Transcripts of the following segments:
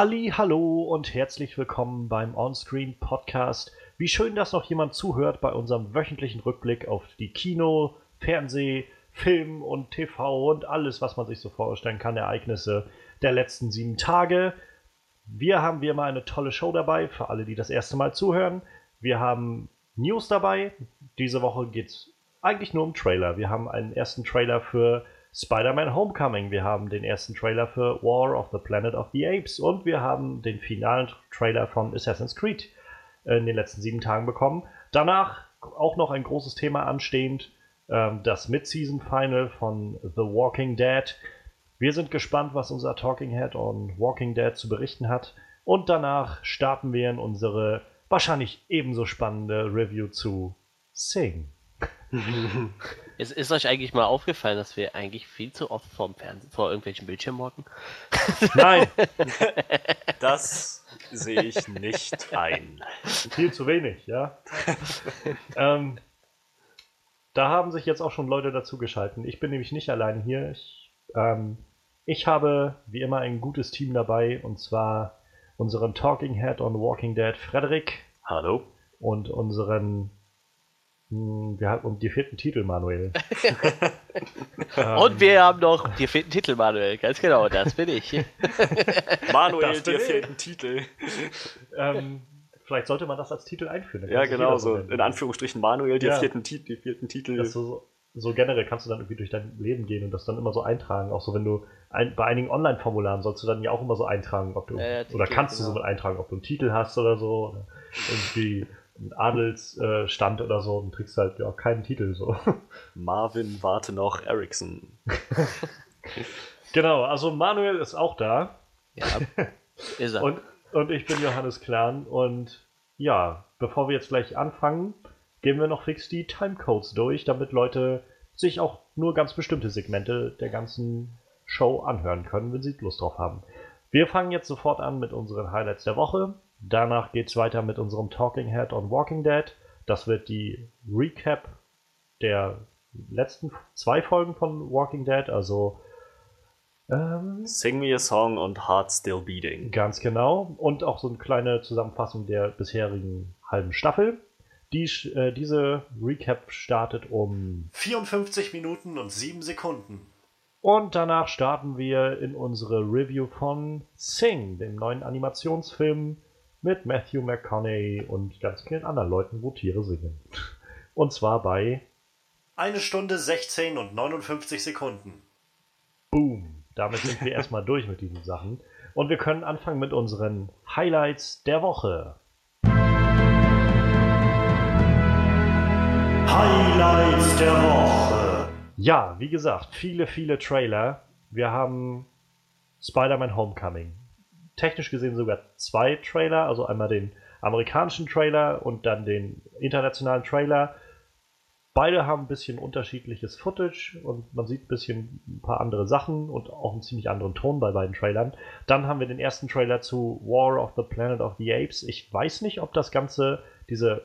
Halli, hallo und herzlich willkommen beim Onscreen Podcast. Wie schön, dass noch jemand zuhört bei unserem wöchentlichen Rückblick auf die Kino, Fernseh, Film und TV und alles, was man sich so vorstellen kann, Ereignisse der letzten sieben Tage. Wir haben wie immer eine tolle Show dabei für alle, die das erste Mal zuhören. Wir haben News dabei. Diese Woche geht es eigentlich nur um Trailer. Wir haben einen ersten Trailer für Spider-Man Homecoming. Wir haben den ersten Trailer für War of the Planet of the Apes und wir haben den finalen Trailer von Assassin's Creed in den letzten sieben Tagen bekommen. Danach auch noch ein großes Thema anstehend, ähm, das Mid-Season Final von The Walking Dead. Wir sind gespannt, was unser Talking Head on Walking Dead zu berichten hat. Und danach starten wir in unsere wahrscheinlich ebenso spannende Review zu Sing. ist, ist, euch eigentlich mal aufgefallen, dass wir eigentlich viel zu oft vorm Fernsehen, vor irgendwelchen Bildschirmen hocken? Nein! das sehe ich nicht ein. Viel zu wenig, ja. ähm, da haben sich jetzt auch schon Leute dazugeschaltet. Ich bin nämlich nicht alleine hier. Ich, ähm, ich habe wie immer ein gutes Team dabei und zwar unseren Talking Head on Walking Dead Frederik. Hallo. Und unseren wir haben die vierten Titel, Manuel. und wir haben noch die vierten Titel, Manuel. Ganz genau, das bin ich. Manuel, die vierten Titel. Ähm, vielleicht sollte man das als Titel einführen. Ja, genau, so in Anführungsstrichen Manuel, die, ja. vierten, die vierten Titel. So, so, generell kannst du dann irgendwie durch dein Leben gehen und das dann immer so eintragen. Auch so, wenn du ein, bei einigen Online-Formularen sollst du dann ja auch immer so eintragen, ob du, ja, ja, oder kannst genau. du so mit eintragen, ob du einen Titel hast oder so. Oder irgendwie Adelsstand äh, oder so und kriegst halt ja keinen Titel so. Marvin warte noch Ericsson. genau, also Manuel ist auch da. Ja, ist er. Und, und ich bin Johannes Klan und ja, bevor wir jetzt gleich anfangen, gehen wir noch fix die Timecodes durch, damit Leute sich auch nur ganz bestimmte Segmente der ganzen Show anhören können, wenn sie Lust drauf haben. Wir fangen jetzt sofort an mit unseren Highlights der Woche. Danach geht es weiter mit unserem Talking Head on Walking Dead. Das wird die Recap der letzten zwei Folgen von Walking Dead, also ähm, Sing Me a Song und Heart Still Beating. Ganz genau. Und auch so eine kleine Zusammenfassung der bisherigen halben Staffel. Die, äh, diese Recap startet um 54 Minuten und 7 Sekunden. Und danach starten wir in unsere Review von Sing, dem neuen Animationsfilm mit Matthew McConaughey und ganz vielen anderen Leuten, wo Tiere singen. Und zwar bei eine Stunde 16 und 59 Sekunden. Boom. Damit sind wir erstmal durch mit diesen Sachen. Und wir können anfangen mit unseren Highlights der Woche. Highlights der Woche. Ja, wie gesagt, viele, viele Trailer. Wir haben Spider-Man Homecoming technisch gesehen sogar zwei Trailer, also einmal den amerikanischen Trailer und dann den internationalen Trailer. Beide haben ein bisschen unterschiedliches Footage und man sieht ein bisschen ein paar andere Sachen und auch einen ziemlich anderen Ton bei beiden Trailern. Dann haben wir den ersten Trailer zu War of the Planet of the Apes. Ich weiß nicht, ob das Ganze, diese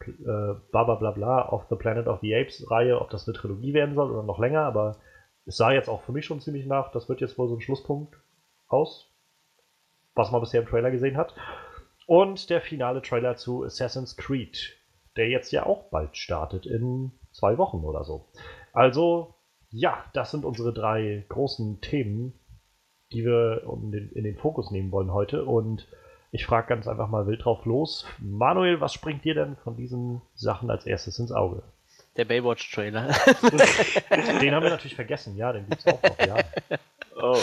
äh, bla bla of the Planet of the Apes Reihe, ob das eine Trilogie werden soll oder noch länger, aber es sah jetzt auch für mich schon ziemlich nach, das wird jetzt wohl so ein Schlusspunkt aus was man bisher im Trailer gesehen hat. Und der finale Trailer zu Assassin's Creed, der jetzt ja auch bald startet in zwei Wochen oder so. Also, ja, das sind unsere drei großen Themen, die wir in den, in den Fokus nehmen wollen heute. Und ich frage ganz einfach mal wild drauf los. Manuel, was springt dir denn von diesen Sachen als erstes ins Auge? Der Baywatch-Trailer. den haben wir natürlich vergessen, ja, den gibt es auch noch, ja. Oh.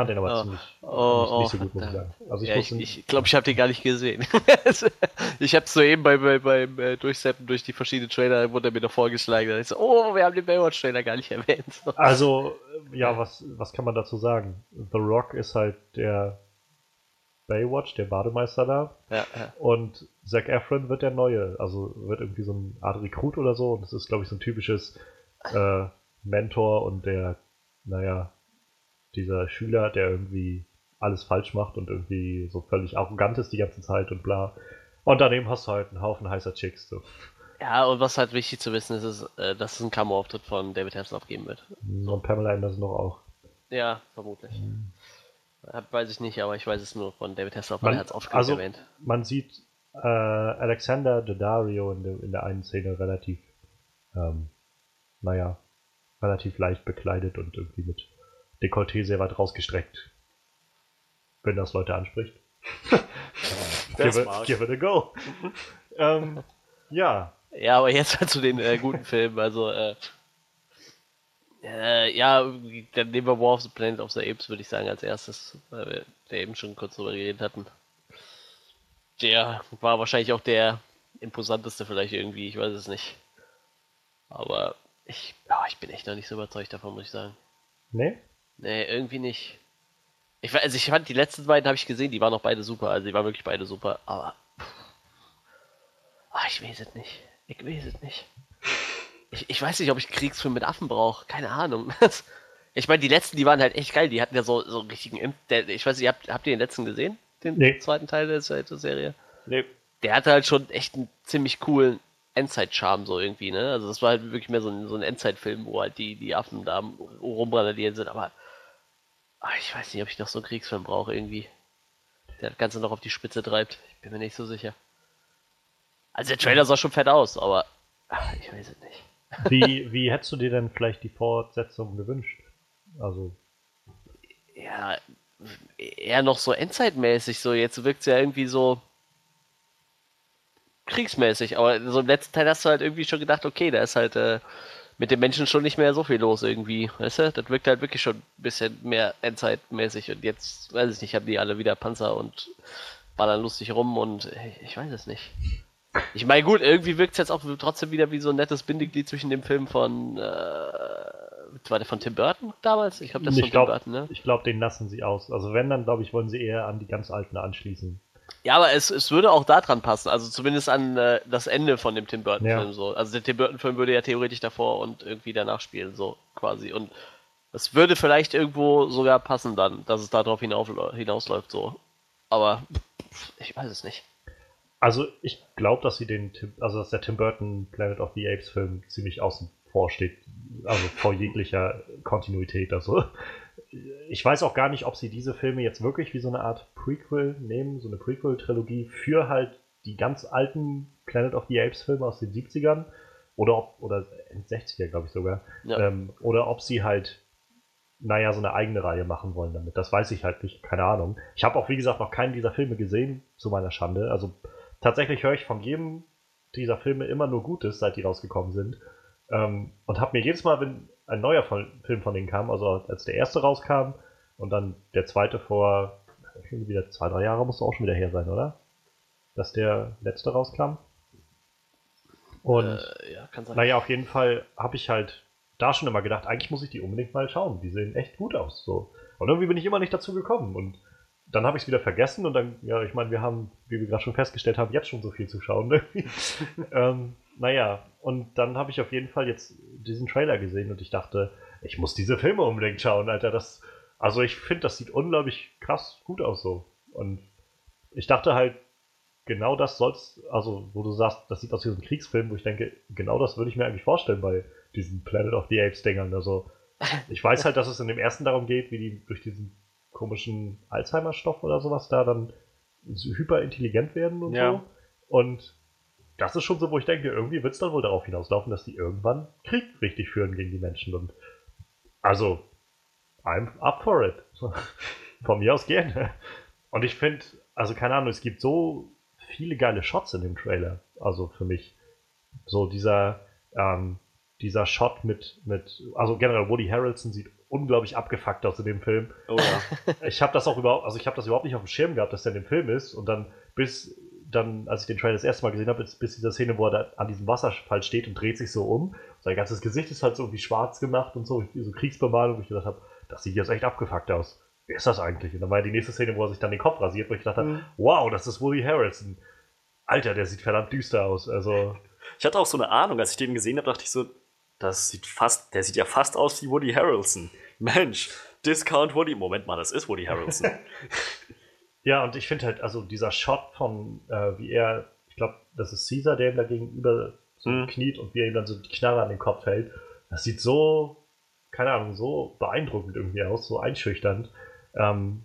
Ich fand den aber oh. ziemlich oh, nicht, nicht, so gut. Also ich glaube, ja, ich, ich, glaub, ich habe den gar nicht gesehen. ich habe es soeben bei, bei, beim äh, Durchseppen durch die verschiedenen Trailer, wurde er mir noch vorgeschlagen. ich so, oh, wir haben den Baywatch-Trailer gar nicht erwähnt. So. Also, ja, was, was kann man dazu sagen? The Rock ist halt der Baywatch, der Bademeister da. Ja, ja. Und Zac Efron wird der Neue. Also wird irgendwie so eine Art Rekrut oder so. Und das ist, glaube ich, so ein typisches äh, Mentor und der, naja, dieser Schüler, der irgendwie alles falsch macht und irgendwie so völlig arrogant ist die ganze Zeit und bla. Und daneben hast du halt einen Haufen heißer Chicks. So. Ja, und was halt wichtig zu wissen ist, ist äh, dass es einen Cameo-Auftritt von David Hasselhoff geben wird. Und Pamela Anderson noch auch. Ja, vermutlich. Mhm. Weiß ich nicht, aber ich weiß es nur von David Hasselhoff, weil er hat es oft also, erwähnt. Man sieht äh, Alexander Daddario in, de, in der einen Szene relativ, ähm, naja, relativ leicht bekleidet und irgendwie mit Dekolleté sehr weit rausgestreckt. Wenn das Leute anspricht. give, it, give it a go. ähm, ja. Ja, aber jetzt halt zu den äh, guten Filmen. Also, äh, äh, ja, dann nehmen wir War of the Planet of the Apes, würde ich sagen, als erstes, weil wir da eben schon kurz drüber geredet hatten. Der war wahrscheinlich auch der imposanteste vielleicht irgendwie, ich weiß es nicht. Aber ich, oh, ich bin echt noch nicht so überzeugt davon, muss ich sagen. Nee? Nee, irgendwie nicht. Ich, also ich fand die letzten beiden habe ich gesehen, die waren auch beide super, also die waren wirklich beide super, aber ach, ich weiß es nicht. Ich weiß es nicht. Ich, ich weiß nicht, ob ich Kriegsfilm mit Affen brauche. Keine Ahnung. ich meine, die letzten, die waren halt echt geil. Die hatten ja so, so einen richtigen. Der, ich weiß nicht, habt, habt ihr den letzten gesehen? Den nee. zweiten Teil der, der Serie? Nee. Der hatte halt schon echt einen ziemlich coolen Endzeit-Charme, so irgendwie, ne? Also, das war halt wirklich mehr so ein, so ein Endzeit-Film, wo halt die, die Affen da rumrandalieren sind. Aber ach, ich weiß nicht, ob ich noch so einen Kriegsfilm brauche, irgendwie. Der das Ganze noch auf die Spitze treibt. Ich bin mir nicht so sicher. Also, der Trailer sah schon fett aus, aber ach, ich weiß es nicht. Wie, wie hättest du dir denn vielleicht die Fortsetzung gewünscht? Also. Ja, eher noch so endzeitmäßig. So, jetzt wirkt es ja irgendwie so kriegsmäßig. Aber so im letzten Teil hast du halt irgendwie schon gedacht, okay, da ist halt äh, mit den Menschen schon nicht mehr so viel los irgendwie. Weißt du? Das wirkt halt wirklich schon ein bisschen mehr endzeitmäßig. Und jetzt, weiß ich nicht, haben die alle wieder Panzer und ballern lustig rum und ich weiß es nicht. Ich meine, gut, irgendwie wirkt es jetzt auch trotzdem wieder wie so ein nettes Bindeglied zwischen dem Film von, äh, war der von Tim Burton damals? Ich glaube, das ist von glaub, Tim Burton, ne? Ich glaube, den lassen sie aus. Also wenn, dann glaube ich, wollen sie eher an die ganz alten anschließen. Ja, aber es, es würde auch da dran passen, also zumindest an äh, das Ende von dem Tim Burton-Film ja. so. Also der Tim Burton-Film würde ja theoretisch davor und irgendwie danach spielen, so quasi. Und es würde vielleicht irgendwo sogar passen dann, dass es darauf hinauf, hinausläuft, so. Aber ich weiß es nicht. Also ich glaube, dass sie den Tim, also dass der Tim Burton Planet of the Apes Film ziemlich außen vor steht, also vor jeglicher Kontinuität. Also ich weiß auch gar nicht, ob sie diese Filme jetzt wirklich wie so eine Art Prequel nehmen, so eine Prequel-Trilogie für halt die ganz alten Planet of the Apes Filme aus den 70ern oder ob, oder 60er, glaube ich sogar. Ja. Ähm, oder ob sie halt, naja, so eine eigene Reihe machen wollen damit. Das weiß ich halt nicht, keine Ahnung. Ich habe auch, wie gesagt, noch keinen dieser Filme gesehen, zu meiner Schande. Also tatsächlich höre ich von jedem dieser Filme immer nur Gutes, seit die rausgekommen sind. Ähm, und habe mir jedes Mal, wenn ein neuer Film von denen kam, also als der erste rauskam und dann der zweite vor wieder zwei, drei Jahre muss auch schon wieder her sein, oder? Dass der letzte rauskam. Und äh, ja, naja, auf jeden Fall habe ich halt da schon immer gedacht, eigentlich muss ich die unbedingt mal schauen. Die sehen echt gut aus. So. Und irgendwie bin ich immer nicht dazu gekommen. Und dann habe ich es wieder vergessen und dann, ja, ich meine, wir haben, wie wir gerade schon festgestellt haben, jetzt schon so viel zu schauen. Ähm, naja, und dann habe ich auf jeden Fall jetzt diesen Trailer gesehen und ich dachte, ich muss diese Filme unbedingt schauen, Alter. Das, also ich finde, das sieht unglaublich krass gut aus so. Und ich dachte halt, genau das soll's, also wo du sagst, das sieht aus wie so ein Kriegsfilm, wo ich denke, genau das würde ich mir eigentlich vorstellen bei diesen Planet of the Apes Dingern. Also ich weiß halt, dass es in dem ersten darum geht, wie die durch diesen komischen Alzheimer-Stoff oder sowas da dann hyperintelligent werden und ja. so. Und das ist schon so, wo ich denke, irgendwie wird es dann wohl darauf hinauslaufen, dass die irgendwann Krieg richtig führen gegen die Menschen. Und also, I'm up for it. Von mir aus gerne. Und ich finde, also keine Ahnung, es gibt so viele geile Shots in dem Trailer. Also für mich. So dieser, ähm, dieser Shot mit, mit, also generell Woody Harrelson sieht unglaublich abgefuckt aus in dem Film. Oh ja. ich habe das auch überhaupt, also ich habe das überhaupt nicht auf dem Schirm gehabt, dass der in dem Film ist und dann bis dann, als ich den Trailer das erste Mal gesehen habe, bis, bis dieser Szene, wo er da an diesem Wasserfall steht und dreht sich so um. Sein ganzes Gesicht ist halt so irgendwie schwarz gemacht und so, so Kriegsbemalung, wo ich gedacht habe, das sieht jetzt echt abgefuckt aus. Wer ist das eigentlich? Und dann war ja die nächste Szene, wo er sich dann den Kopf rasiert, wo ich gedacht habe, mhm. wow, das ist Woody Harrelson. Alter, der sieht verdammt düster aus. Also. Ich hatte auch so eine Ahnung, als ich den gesehen habe, dachte ich so, das sieht fast, der sieht ja fast aus wie Woody Harrelson. Mensch, Discount Woody. Moment mal, das ist Woody Harrelson. ja, und ich finde halt, also dieser Shot von, äh, wie er, ich glaube, das ist Caesar, der ihm da gegenüber so mhm. kniet und wie er ihm dann so die Knarre an den Kopf hält. Das sieht so, keine Ahnung, so beeindruckend irgendwie aus, so einschüchternd. Ähm,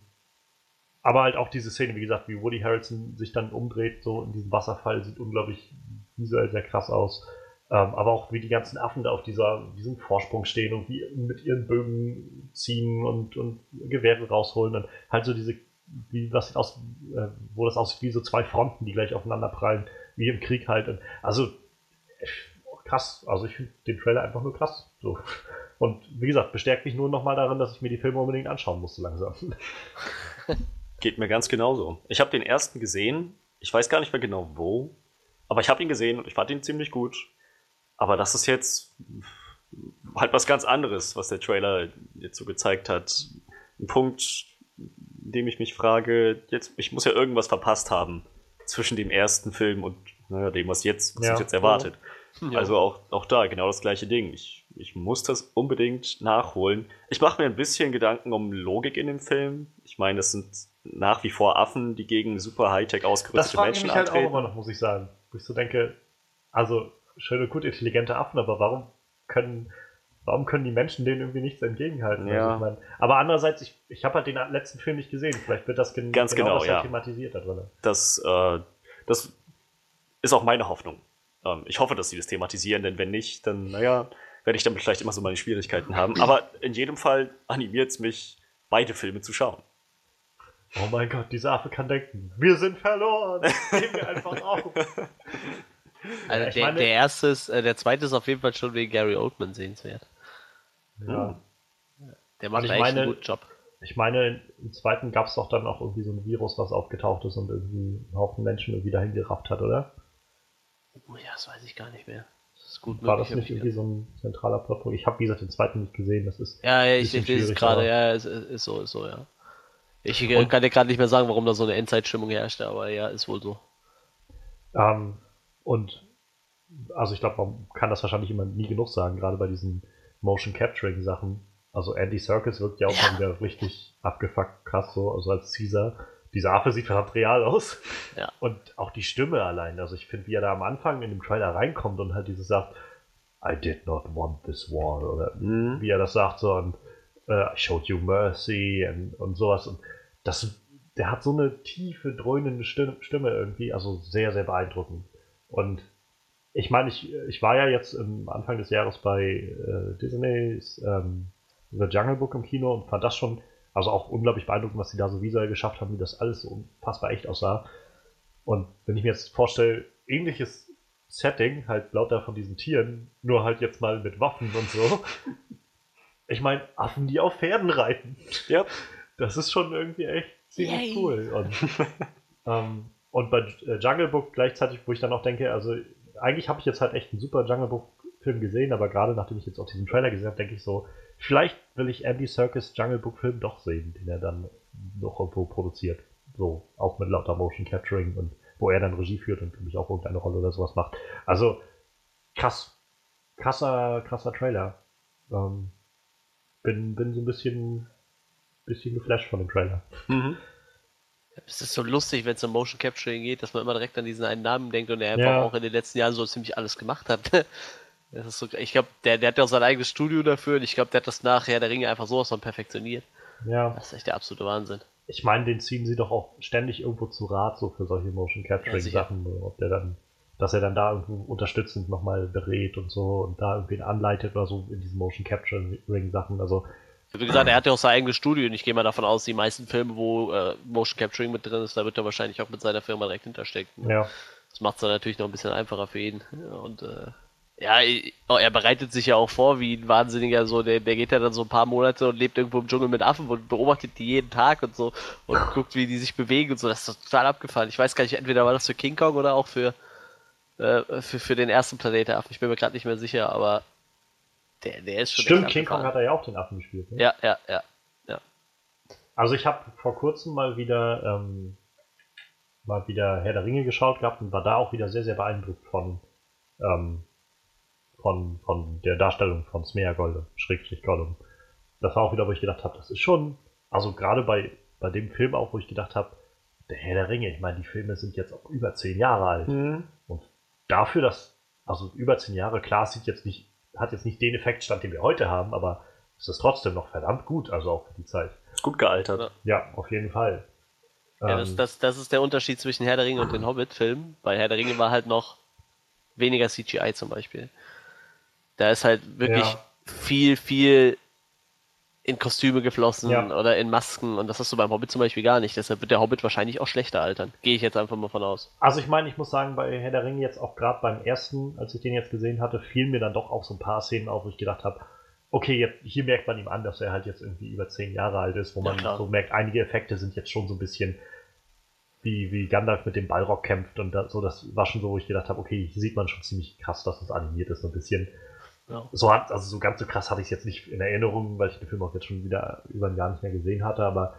aber halt auch diese Szene, wie gesagt, wie Woody Harrelson sich dann umdreht, so in diesem Wasserfall, sieht unglaublich visuell sehr krass aus. Ähm, aber auch wie die ganzen Affen da auf dieser, diesem Vorsprung stehen und wie mit ihren Bögen ziehen und, und Gewehre rausholen und halt so diese, wie das aus, äh, wo das aussieht wie so zwei Fronten, die gleich aufeinander prallen, wie im Krieg halt. Und, also krass, also ich finde den Trailer einfach nur krass. So. Und wie gesagt, bestärkt mich nur nochmal darin, dass ich mir die Filme unbedingt anschauen musste langsam. Geht mir ganz genauso. Ich habe den ersten gesehen, ich weiß gar nicht mehr genau wo, aber ich habe ihn gesehen und ich fand ihn ziemlich gut. Aber das ist jetzt halt was ganz anderes, was der Trailer jetzt so gezeigt hat. Ein Punkt, in dem ich mich frage, jetzt, ich muss ja irgendwas verpasst haben zwischen dem ersten Film und naja, dem, was jetzt, was ja. jetzt erwartet. Ja. Also auch, auch da genau das gleiche Ding. Ich, ich muss das unbedingt nachholen. Ich mache mir ein bisschen Gedanken um Logik in dem Film. Ich meine, das sind nach wie vor Affen, die gegen super Hightech ausgerüstete Menschen antreten. Das frage ich mich halt auch immer noch, muss ich sagen. Wo ich so denke, also schöne, gut intelligente Affen, aber warum können, warum können die Menschen denen irgendwie nichts entgegenhalten? Ja. Also ich mein, aber andererseits, ich, ich habe halt den letzten Film nicht gesehen. Vielleicht wird das gen Ganz genau, genau ja. thematisiert da drin. Das, äh, das ist auch meine Hoffnung. Ähm, ich hoffe, dass sie das thematisieren, denn wenn nicht, dann, naja, werde ich damit vielleicht immer so meine Schwierigkeiten haben. Aber in jedem Fall animiert es mich, beide Filme zu schauen. Oh mein Gott, dieser Affe kann denken, wir sind verloren. Gehen wir einfach auf. Also der, meine, der erste ist, äh, der zweite ist auf jeden Fall schon wegen Gary Oldman sehenswert. Ja. Der macht echt meine, einen guten Job. Ich meine, im zweiten gab es doch dann auch irgendwie so ein Virus, was aufgetaucht ist und irgendwie einen Haufen Menschen irgendwie dahin gerafft hat, oder? Oh ja, das weiß ich gar nicht mehr. Das ist gut War das nicht irgendwie so ein zentraler Plotpunkt? Ich habe, wie gesagt, den zweiten nicht gesehen. Das ist ja, ja ich, ich lese es gerade. Ja, ist, ist so, ist so, ja. Ich und, kann dir gerade nicht mehr sagen, warum da so eine Endzeitstimmung herrscht, aber ja, ist wohl so. Ähm, und also ich glaube, man kann das wahrscheinlich immer nie genug sagen, gerade bei diesen Motion Capturing Sachen. Also Andy Serkis wirkt ja auch ja. wieder richtig abgefuckt krass so, also als Caesar. Dieser Affe sieht verdammt real aus. Ja. Und auch die Stimme allein. Also ich finde, wie er da am Anfang in dem Trailer reinkommt und halt dieses sagt, I did not want this war. Oder mhm. wie er das sagt, so und uh, I showed you mercy und, und sowas. Und das, der hat so eine tiefe, dröhnende Stimme irgendwie, also sehr, sehr beeindruckend. Und ich meine, ich, ich war ja jetzt am Anfang des Jahres bei äh, Disney's ähm, The Jungle Book im Kino und fand das schon, also auch unglaublich beeindruckend, was sie da so visuell geschafft haben, wie das alles so unfassbar echt aussah. Und wenn ich mir jetzt vorstelle, ähnliches Setting, halt lauter von diesen Tieren, nur halt jetzt mal mit Waffen und so. Ich meine, Affen, die auf Pferden reiten. Ja. Das ist schon irgendwie echt ziemlich Yay. cool. Und, ähm, und bei äh, Jungle Book gleichzeitig, wo ich dann auch denke, also eigentlich habe ich jetzt halt echt einen super Jungle Book Film gesehen, aber gerade nachdem ich jetzt auch diesen Trailer gesehen habe, denke ich so, vielleicht will ich Andy Serkis Jungle Book Film doch sehen, den er dann noch irgendwo produziert. So, auch mit lauter Motion Capturing und wo er dann Regie führt und glaube ich auch irgendeine Rolle oder sowas macht. Also, krass. Krasser, krasser Trailer. Ähm, bin, bin so ein bisschen, bisschen geflasht von dem Trailer. Mhm. Es ist so lustig, wenn es um Motion Capturing geht, dass man immer direkt an diesen einen Namen denkt und er einfach ja. auch in den letzten Jahren so ziemlich alles gemacht hat. So, ich glaube, der, der hat ja auch sein eigenes Studio dafür und ich glaube, der hat das nachher der Ringe einfach sowas von perfektioniert. Ja. Das ist echt der absolute Wahnsinn. Ich meine, den ziehen sie doch auch ständig irgendwo zu Rat, so für solche Motion Capturing Sachen, ja, ob der dann, dass er dann da irgendwo unterstützend nochmal berät und so und da irgendwie anleitet oder so in diesen Motion Capturing Sachen. Also wie gesagt, er hat ja auch sein eigenes Studio und ich gehe mal davon aus, die meisten Filme, wo äh, Motion Capturing mit drin ist, da wird er wahrscheinlich auch mit seiner Firma direkt hinterstecken. Ja. Das macht es dann natürlich noch ein bisschen einfacher für ihn. Und äh, ja, oh, er bereitet sich ja auch vor, wie ein Wahnsinniger, so, der, der geht ja dann so ein paar Monate und lebt irgendwo im Dschungel mit Affen und beobachtet die jeden Tag und so und guckt, wie die sich bewegen und so. Das ist total abgefallen. Ich weiß gar nicht, entweder war das für King Kong oder auch für, äh, für, für den ersten Planet Affen. Ich bin mir gerade nicht mehr sicher, aber der, der ist schon. Stimmt, King Kong hat er ja auch den Affen gespielt. Ne? Ja, ja, ja, ja. Also ich habe vor kurzem mal wieder ähm, mal wieder Herr der Ringe geschaut gehabt und war da auch wieder sehr, sehr beeindruckt von, ähm, von, von der Darstellung von Smeagol, Schrägstrich Gollum. Das war auch wieder, wo ich gedacht habe, das ist schon, also gerade bei, bei dem Film auch, wo ich gedacht habe, der Herr der Ringe, ich meine, die Filme sind jetzt auch über zehn Jahre alt. Mhm. Und dafür, dass, also über zehn Jahre, klar, sieht jetzt nicht hat jetzt nicht den Effektstand, den wir heute haben, aber es ist trotzdem noch verdammt gut, also auch für die Zeit. Gut gealtert. Ja, auf jeden Fall. Ja, das, ähm, das, das ist der Unterschied zwischen Herr der Ringe und den Hobbit-Filmen. Bei Herr der Ringe war halt noch weniger CGI zum Beispiel. Da ist halt wirklich ja. viel, viel in Kostüme geflossen ja. oder in Masken und das hast du beim Hobbit zum Beispiel gar nicht. Deshalb wird der Hobbit wahrscheinlich auch schlechter altern. Gehe ich jetzt einfach mal von aus. Also ich meine, ich muss sagen, bei Herr der Ringe jetzt auch gerade beim ersten, als ich den jetzt gesehen hatte, fielen mir dann doch auch so ein paar Szenen auf, wo ich gedacht habe, okay, jetzt, hier merkt man ihm an, dass er halt jetzt irgendwie über zehn Jahre alt ist, wo man ja, so merkt, einige Effekte sind jetzt schon so ein bisschen wie, wie Gandalf mit dem Ballrock kämpft und da, so, das war schon so, wo ich gedacht habe, okay, hier sieht man schon ziemlich krass, dass das animiert ist, so ein bisschen. Ja. So hat, also so ganz so krass hatte ich es jetzt nicht in Erinnerung, weil ich den Film auch jetzt schon wieder über ein Jahr nicht mehr gesehen hatte, aber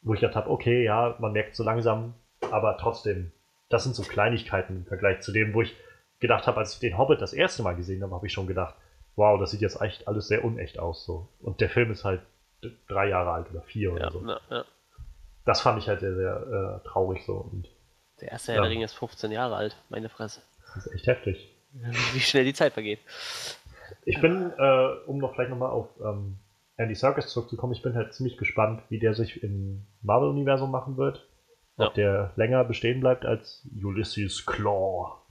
wo ich gedacht habe, okay, ja, man merkt so langsam, aber trotzdem, das sind so Kleinigkeiten im Vergleich zu dem, wo ich gedacht habe, als ich den Hobbit das erste Mal gesehen habe, habe ich schon gedacht, wow, das sieht jetzt echt alles sehr unecht aus so. Und der Film ist halt drei Jahre alt oder vier oder ja, so. Ja, ja. Das fand ich halt sehr, sehr äh, traurig so. Und, der erste Herr der Ringe ist 15 Jahre alt, meine Fresse. Das ist echt heftig. Wie schnell die Zeit vergeht. Ich bin, äh, um noch vielleicht nochmal auf ähm, Andy Serkis zurückzukommen, ich bin halt ziemlich gespannt, wie der sich im Marvel-Universum machen wird. Ja. Ob der länger bestehen bleibt als Ulysses Claw.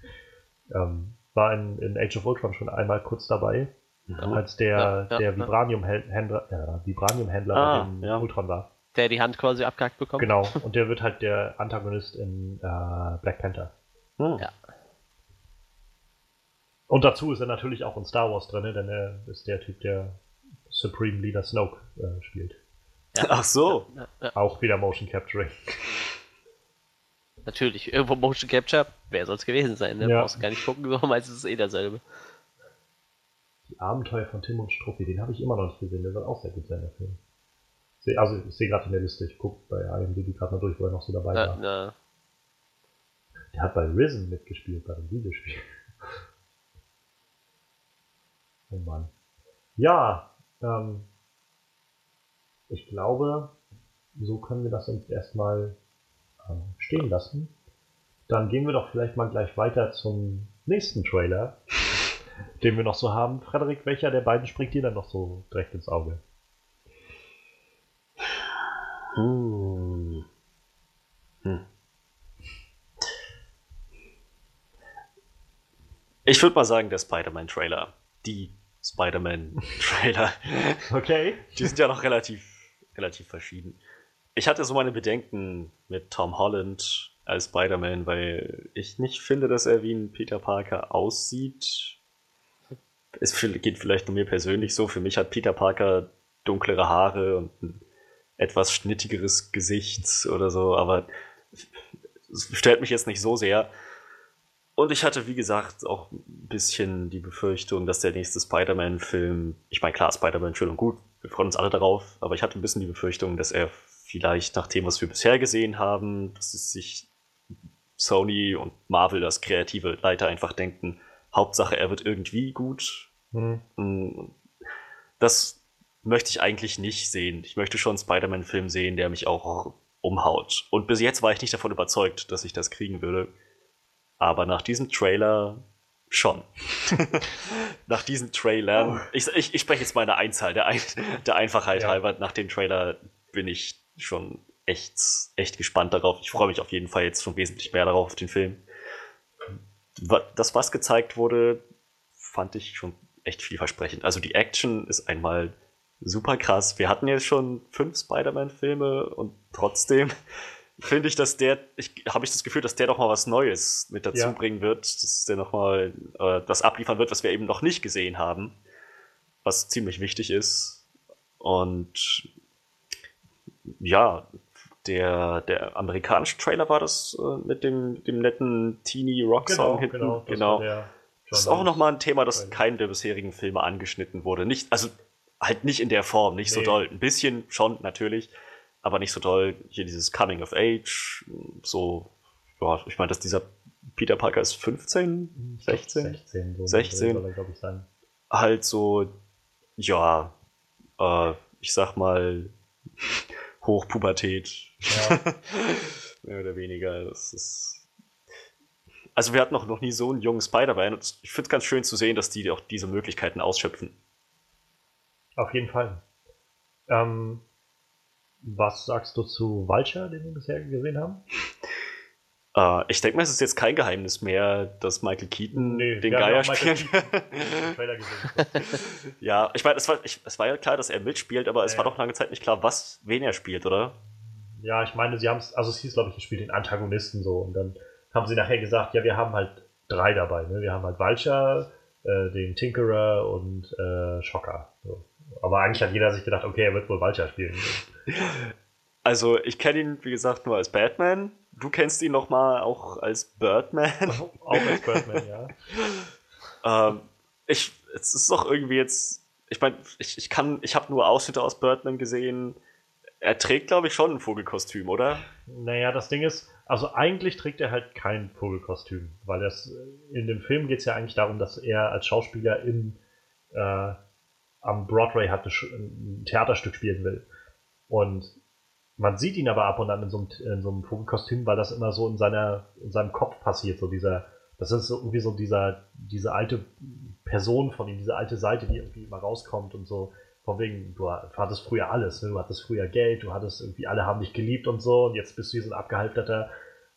Ähm, war in, in Age of Ultron schon einmal kurz dabei, mhm. als der, ja, ja, der Vibranium-Händler äh, Vibranium ah, in Ultron war. Der die Hand quasi abgehackt bekommt. Genau, und der wird halt der Antagonist in äh, Black Panther. Hm. Ja. Und dazu ist er natürlich auch in Star Wars drin, denn er ist der Typ, der Supreme Leader Snoke äh, spielt. Ja. Ach so. Ja, ja, auch wieder Motion Capturing. Natürlich, irgendwo Motion Capture, wer soll es gewesen sein, ne? Ja. Brauchst du gar nicht gucken, so meistens ist es eh derselbe. Die Abenteuer von Tim und Struppi, den habe ich immer noch nicht gesehen, der soll auch sehr gut sein, der Film. Also ich sehe gerade in der Liste, ich gucke bei IMDb gerade mal durch, wo er noch so dabei war. Na. Der hat bei Risen mitgespielt, bei dem Videospiel. Oh Mann. Ja, ähm, ich glaube, so können wir das uns erstmal ähm, stehen lassen. Dann gehen wir doch vielleicht mal gleich weiter zum nächsten Trailer, den wir noch so haben. Frederik, welcher der beiden springt dir dann noch so direkt ins Auge? Hm. Hm. Ich würde mal sagen, der Spider-Man-Trailer. Die Spider-Man-Trailer. Okay. Die sind ja noch relativ, relativ verschieden. Ich hatte so meine Bedenken mit Tom Holland als Spider-Man, weil ich nicht finde, dass er wie ein Peter Parker aussieht. Es geht vielleicht nur mir persönlich so. Für mich hat Peter Parker dunklere Haare und ein etwas schnittigeres Gesicht oder so, aber es stört mich jetzt nicht so sehr. Und ich hatte, wie gesagt, auch ein bisschen die Befürchtung, dass der nächste Spider-Man-Film, ich meine, klar, Spider-Man schön und gut, wir freuen uns alle darauf, aber ich hatte ein bisschen die Befürchtung, dass er vielleicht nach dem, was wir bisher gesehen haben, dass es sich Sony und Marvel, das kreative Leiter, einfach denken, Hauptsache, er wird irgendwie gut. Mhm. Das möchte ich eigentlich nicht sehen. Ich möchte schon einen Spider-Man-Film sehen, der mich auch umhaut. Und bis jetzt war ich nicht davon überzeugt, dass ich das kriegen würde. Aber nach diesem Trailer schon. nach diesem Trailer. Oh. Ich, ich, ich, spreche jetzt mal eine Einzahl, der, Ein der Einfachheit ja. halber. Nach dem Trailer bin ich schon echt, echt gespannt darauf. Ich freue mich auf jeden Fall jetzt schon wesentlich mehr darauf, auf den Film. Das, was gezeigt wurde, fand ich schon echt vielversprechend. Also die Action ist einmal super krass. Wir hatten jetzt schon fünf Spider-Man-Filme und trotzdem finde ich, dass der, ich habe ich das Gefühl, dass der doch mal was Neues mit dazu ja. bringen wird, dass der noch mal äh, das abliefern wird, was wir eben noch nicht gesehen haben, was ziemlich wichtig ist. Und ja, der, der amerikanische Trailer war das äh, mit dem, dem netten Teeny Rock Song genau, hinten. Genau, das, genau. das ist auch nochmal ein Thema, das in keinem der bisherigen Filme angeschnitten wurde. Nicht, also halt nicht in der Form, nicht nee. so doll. Ein bisschen schon, natürlich, aber nicht so doll. Hier dieses Coming of Age, so, ja, ich meine, dass dieser Peter Parker ist 15, 16? 16, so 16. Soll er, glaube ich, sein. Halt so, ja, äh, ich sag mal, Hochpubertät. Ja. Mehr oder weniger. Das ist. Also wir hatten noch, noch nie so einen jungen Spider-Man und ich finde es ganz schön zu sehen, dass die auch diese Möglichkeiten ausschöpfen. Auf jeden Fall. Ähm, Was sagst du zu Vulture, den wir bisher gesehen haben? Uh, ich denke mal, es ist jetzt kein Geheimnis mehr, dass Michael Keaton nee, den Geier spielt. ja, ich meine, es war, es war ja klar, dass er mitspielt, aber es ja. war doch lange Zeit nicht klar, was, wen er spielt, oder? Ja, ich meine, sie haben es, also es hieß, glaube ich, er spielt den Antagonisten so. Und dann haben sie nachher gesagt, ja, wir haben halt drei dabei. Ne? Wir haben halt Vulture, äh, den Tinkerer und äh, Schocker. So. Aber eigentlich hat jeder sich gedacht, okay, er wird wohl Vulture spielen. Also ich kenne ihn, wie gesagt, nur als Batman. Du kennst ihn noch mal auch als Birdman. auch als Birdman, ja. ähm, ich, es ist doch irgendwie jetzt, ich meine, ich, ich kann, ich habe nur Ausschnitte aus Birdman gesehen. Er trägt, glaube ich, schon ein Vogelkostüm, oder? Naja, das Ding ist, also eigentlich trägt er halt kein Vogelkostüm, weil das in dem Film geht es ja eigentlich darum, dass er als Schauspieler in äh, am Broadway hatte, ein Theaterstück spielen will. Und man sieht ihn aber ab und an in so einem, in so einem Vogelkostüm, weil das immer so in, seiner, in seinem Kopf passiert, so dieser, das ist irgendwie so dieser, diese alte Person von ihm, diese alte Seite, die irgendwie immer rauskommt und so, von wegen, du hattest früher alles, ne? du hattest früher Geld, du hattest irgendwie, alle haben dich geliebt und so, und jetzt bist du hier so ein abgehalfterter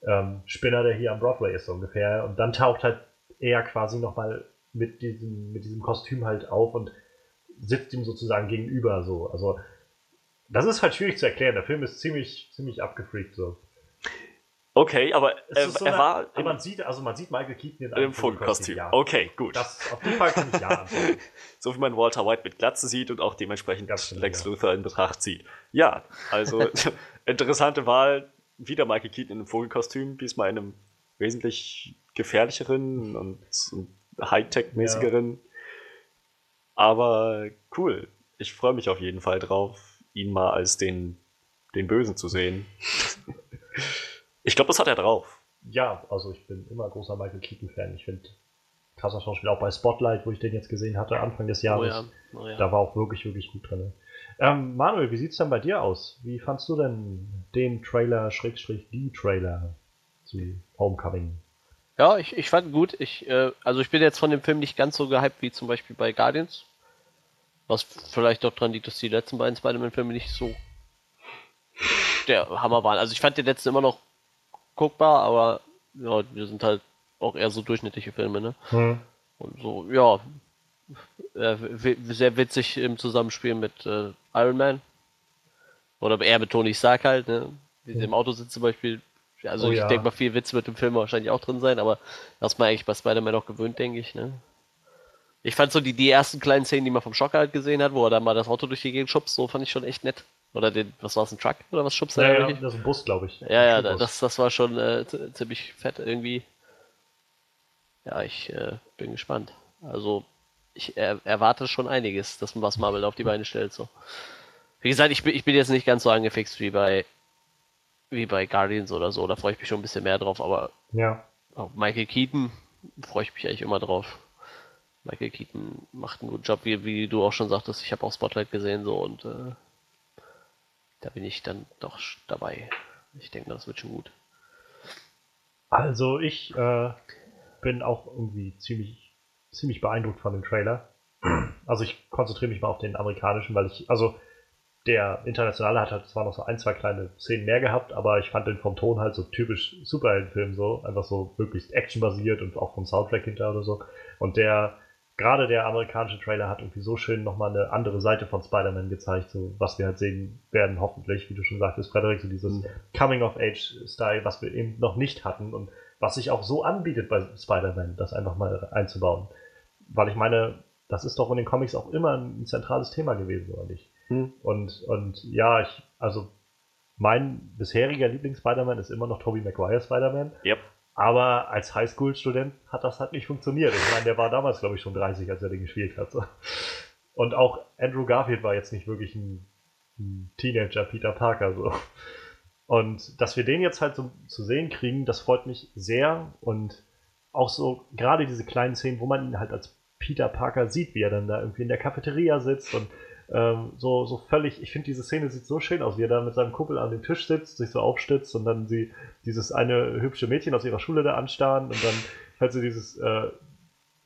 ähm, Spinner, der hier am Broadway ist, so ungefähr. Und dann taucht halt er quasi nochmal mit diesem, mit diesem Kostüm halt auf und sitzt ihm sozusagen gegenüber, so. Also, das ist halt schwierig zu erklären. Der Film ist ziemlich, ziemlich abgefreakt so. Okay, aber äh, so er eine, war. Aber man sieht, also man sieht Michael Keaton in einem Vogelkostüm. Ja. Okay, gut. Das, auf jeden Fall kann ich ja So wie man Walter White mit Glatze sieht und auch dementsprechend Ganz Lex ja. Luthor in Betracht zieht. Ja, also interessante Wahl. Wieder Michael Keaton in einem Vogelkostüm, diesmal in einem wesentlich gefährlicheren und, und Hightech-mäßigeren. Ja. Aber cool. Ich freue mich auf jeden Fall drauf ihn mal als den, den Bösen zu sehen. ich glaube, das hat er drauf. Ja, also ich bin immer großer Michael Keaton-Fan. Ich finde krasser Schauspieler, auch bei Spotlight, wo ich den jetzt gesehen hatte, Anfang des Jahres. Oh ja. Oh ja. Da war auch wirklich, wirklich gut drin. Ähm, Manuel, wie sieht es denn bei dir aus? Wie fandst du denn den Trailer, Schrägstrich, die Trailer zu Homecoming? Ja, ich, ich fand gut. Ich, äh, also ich bin jetzt von dem Film nicht ganz so gehypt wie zum Beispiel bei Guardians. Was vielleicht auch daran liegt, dass die letzten beiden Spider-Man-Filme nicht so der Hammer waren. Also ich fand den letzten immer noch guckbar, aber ja, wir sind halt auch eher so durchschnittliche Filme, ne? Hm. Und so, ja, äh, sehr witzig im Zusammenspiel mit äh, Iron Man. Oder eher mit Tony Stark halt, ne? Wie sie hm. im Auto sitzt zum Beispiel. Also oh, ich ja. denke mal, viel Witz wird im Film wahrscheinlich auch drin sein, aber das man eigentlich bei Spider-Man auch gewöhnt, denke ich, ne? Ich fand so die, die ersten kleinen Szenen, die man vom Schocker halt gesehen hat, wo er dann mal das Auto durch die Gegend schubst, so fand ich schon echt nett. Oder den, was war es, ein Truck oder was schubst er? Ja, ja, das ist ein Bus, glaube ich. Ja, ja, das, das war schon äh, ziemlich fett irgendwie. Ja, ich äh, bin gespannt. Also, ich er, erwarte schon einiges, dass man was Marvel auf die Beine stellt. So. Wie gesagt, ich bin, ich bin jetzt nicht ganz so angefixt wie bei wie bei Guardians oder so. Da freue ich mich schon ein bisschen mehr drauf, aber ja. auf Michael Keaton freue ich mich eigentlich immer drauf. Michael Keaton macht einen guten Job, wie, wie du auch schon sagtest. Ich habe auch Spotlight gesehen so und äh, da bin ich dann doch dabei. Ich denke, das wird schon gut. Also ich äh, bin auch irgendwie ziemlich, ziemlich beeindruckt von dem Trailer. Also ich konzentriere mich mal auf den amerikanischen, weil ich, also der internationale hat halt zwar noch so ein, zwei kleine Szenen mehr gehabt, aber ich fand den vom Ton halt so typisch Superheldenfilm so, einfach so möglichst actionbasiert und auch vom Soundtrack hinter oder so. Und der gerade der amerikanische Trailer hat irgendwie so schön nochmal eine andere Seite von Spider-Man gezeigt, so was wir halt sehen werden, hoffentlich, wie du schon sagtest, Frederik, so dieses mhm. Coming-of-Age-Style, was wir eben noch nicht hatten und was sich auch so anbietet bei Spider-Man, das einfach mal einzubauen. Weil ich meine, das ist doch in den Comics auch immer ein zentrales Thema gewesen, oder nicht? Mhm. Und, und ja, ich, also mein bisheriger Lieblings-Spider-Man ist immer noch Tobey Maguire Spider-Man. Yep. Aber als Highschool-Student hat das halt nicht funktioniert. Ich meine, der war damals, glaube ich, schon 30, als er den gespielt hat. Und auch Andrew Garfield war jetzt nicht wirklich ein, ein Teenager Peter Parker. So. Und dass wir den jetzt halt so zu sehen kriegen, das freut mich sehr. Und auch so gerade diese kleinen Szenen, wo man ihn halt als Peter Parker sieht, wie er dann da irgendwie in der Cafeteria sitzt und ähm, so, so völlig, ich finde diese Szene sieht so schön aus, wie er da mit seinem Kumpel an dem Tisch sitzt, sich so aufstützt und dann sie dieses eine hübsche Mädchen aus ihrer Schule da anstarren und dann halt sie dieses äh,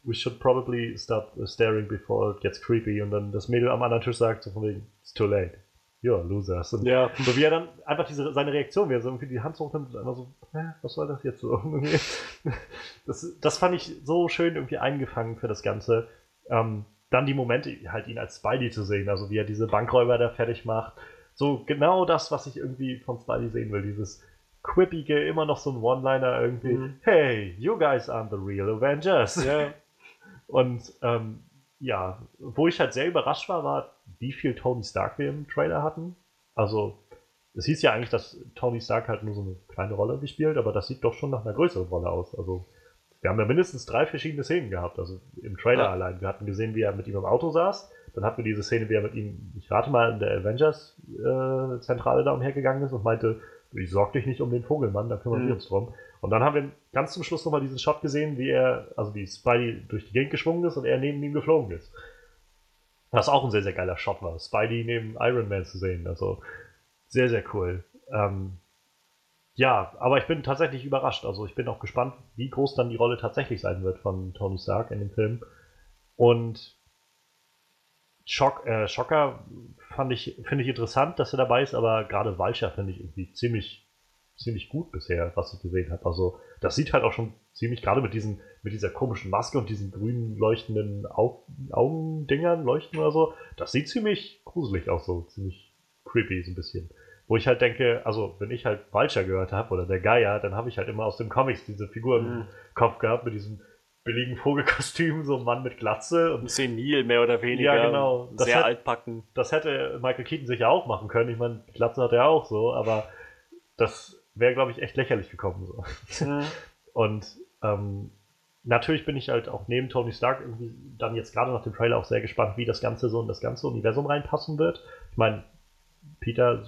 We should probably stop staring before it gets creepy und dann das Mädel am anderen Tisch sagt so von wegen It's too late. ja, Losers. Und ja. So wie er dann einfach diese, seine Reaktion, wie er so irgendwie die Hand hochnimmt und einfach so, hä, was soll das jetzt so? das, das fand ich so schön irgendwie eingefangen für das Ganze. Ähm, dann die Momente, halt ihn als Spidey zu sehen, also wie er diese Bankräuber da fertig macht. So genau das, was ich irgendwie von Spidey sehen will, dieses quippige, immer noch so ein One-Liner irgendwie, mhm. hey, you guys aren't the real Avengers. Ja. Und ähm, ja, wo ich halt sehr überrascht war, war, wie viel Tony Stark wir im Trailer hatten. Also, es hieß ja eigentlich, dass Tony Stark halt nur so eine kleine Rolle gespielt, aber das sieht doch schon nach einer größeren Rolle aus. Also, wir haben ja mindestens drei verschiedene Szenen gehabt, also im Trailer ja. allein. Wir hatten gesehen, wie er mit ihm im Auto saß. Dann hatten wir diese Szene, wie er mit ihm, ich rate mal, in der Avengers-Zentrale äh, da umhergegangen ist und meinte, ich sorg dich nicht um den Vogelmann, da kümmern mhm. wir uns drum. Und dann haben wir ganz zum Schluss nochmal diesen Shot gesehen, wie er, also wie Spidey durch die Gegend geschwungen ist und er neben ihm geflogen ist. Was auch ein sehr, sehr geiler Shot war. Spidey neben Iron Man zu sehen. Also sehr, sehr cool. Ähm, ja, aber ich bin tatsächlich überrascht. Also ich bin auch gespannt, wie groß dann die Rolle tatsächlich sein wird von Tony Stark in dem Film. Und Schock, äh, Schocker fand ich, finde ich interessant, dass er dabei ist, aber gerade Walcher finde ich irgendwie ziemlich ziemlich gut bisher, was ich gesehen habe. Also das sieht halt auch schon ziemlich, gerade mit diesen, mit dieser komischen Maske und diesen grünen leuchtenden Au Augendingern leuchten oder so, das sieht ziemlich gruselig aus, so ziemlich creepy so ein bisschen. Wo ich halt denke, also wenn ich halt Vulture gehört habe oder der Geier, dann habe ich halt immer aus dem Comics diese Figur im mhm. Kopf gehabt mit diesem billigen Vogelkostüm, so ein Mann mit Glatze und senil mehr oder weniger. Ja, genau. Das sehr hätte, altbacken. Das hätte Michael Keaton sicher auch machen können. Ich meine, Glatze hat er auch so, aber das wäre, glaube ich, echt lächerlich gekommen. So. Mhm. Und ähm, natürlich bin ich halt auch neben Tony Stark irgendwie dann jetzt gerade nach dem Trailer auch sehr gespannt, wie das Ganze so in das ganze Universum reinpassen wird. Ich meine, Peter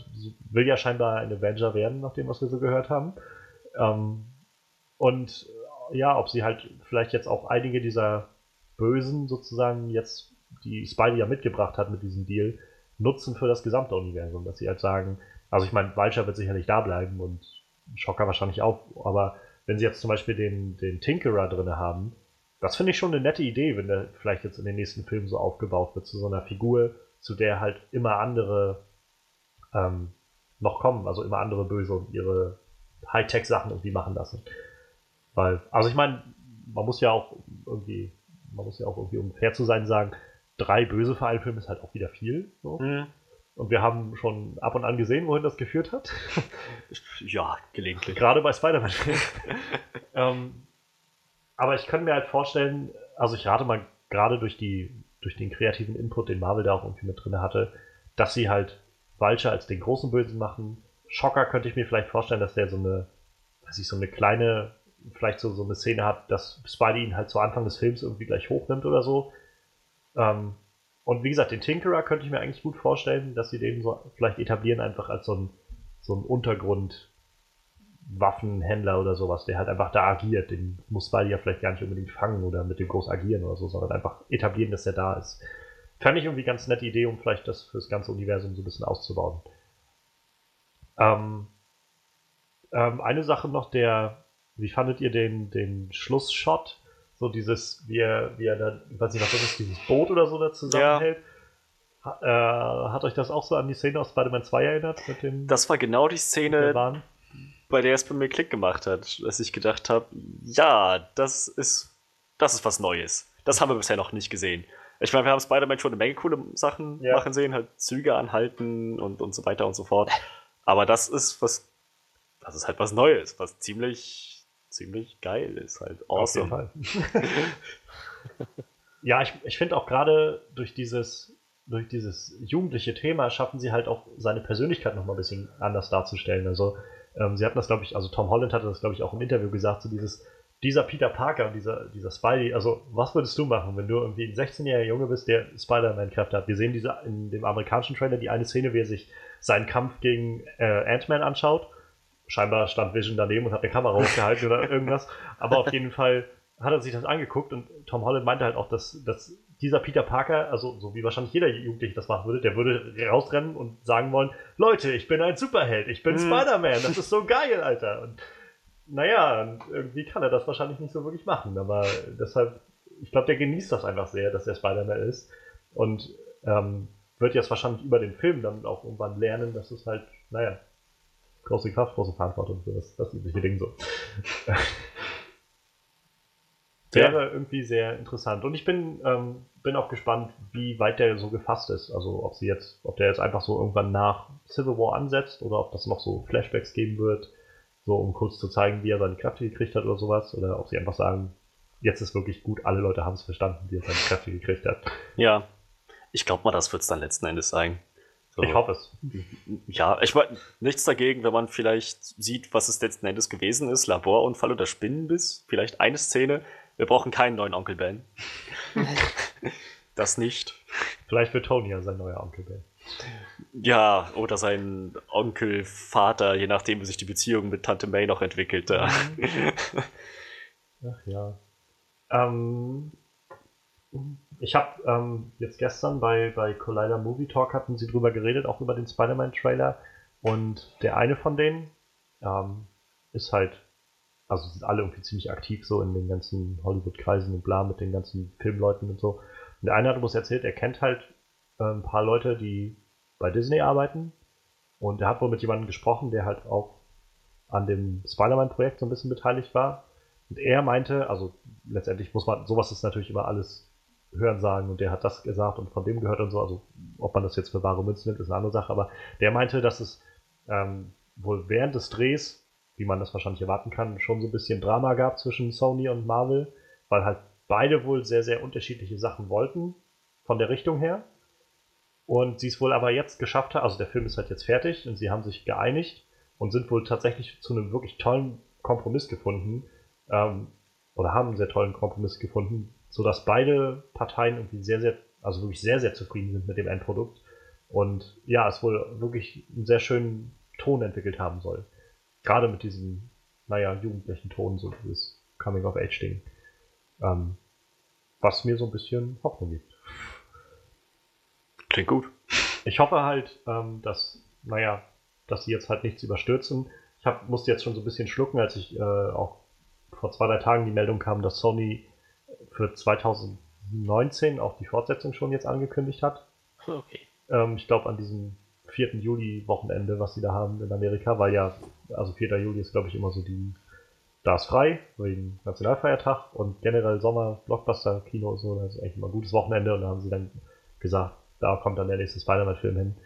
will ja scheinbar ein Avenger werden, nach dem, was wir so gehört haben. Ähm, und ja, ob sie halt vielleicht jetzt auch einige dieser Bösen sozusagen jetzt, die Spidey ja mitgebracht hat mit diesem Deal, nutzen für das gesamte Universum. Dass sie halt sagen, also ich meine, Vulture wird sicherlich da bleiben und Schocker wahrscheinlich auch, aber wenn sie jetzt zum Beispiel den, den Tinkerer drin haben, das finde ich schon eine nette Idee, wenn der vielleicht jetzt in den nächsten Filmen so aufgebaut wird, zu so einer Figur, zu der halt immer andere ähm, noch kommen, also immer andere Böse und ihre Hightech-Sachen irgendwie machen lassen. Weil, also ich meine, man muss ja auch irgendwie, man muss ja auch irgendwie, um fair zu sein, sagen, drei Böse für einen Film ist halt auch wieder viel. So. Mhm. Und wir haben schon ab und an gesehen, wohin das geführt hat. Ja, gelegentlich. Gerade bei Spider-Man. ähm, aber ich kann mir halt vorstellen, also ich rate mal gerade durch, die, durch den kreativen Input, den Marvel da auch irgendwie mit drin hatte, dass sie halt Vulture als den großen Bösen machen. Schocker könnte ich mir vielleicht vorstellen, dass der so eine, dass ich so eine kleine, vielleicht so, so eine Szene hat, dass Spidey ihn halt zu Anfang des Films irgendwie gleich hochnimmt oder so. Ähm, und wie gesagt, den Tinkerer könnte ich mir eigentlich gut vorstellen, dass sie den so vielleicht etablieren, einfach als so ein, so ein Untergrund-Waffenhändler oder sowas, der halt einfach da agiert. Den muss Spidey ja vielleicht gar nicht unbedingt fangen oder mit dem groß agieren oder so, sondern einfach etablieren, dass er da ist. Fände ich irgendwie ganz nette Idee, um vielleicht das fürs ganze Universum so ein bisschen auszubauen. Ähm, ähm, eine Sache noch, der, wie fandet ihr den, den Schlussshot? so dieses, wie er, wie er da, ich weiß nicht, was das ist, dieses Boot oder so da zusammenhält. Ja. Ha, äh, hat euch das auch so an die Szene aus Spider-Man 2 erinnert? Mit dem, das war genau die Szene, der bei der es bei mir Klick gemacht hat, dass ich gedacht habe, ja, das ist, das ist was Neues. Das haben wir bisher noch nicht gesehen. Ich meine, wir haben Spider-Man schon eine Menge coole Sachen ja. machen sehen, halt Züge anhalten und, und so weiter und so fort. Aber das ist was, das ist halt was Neues, was ziemlich ziemlich geil ist. Halt awesome. ja, ich, ich finde auch gerade durch dieses, durch dieses jugendliche Thema schaffen sie halt auch seine Persönlichkeit nochmal ein bisschen anders darzustellen. Also, ähm, sie hatten das, glaube ich, also Tom Holland hatte das, glaube ich, auch im Interview gesagt, so dieses, dieser Peter Parker und dieser, dieser Spidey, also was würdest du machen, wenn du irgendwie ein 16-jähriger Junge bist, der Spider-Man-Kräfte hat? Wir sehen diese in dem amerikanischen Trailer die eine Szene, wie er sich seinen Kampf gegen äh, Ant-Man anschaut scheinbar stand Vision daneben und hat eine Kamera hochgehalten oder irgendwas. Aber auf jeden Fall hat er sich das angeguckt und Tom Holland meinte halt auch, dass, dass dieser Peter Parker, also so wie wahrscheinlich jeder Jugendliche das machen würde, der würde rausrennen und sagen wollen, Leute, ich bin ein Superheld, ich bin mhm. Spider-Man, das ist so geil, Alter. Und naja, irgendwie kann er das wahrscheinlich nicht so wirklich machen, aber deshalb, ich glaube, der genießt das einfach sehr, dass er Spider-Man ist. Und ähm, wird jetzt wahrscheinlich über den Film dann auch irgendwann lernen, dass es halt, naja, große Kraft, große Verantwortung, so das, das übliche Ding so. Wäre ja. irgendwie sehr interessant. Und ich bin, ähm, bin auch gespannt, wie weit der so gefasst ist. Also ob sie jetzt, ob der jetzt einfach so irgendwann nach Civil War ansetzt oder ob das noch so Flashbacks geben wird, so um kurz zu zeigen, wie er seine Kräfte gekriegt hat oder sowas. Oder ob sie einfach sagen, jetzt ist wirklich gut, alle Leute haben es verstanden, wie er seine Kräfte gekriegt hat. Ja, ich glaube mal, das wird es dann letzten Endes sein. So. Ich hoffe es. Ja, ich meine, nichts dagegen, wenn man vielleicht sieht, was es letzten Endes gewesen ist. Laborunfall oder Spinnenbiss. Vielleicht eine Szene. Wir brauchen keinen neuen Onkel Ben. das nicht. Vielleicht wird Tony ja sein neuer Onkel Ben. Ja, oder sein Onkel, Vater, je nachdem, wie sich die Beziehung mit Tante May noch entwickelt. Ach ja. Ähm, ich habe ähm, jetzt gestern bei, bei Collider Movie Talk hatten sie drüber geredet, auch über den Spider-Man-Trailer. Und der eine von denen ähm, ist halt, also sind alle irgendwie ziemlich aktiv so in den ganzen Hollywood-Kreisen und bla mit den ganzen Filmleuten und so. Und der eine hat uns erzählt, er kennt halt ein paar Leute, die bei Disney arbeiten. Und er hat wohl mit jemandem gesprochen, der halt auch an dem Spider-Man-Projekt so ein bisschen beteiligt war. Und er meinte, also letztendlich muss man, sowas ist natürlich immer alles Hören sagen und der hat das gesagt und von dem gehört und so. Also ob man das jetzt für wahre Münze nimmt, ist eine andere Sache. Aber der meinte, dass es ähm, wohl während des Drehs, wie man das wahrscheinlich erwarten kann, schon so ein bisschen Drama gab zwischen Sony und Marvel, weil halt beide wohl sehr, sehr unterschiedliche Sachen wollten, von der Richtung her. Und sie es wohl aber jetzt geschafft hat, also der Film ist halt jetzt fertig und sie haben sich geeinigt und sind wohl tatsächlich zu einem wirklich tollen Kompromiss gefunden, ähm, oder haben einen sehr tollen Kompromiss gefunden, sodass beide Parteien irgendwie sehr, sehr, also wirklich sehr, sehr zufrieden sind mit dem Endprodukt. Und ja, es wohl wirklich einen sehr schönen Ton entwickelt haben soll. Gerade mit diesem, naja, jugendlichen Ton, so dieses Coming-of-Age-Ding. Ähm, was mir so ein bisschen Hoffnung gibt. Klingt gut. Ich hoffe halt, ähm, dass, naja, dass sie jetzt halt nichts überstürzen. Ich hab, musste jetzt schon so ein bisschen schlucken, als ich äh, auch vor zwei, drei Tagen die Meldung kam, dass Sony für 2019 auch die Fortsetzung schon jetzt angekündigt hat. Okay. Ähm, ich glaube an diesem 4. Juli-Wochenende, was sie da haben in Amerika, weil ja, also 4. Juli ist glaube ich immer so die, da ist frei, wegen Nationalfeiertag und generell Sommer, Blockbuster, Kino und so, das ist eigentlich immer ein gutes Wochenende und da haben sie dann gesagt, da kommt dann der nächste Spider-Man-Film hin.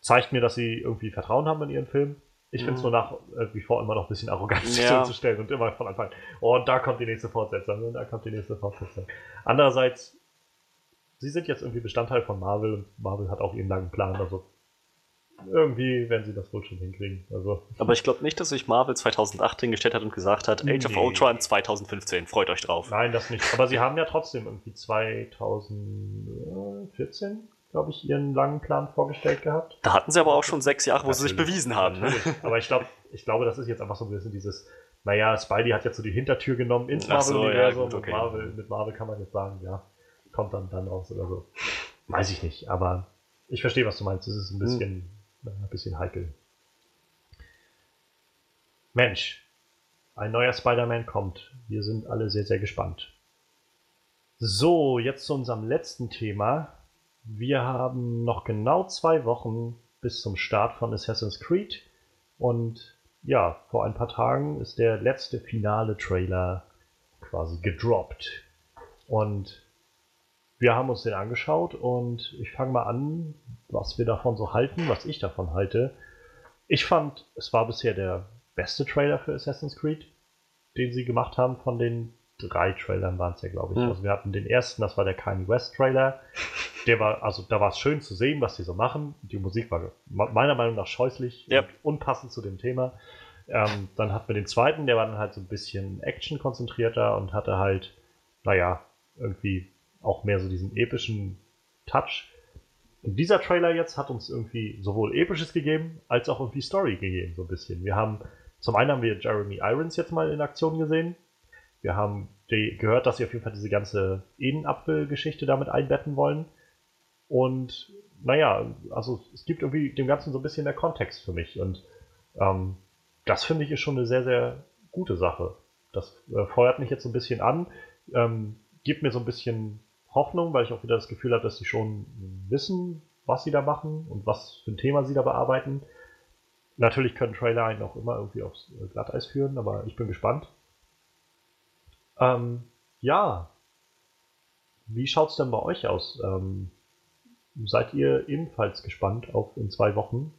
Zeigt mir, dass sie irgendwie Vertrauen haben in ihren Film. Ich finde es nur nach äh, wie vor immer noch ein bisschen arrogant, sich ja. so zu stellen und immer von Anfang, oh, da kommt die nächste Fortsetzung und da kommt die nächste Fortsetzung. Andererseits, sie sind jetzt irgendwie Bestandteil von Marvel und Marvel hat auch ihren langen Plan, also irgendwie werden sie das wohl schon hinkriegen. Also. Aber ich glaube nicht, dass sich Marvel 2018 gestellt hat und gesagt hat, Age nee. of Ultron 2015, freut euch drauf. Nein, das nicht. Aber sie haben ja trotzdem irgendwie 2014 glaube ich, ihren langen Plan vorgestellt gehabt. Da hatten sie aber auch schon sechs Jahre, wo natürlich, sie sich bewiesen haben. Ne? Aber ich glaube, ich glaube, das ist jetzt einfach so ein bisschen dieses, naja, Spidey hat jetzt so die Hintertür genommen ins Marvel-Universum. So, ja, okay. Marvel, mit Marvel kann man jetzt sagen, ja, kommt dann, dann raus oder so. Weiß ich nicht, aber ich verstehe, was du meinst. Es ist ein bisschen, hm. Ein bisschen heikel. Mensch, ein neuer Spider-Man kommt. Wir sind alle sehr, sehr gespannt. So, jetzt zu unserem letzten Thema. Wir haben noch genau zwei Wochen bis zum Start von Assassin's Creed. Und ja, vor ein paar Tagen ist der letzte finale Trailer quasi gedroppt. Und wir haben uns den angeschaut und ich fange mal an, was wir davon so halten, was ich davon halte. Ich fand, es war bisher der beste Trailer für Assassin's Creed, den sie gemacht haben von den drei Trailern waren es ja, glaube ich. Mhm. Also wir hatten den ersten, das war der Kanye West Trailer. Der war, also da war es schön zu sehen, was die so machen. Die Musik war meiner Meinung nach scheußlich ja. und unpassend zu dem Thema. Ähm, dann hatten wir den zweiten, der war dann halt so ein bisschen Action konzentrierter und hatte halt, naja, irgendwie auch mehr so diesen epischen Touch. Und dieser Trailer jetzt hat uns irgendwie sowohl episches gegeben, als auch irgendwie Story gegeben, so ein bisschen. Wir haben, zum einen haben wir Jeremy Irons jetzt mal in Aktion gesehen, wir haben gehört, dass sie auf jeden Fall diese ganze Edenapfel-Geschichte damit einbetten wollen. Und naja, also es gibt irgendwie dem Ganzen so ein bisschen der Kontext für mich. Und ähm, das finde ich ist schon eine sehr, sehr gute Sache. Das äh, feuert mich jetzt so ein bisschen an, ähm, gibt mir so ein bisschen Hoffnung, weil ich auch wieder das Gefühl habe, dass sie schon wissen, was sie da machen und was für ein Thema sie da bearbeiten. Natürlich können Trailer einen auch immer irgendwie aufs Glatteis führen, aber ich bin gespannt. Ähm, ja. Wie schaut es denn bei euch aus? Ähm, seid ihr ebenfalls gespannt auf in zwei Wochen?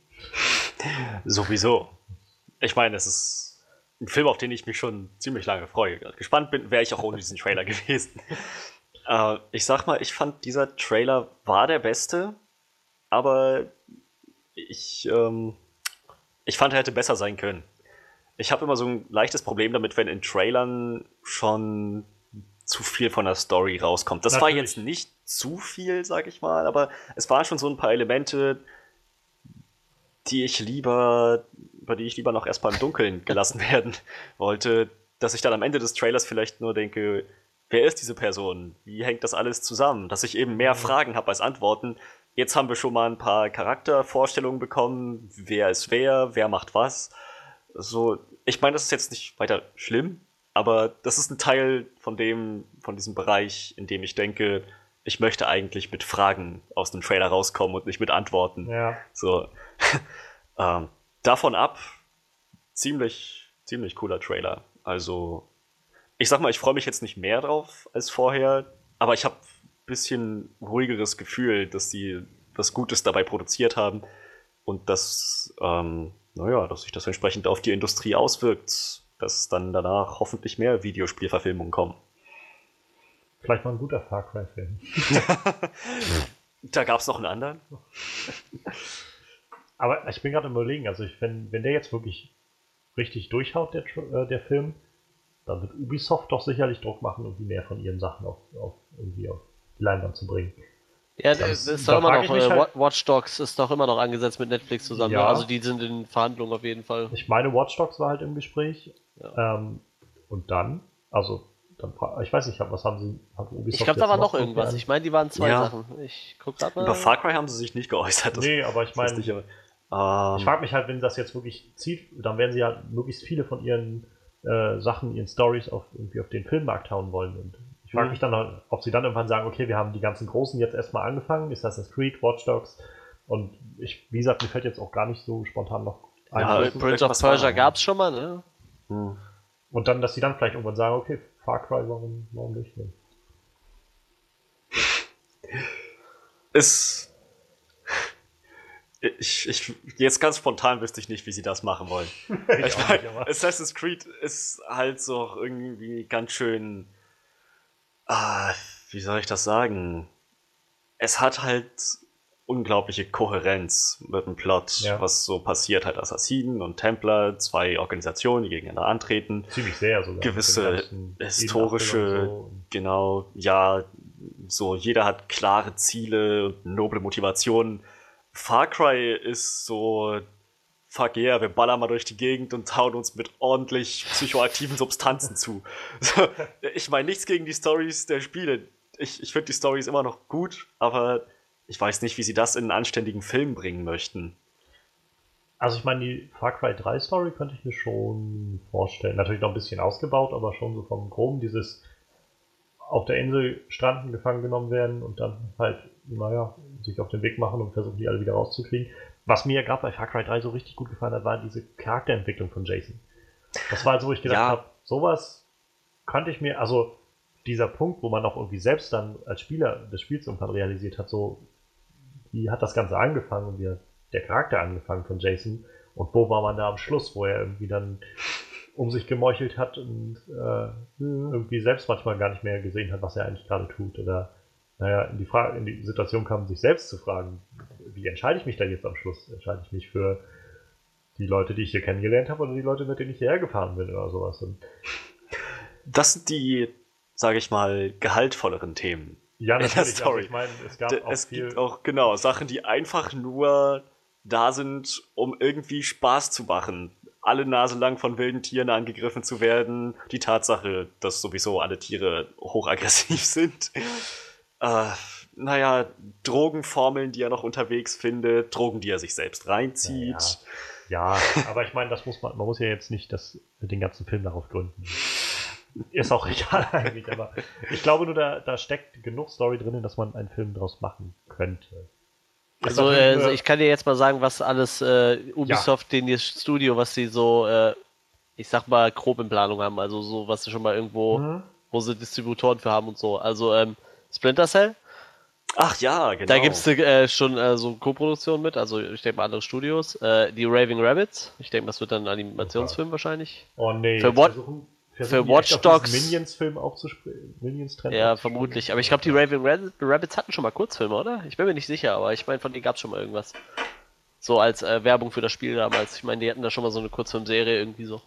Sowieso. Ich meine, es ist ein Film, auf den ich mich schon ziemlich lange freue. Gespannt bin, wäre ich auch ohne diesen Trailer gewesen. Äh, ich sag mal, ich fand, dieser Trailer war der beste, aber ich, ähm, ich fand, er hätte besser sein können. Ich habe immer so ein leichtes Problem damit, wenn in Trailern schon zu viel von der Story rauskommt. Das Natürlich. war jetzt nicht zu viel, sag ich mal, aber es waren schon so ein paar Elemente, die ich lieber, über die ich lieber noch erstmal im Dunkeln gelassen werden wollte, dass ich dann am Ende des Trailers vielleicht nur denke, wer ist diese Person? Wie hängt das alles zusammen? Dass ich eben mehr mhm. Fragen habe als Antworten. Jetzt haben wir schon mal ein paar Charaktervorstellungen bekommen, wer ist wer, wer macht was. So, ich meine, das ist jetzt nicht weiter schlimm, aber das ist ein Teil von dem, von diesem Bereich, in dem ich denke, ich möchte eigentlich mit Fragen aus dem Trailer rauskommen und nicht mit Antworten. Ja. So. ähm, davon ab, ziemlich, ziemlich cooler Trailer. Also, ich sag mal, ich freue mich jetzt nicht mehr drauf als vorher, aber ich habe ein bisschen ruhigeres Gefühl, dass die was Gutes dabei produziert haben und dass, ähm, naja, dass sich das entsprechend auf die Industrie auswirkt, dass dann danach hoffentlich mehr Videospielverfilmungen kommen. Vielleicht mal ein guter Far Cry-Film. da gab es noch einen anderen. Aber ich bin gerade überlegen, also ich, wenn, wenn der jetzt wirklich richtig durchhaut, der, äh, der Film, dann wird Ubisoft doch sicherlich Druck machen, irgendwie mehr von ihren Sachen auf, auf, irgendwie auf die Leinwand zu bringen. Ja, das, ist doch immer noch, äh, halt, Watch Dogs ist doch immer noch angesetzt mit Netflix zusammen. Ja. Also die sind in Verhandlungen auf jeden Fall. Ich meine, Watch Dogs war halt im Gespräch. Ja. Ähm, und dann, also, dann, ich weiß nicht, was haben sie, hat Ubisoft Ich glaube, da war noch irgendwas. Ich meine, die waren zwei ja. Sachen. Ich guck grad mal. Über Far Cry haben sie sich nicht geäußert. Das nee, aber ich meine, ich ähm, frage mich halt, wenn das jetzt wirklich zieht, dann werden sie ja möglichst viele von ihren äh, Sachen, ihren Stories auf, irgendwie auf den Filmmarkt hauen wollen. Und ich frage mhm. mich dann, ob sie dann irgendwann sagen, okay, wir haben die ganzen Großen jetzt erstmal angefangen, ist das Creed, Watch Dogs und ich, wie gesagt, mir fällt jetzt auch gar nicht so spontan noch ein. Ja, Prince of Persia gab es schon mal, ne? Hm. Und dann, dass sie dann vielleicht irgendwann sagen, okay, Far Cry, warum, warum nicht? Ne? Es ich, ich, jetzt ganz spontan wüsste ich nicht, wie sie das machen wollen. ich ich mein, Assassin's Creed ist halt so irgendwie ganz schön. Ah, wie soll ich das sagen? Es hat halt unglaubliche Kohärenz mit dem Plot, ja. was so passiert halt Assassinen und Templer, zwei Organisationen, die gegeneinander antreten. Ziemlich sehr sogar. Gewisse historische, so. genau, ja, so jeder hat klare Ziele und noble Motivationen Far Cry ist so, fuck yeah, wir ballern mal durch die Gegend und hauen uns mit ordentlich psychoaktiven Substanzen zu. Ich meine nichts gegen die Stories der Spiele. Ich, ich finde die Stories immer noch gut, aber ich weiß nicht, wie sie das in einen anständigen Film bringen möchten. Also ich meine, die Far Cry 3 Story könnte ich mir schon vorstellen. Natürlich noch ein bisschen ausgebaut, aber schon so vom Groben dieses auf der Insel stranden, gefangen genommen werden und dann halt, naja, sich auf den Weg machen und versuchen, die alle wieder rauszukriegen. Was mir ja gerade bei Far Cry 3 so richtig gut gefallen hat, war diese Charakterentwicklung von Jason. Das war so, wo ich gedacht ja. habe, sowas könnte ich mir, also dieser Punkt, wo man auch irgendwie selbst dann als Spieler des Spiels irgendwann realisiert hat, so, wie hat das Ganze angefangen und wie hat der Charakter angefangen von Jason und wo war man da am Schluss, wo er irgendwie dann um sich gemeuchelt hat und äh, irgendwie selbst manchmal gar nicht mehr gesehen hat, was er eigentlich gerade tut. Oder naja, in die, Frage, in die Situation kam, sich selbst zu fragen, wie entscheide ich mich da jetzt am Schluss? Entscheide ich mich für die Leute, die ich hier kennengelernt habe, oder die Leute, mit denen ich hierher gefahren bin oder sowas? Und das sind die, sage ich mal, gehaltvolleren Themen. Ja, natürlich. Also Story. Also ich meine, es gab auch es viel... gibt auch, genau, Sachen, die einfach nur da sind, um irgendwie Spaß zu machen alle Nase lang von wilden Tieren angegriffen zu werden. Die Tatsache, dass sowieso alle Tiere hochaggressiv sind. Äh, naja, Drogenformeln, die er noch unterwegs findet, Drogen, die er sich selbst reinzieht. Ja, ja. ja aber ich meine, das muss man, man muss ja jetzt nicht das, den ganzen Film darauf gründen. Ist auch egal eigentlich, aber ich glaube nur, da, da steckt genug Story drin, dass man einen Film daraus machen könnte. Also, äh, ich kann dir jetzt mal sagen, was alles äh, Ubisoft, ja. den das Studio, was sie so, äh, ich sag mal, grob in Planung haben. Also, so, was sie schon mal irgendwo, mhm. wo sie Distributoren für haben und so. Also, ähm, Splinter Cell. Ach ja, genau. Da gibt es äh, schon äh, so Co-Produktion mit, also ich denke mal andere Studios. Äh, die Raving Rabbits, ich denke, das wird dann ein Animationsfilm oh wahrscheinlich. Oh nee, für, What, für Watch Dogs. Minions-Film aufzuspringen. Minions Ja, vermutlich. Aber ich glaube, die Raving Rabbits hatten schon mal Kurzfilme, oder? Ich bin mir nicht sicher, aber ich meine, von denen gab es schon mal irgendwas. So als äh, Werbung für das Spiel damals. Ich meine, die hatten da schon mal so eine Kurzfilmserie irgendwie so.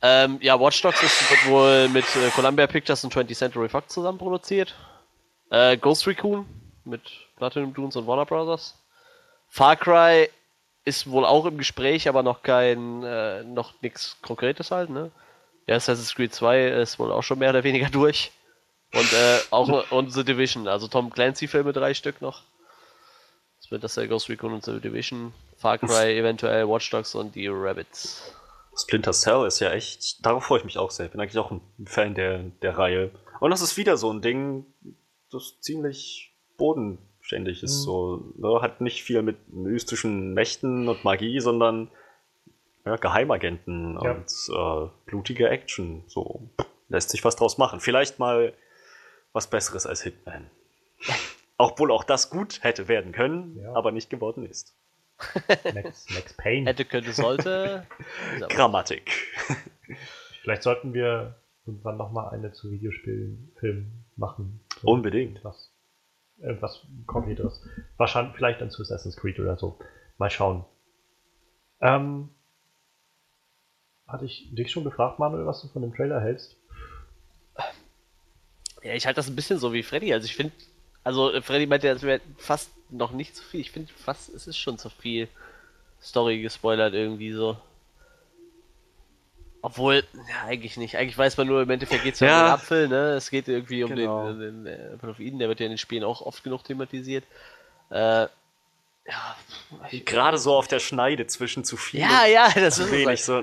Ähm, ja, Watch Dogs ist, wird wohl mit äh, Columbia Pictures und 20th Century Fox zusammen produziert. Äh, Ghost Recon mit Platinum Dunes und Warner Brothers. Far Cry ist wohl auch im Gespräch, aber noch kein, äh, noch nichts Konkretes halt, ne? Ja, Assassin's Creed 2 ist wohl auch schon mehr oder weniger durch. Und äh, auch und The Division, also Tom Clancy-Filme drei Stück noch. Das wird das Ghost Recon und The Division, Far Cry, eventuell Watch Dogs und die Rabbits. Splinter Cell ist ja echt, darauf freue ich mich auch sehr. Ich bin eigentlich auch ein Fan der, der Reihe. Und das ist wieder so ein Ding, das ziemlich bodenständig ist. Mhm. So, ne? Hat nicht viel mit mystischen Mächten und Magie, sondern ja, Geheimagenten ja. und äh, blutige Action. So lässt sich was draus machen. Vielleicht mal was Besseres als Hitman. Obwohl auch das gut hätte werden können, ja. aber nicht geworden ist. Max, Max Payne. Hätte, könnte, sollte. Grammatik. Vielleicht sollten wir irgendwann nochmal eine zu Videospielen machen. So Unbedingt. Was, irgendwas Konkreteres. Wahrscheinlich vielleicht dann zu Assassin's Creed oder so. Mal schauen. Ähm, hatte ich dich schon gefragt, Manuel, was du von dem Trailer hältst? Ja, ich halte das ein bisschen so wie Freddy. Also ich finde, also Freddy meinte, es wäre fast noch nicht zu viel. Ich finde fast, es ist schon zu viel Story gespoilert irgendwie so. Obwohl, ja, eigentlich nicht. Eigentlich weiß man nur, im Endeffekt geht es ja, ja, um den Apfel, ne? Es geht irgendwie um genau. den, den, den Propheten, der wird ja in den Spielen auch oft genug thematisiert. Äh, ja, gerade so auf der Schneide zwischen zu viel. Ja, ja, das ist wenig. Halt. So,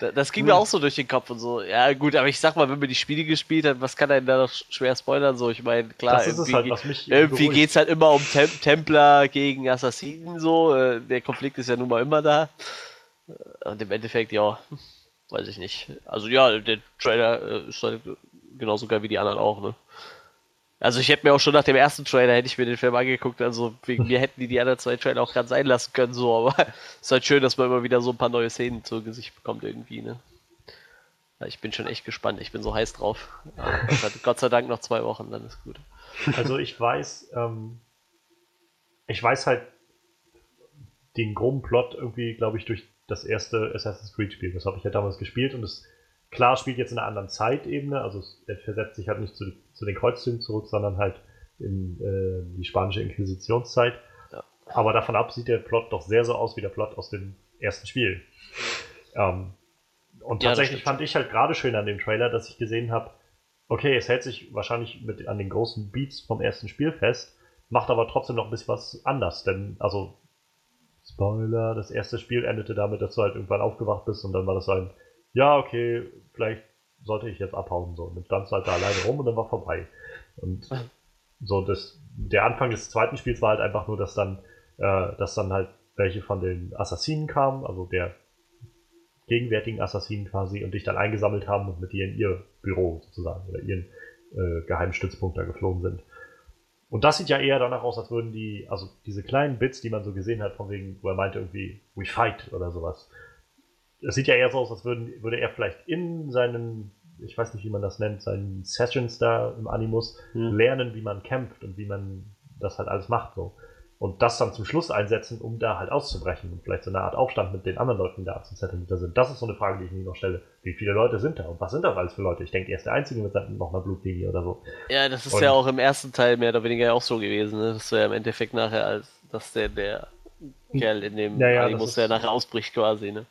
das ging mir auch so durch den Kopf und so. Ja, gut, aber ich sag mal, wenn man die Spiele gespielt hat, was kann einen da noch schwer spoilern? So, ich meine, klar, irgendwie, halt, irgendwie geht's halt immer um Tem Templer gegen Assassinen, so. Äh, der Konflikt ist ja nun mal immer da. Und im Endeffekt, ja, weiß ich nicht. Also, ja, der Trailer äh, ist halt genauso geil wie die anderen auch, ne? Also ich hätte mir auch schon nach dem ersten Trailer hätte ich mir den Film angeguckt, also wegen mir hätten die die anderen zwei Trailer auch ganz sein lassen können, so, aber es ist halt schön, dass man immer wieder so ein paar neue Szenen zu Gesicht bekommt irgendwie, ne? Ich bin schon echt gespannt, ich bin so heiß drauf. Gott sei Dank noch zwei Wochen, dann ist gut. Also ich weiß, ähm, ich weiß halt den groben Plot irgendwie, glaube ich, durch das erste Assassin's Creed Spiel. Das habe ich ja damals gespielt und es klar spielt jetzt in einer anderen Zeitebene, also er versetzt sich halt nicht zu, zu den Kreuzzügen zurück, sondern halt in äh, die spanische Inquisitionszeit. Ja. Aber davon ab sieht der Plot doch sehr so aus wie der Plot aus dem ersten Spiel. Ähm, und ja, tatsächlich fand ich halt gerade schön an dem Trailer, dass ich gesehen habe, okay, es hält sich wahrscheinlich mit an den großen Beats vom ersten Spiel fest, macht aber trotzdem noch ein bisschen was anders, denn also Spoiler, das erste Spiel endete damit, dass du halt irgendwann aufgewacht bist und dann war das ein ja, okay, vielleicht sollte ich jetzt abhauen. So. Und dann standst halt da alleine rum und dann war vorbei. Und so, das, der Anfang des zweiten Spiels war halt einfach nur, dass dann, äh, dass dann halt welche von den Assassinen kamen, also der gegenwärtigen Assassinen quasi, und dich dann eingesammelt haben und mit dir in ihr Büro sozusagen oder ihren äh, geheimen Stützpunkt da geflogen sind. Und das sieht ja eher danach aus, als würden die, also diese kleinen Bits, die man so gesehen hat, von wegen, wo er meinte irgendwie, we fight oder sowas, es sieht ja eher so aus, als würden, würde er vielleicht in seinen, ich weiß nicht, wie man das nennt, seinen Sessions da im Animus hm. lernen, wie man kämpft und wie man das halt alles macht so. Und das dann zum Schluss einsetzen, um da halt auszubrechen und vielleicht so eine Art Aufstand mit den anderen Leuten da zu zetteln, die da sind. Das ist so eine Frage, die ich mir noch stelle. Wie viele Leute sind da und was sind das alles für Leute? Ich denke, er ist der Einzige mit noch einer Blutlinie oder so. Ja, das ist und ja auch im ersten Teil mehr oder weniger auch so gewesen. Ne? Das ist ja im Endeffekt nachher, als dass der, der Kerl in dem ja, ja, Animus, der nachher ausbricht quasi. Ne?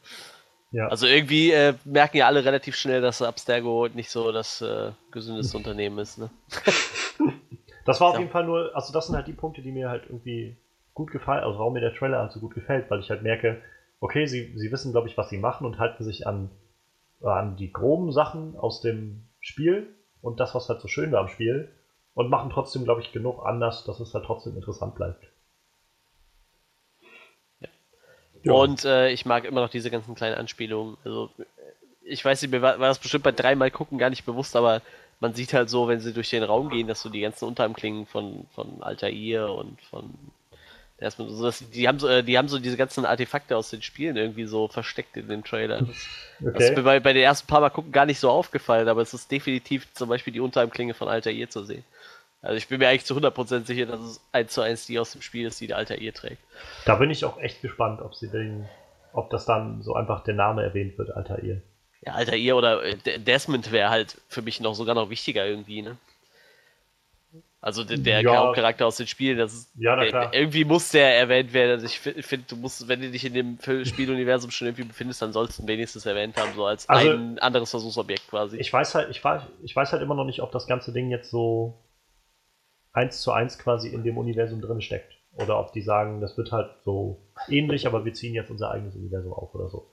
Ja. Also irgendwie äh, merken ja alle relativ schnell, dass Abstergo nicht so das äh, gesündeste Unternehmen ist. Ne? das war auf ja. jeden Fall nur, also das sind halt die Punkte, die mir halt irgendwie gut gefallen, also warum mir der Trailer halt so gut gefällt, weil ich halt merke, okay, sie, sie wissen, glaube ich, was sie machen und halten sich an, an die groben Sachen aus dem Spiel und das, was halt so schön war am Spiel und machen trotzdem, glaube ich, genug anders, dass es halt trotzdem interessant bleibt. Ja. Und äh, ich mag immer noch diese ganzen kleinen Anspielungen. Also, ich weiß nicht, mir war, war das bestimmt bei dreimal gucken gar nicht bewusst, aber man sieht halt so, wenn sie durch den Raum gehen, dass so die ganzen Unterarmklingen von, von Altair und von Erstmal so, dass die haben so, äh, die haben so diese ganzen Artefakte aus den Spielen irgendwie so versteckt in den Trailern. Das, okay. das ist mir bei, bei den ersten paar Mal gucken gar nicht so aufgefallen, aber es ist definitiv zum Beispiel die Unterarmklinge von Altair zu sehen. Also ich bin mir eigentlich zu 100% sicher, dass es eins zu eins die aus dem Spiel ist, die der Altair trägt. Da bin ich auch echt gespannt, ob sie den, ob das dann so einfach der Name erwähnt wird, Altair. Ja, Altair oder äh, Desmond wäre halt für mich noch sogar noch wichtiger irgendwie, ne? Also der, der ja. Hauptcharakter aus den Spielen, das ist, ja, der, irgendwie muss der erwähnt werden. Also ich finde, du musst, wenn du dich in dem Spieluniversum schon irgendwie befindest, dann sollst du wenigstens erwähnt haben, so als also, ein anderes Versuchsobjekt quasi. Ich weiß halt, ich weiß, ich weiß halt immer noch nicht, ob das ganze Ding jetzt so eins zu eins quasi in dem Universum drin steckt. Oder ob die sagen, das wird halt so ähnlich, aber wir ziehen jetzt unser eigenes Universum auf oder so.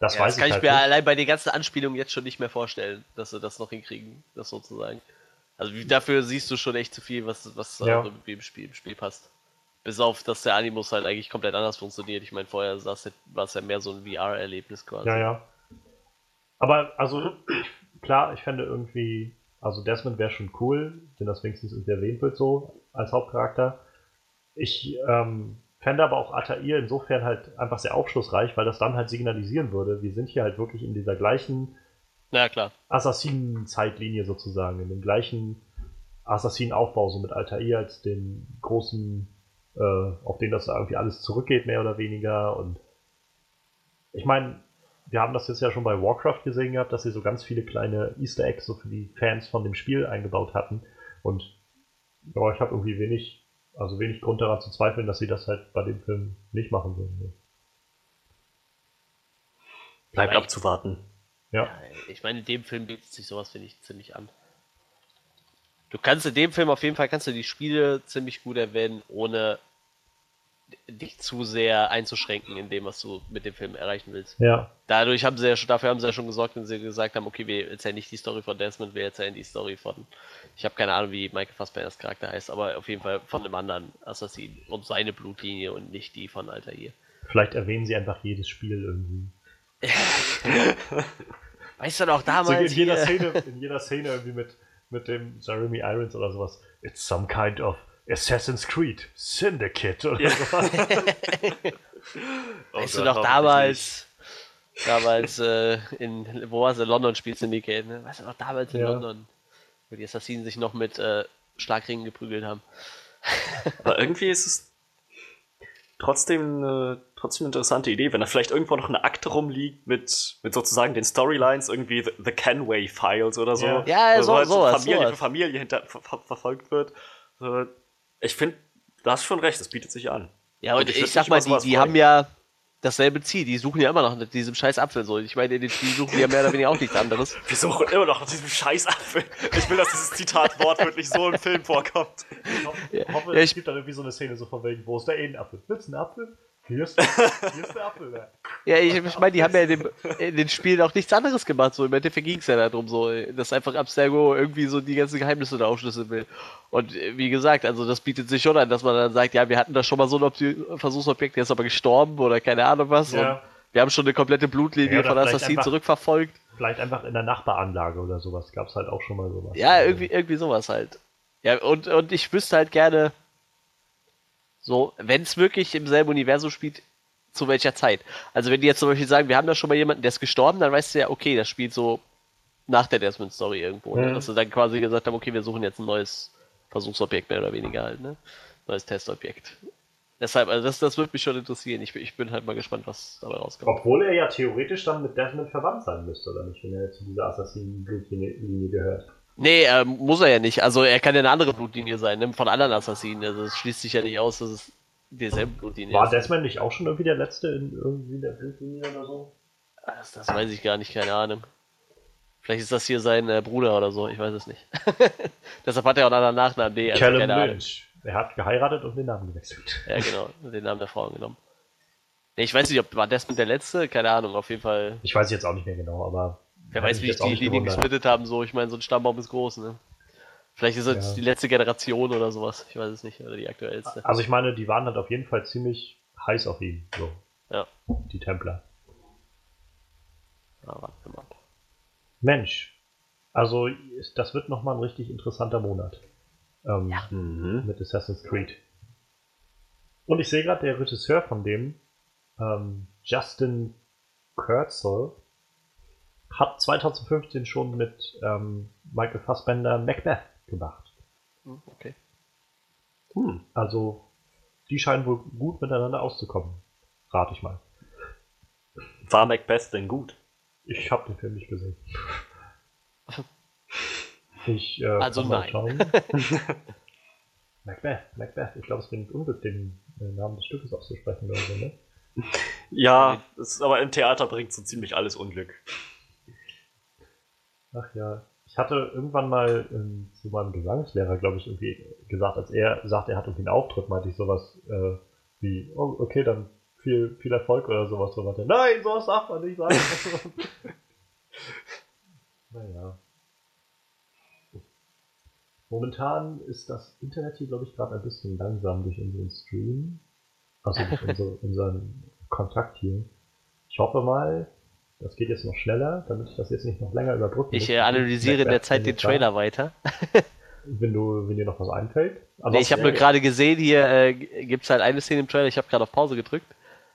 Das ja, weiß das kann ich, halt mir nicht. allein bei den ganzen Anspielungen jetzt schon nicht mehr vorstellen, dass sie das noch hinkriegen, das sozusagen. Also dafür siehst du schon echt zu viel, was, was ja. also im, Spiel, im Spiel passt. Bis auf, dass der Animus halt eigentlich komplett anders funktioniert. Ich meine, vorher war es ja mehr so ein VR-Erlebnis quasi. Ja, ja. Aber also, klar, ich fände irgendwie, also Desmond wäre schon cool, wenn das wenigstens irgendwie erwähnt wird, so als Hauptcharakter. Ich ähm, fände aber auch Atair insofern halt einfach sehr aufschlussreich, weil das dann halt signalisieren würde, wir sind hier halt wirklich in dieser gleichen ja, klar. Assassinen-Zeitlinie sozusagen, in dem gleichen Assassinen-Aufbau, so mit Altair als den großen, äh, auf den das irgendwie alles zurückgeht, mehr oder weniger. Und ich meine, wir haben das jetzt ja schon bei Warcraft gesehen gehabt, dass sie so ganz viele kleine Easter Eggs so für die Fans von dem Spiel eingebaut hatten. Und ja, ich habe irgendwie wenig, also wenig Grund daran zu zweifeln, dass sie das halt bei dem Film nicht machen würden. Bleibt abzuwarten. Ja. Ich meine, in dem Film bietet sich sowas, finde ich, ziemlich an. Du kannst in dem Film auf jeden Fall kannst du die Spiele ziemlich gut erwähnen, ohne dich zu sehr einzuschränken in dem, was du mit dem Film erreichen willst. Ja. Dadurch haben sie ja schon, dafür haben sie ja schon gesorgt, wenn sie gesagt haben, okay, wir erzählen nicht die Story von Desmond, wir erzählen die Story von, ich habe keine Ahnung, wie Michael Fassbenders Charakter heißt, aber auf jeden Fall von einem anderen Assassin und seine Blutlinie und nicht die von Altair. Vielleicht erwähnen sie einfach jedes Spiel irgendwie. weißt du noch damals? So in, jeder Szene, in jeder Szene irgendwie mit, mit dem Jeremy Irons oder sowas. It's some kind of Assassin's Creed Syndicate oder ja. sowas. oh weißt Gott, du noch damals? Damals äh, in, wo war es? London spielt Syndicate, ne? Weißt du noch damals in ja. London? Wo die Assassinen sich noch mit äh, Schlagringen geprügelt haben. Aber irgendwie ist es trotzdem eine, trotzdem eine interessante Idee, wenn da vielleicht irgendwo noch eine Akte rumliegt mit, mit sozusagen den Storylines, irgendwie The, the Kenway Files oder so. Ja, ja so, halt so, Familie sowas. für Familie hinter, ver, ver, verfolgt wird. Ich finde, du hast schon recht, das bietet sich an. Ja, und, und ich, ich sag mal, die, die haben ja, dasselbe Ziel. Die suchen ja immer noch nach diesem scheiß Apfel so. Ich meine, die suchen ja mehr oder weniger auch nichts anderes. Wir suchen immer noch nach diesem scheiß Apfel. Ich will, dass dieses Zitat wortwörtlich so im Film vorkommt. Ich hoffe, ja, hoffe es gibt dann irgendwie so eine Szene so von wegen, wo ist der eh ein Apfel? Willst du einen Apfel? Hier ist, hier ist der Apfel. Ja, ja ich, ich meine, die haben ja in, dem, in den Spielen auch nichts anderes gemacht. So im Endeffekt ging es ja darum, so, dass einfach Abstergo irgendwie so die ganzen Geheimnisse da aufschlüsseln will. Und äh, wie gesagt, also das bietet sich schon an, dass man dann sagt, ja, wir hatten da schon mal so ein Versuchsobjekt, der ist aber gestorben oder keine Ahnung was. Ja. Wir haben schon eine komplette Blutlinie ja, von Assassin zurückverfolgt. Vielleicht einfach in der Nachbaranlage oder sowas gab es halt auch schon mal sowas. Ja, irgendwie, irgendwie sowas halt. Ja, und, und ich wüsste halt gerne, so, wenn es wirklich im selben Universum spielt, zu welcher Zeit. Also wenn die jetzt zum Beispiel sagen, wir haben da schon mal jemanden, der ist gestorben, dann weißt du ja, okay, das spielt so nach der Desmond Story irgendwo. Ne? Mhm. Dass sie dann quasi gesagt haben, okay, wir suchen jetzt ein neues Versuchsobjekt mehr oder weniger halt, ne? Neues Testobjekt. Deshalb, also das, das würde mich schon interessieren. Ich, ich bin halt mal gespannt, was dabei rauskommt. Obwohl er ja theoretisch dann mit Desmond verwandt sein müsste, oder nicht, wenn er zu dieser Assassinen-Blutlinie gehört. Nee, äh, muss er ja nicht. Also er kann ja eine andere Blutlinie sein, ne? von anderen Assassinen. Also es schließt sich ja nicht aus, dass es dieselbe Blutlinie War ist. War Desmond nicht auch schon irgendwie der Letzte in irgendwie der Blutlinie oder so? Das, das weiß ich gar nicht, keine Ahnung. Vielleicht ist das hier sein äh, Bruder oder so, ich weiß es nicht. Deshalb hat er auch einen anderen Nachnamen. Nee, also Callum Lynch. Er hat geheiratet und den Namen gewechselt. Ja, genau, den Namen der Frau genommen. Nee, ich weiß nicht, ob war Desmond der Letzte, keine Ahnung, auf jeden Fall. Ich weiß jetzt auch nicht mehr genau, aber Wer weiß, wie ich die Linien gesplittet haben, so. Ich meine, so ein Stammbaum ist groß, ne? Vielleicht ist es ja. die letzte Generation oder sowas. Ich weiß es nicht. Oder die aktuellste. Also ich meine, die waren halt auf jeden Fall ziemlich heiß auf ihn. So. Ja. Die Templer. Ja, warte mal. Mensch, also das wird nochmal ein richtig interessanter Monat. Ähm, Ja. Mhm. Mit Assassin's Creed. Und ich sehe gerade, der Regisseur von dem, ähm, Justin Kurzel, hat 2015 schon mit ähm, Michael Fassbender Macbeth gemacht. Hm, Okay. Hm. Also, die scheinen wohl gut miteinander auszukommen. Rate ich mal. War Macbeth denn gut? Ich habe den Film nicht gesehen. Ich, äh, Also nein. schauen. Macbeth, Macbeth. Ich glaube, es bringt Unglück, den Namen des Stückes auszusprechen oder so, ne? Ja, es aber im Theater bringt so ziemlich alles Unglück. Ach ja. Ich hatte irgendwann mal ähm, zu meinem Gesangslehrer, glaube ich, irgendwie gesagt, als er sagt, er hat irgendwie einen Auftritt, meinte ich sowas äh, wie, oh, okay, dann viel, viel Erfolg oder sowas. So meinte Nein, sowas darf man nicht sagen. naja. Momentan ist das Internet hier, glaube ich, gerade ein bisschen langsam durch unseren Stream. Also durch unsere, unseren Kontakt hier. Ich hoffe mal, das geht jetzt noch schneller, damit ich das jetzt nicht noch länger überbrücken Ich muss. äh, analysiere in der Zeit den findet da, Trailer weiter. Wenn, du, wenn dir noch was einfällt. Nee, ich habe nur gerade gesehen, hier äh, gibt es halt eine Szene im Trailer, ich habe gerade auf Pause gedrückt.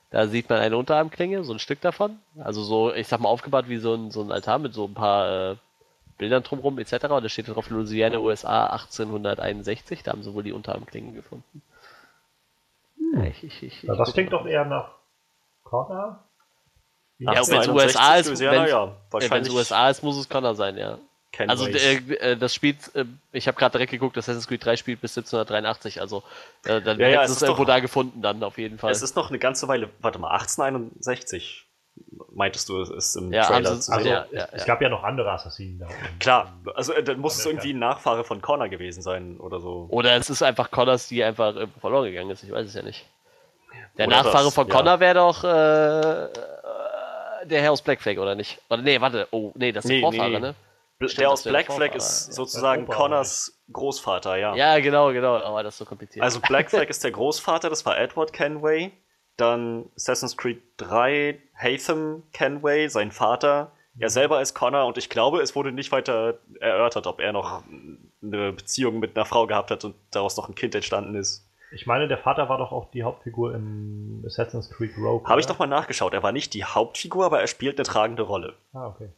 Da sieht man eine Unterarmklinge, so ein Stück davon. Also so, ich sag mal, aufgebaut wie so ein, so ein Altar mit so ein paar äh, Bildern drumherum etc. Und da steht drauf Louisiana, USA 1861. Da haben sie wohl die Unterarmklingen gefunden. Ja, ich, ich, ich, das klingt mal. doch eher nach Connor. Ja, wenn's 1861 USA ist, Louisiana, ja, Ja, Wenn es wahrscheinlich. USA ist, muss es Connor sein, ja. Ken Also äh, das spielt, äh, ich habe gerade direkt geguckt, Assassin's Creed 3 spielt bis 1783, also äh, dann Ja, ja, es es irgendwo doch- da gefunden dann auf jeden Fall. es ist noch eine ganze Weile, warte mal, 1861 meintest du, ist im Ja, Trailer sie- zu Also, ja, ja, es gab ja noch andere Assassinen da. Klar, also äh, dann muss es irgendwie ein Nachfahre von Connor gewesen sein oder so. Oder es ist einfach Connors, die einfach verloren gegangen ist, ich weiß es ja nicht. Der Oder Nachfahre das, von ja. Connor wäre doch äh, der Herr aus Black Flag, oder nicht? Oder nee, warte, oh, nee, das ist Nee, der Vorfahre, nee. ne? Stimmt, der aus Black Flag ist ja. sozusagen Connors Großvater, ja. Ja, genau, genau, aber das ist so kompliziert. Also Black Flag ist der Großvater, das war Edward Kenway. Dann Assassin's Creed 3, Hatham Kenway, sein Vater. Er selber ist Connor und ich glaube, es wurde nicht weiter erörtert, ob er noch eine Beziehung mit einer Frau gehabt hat und daraus noch ein Kind entstanden ist. Ich meine, der Vater war doch auch die Hauptfigur in Assassin's Creed Rogue. Habe ich oder? doch mal nachgeschaut. Er war nicht die Hauptfigur, aber er spielt eine tragende Rolle. Ah, okay.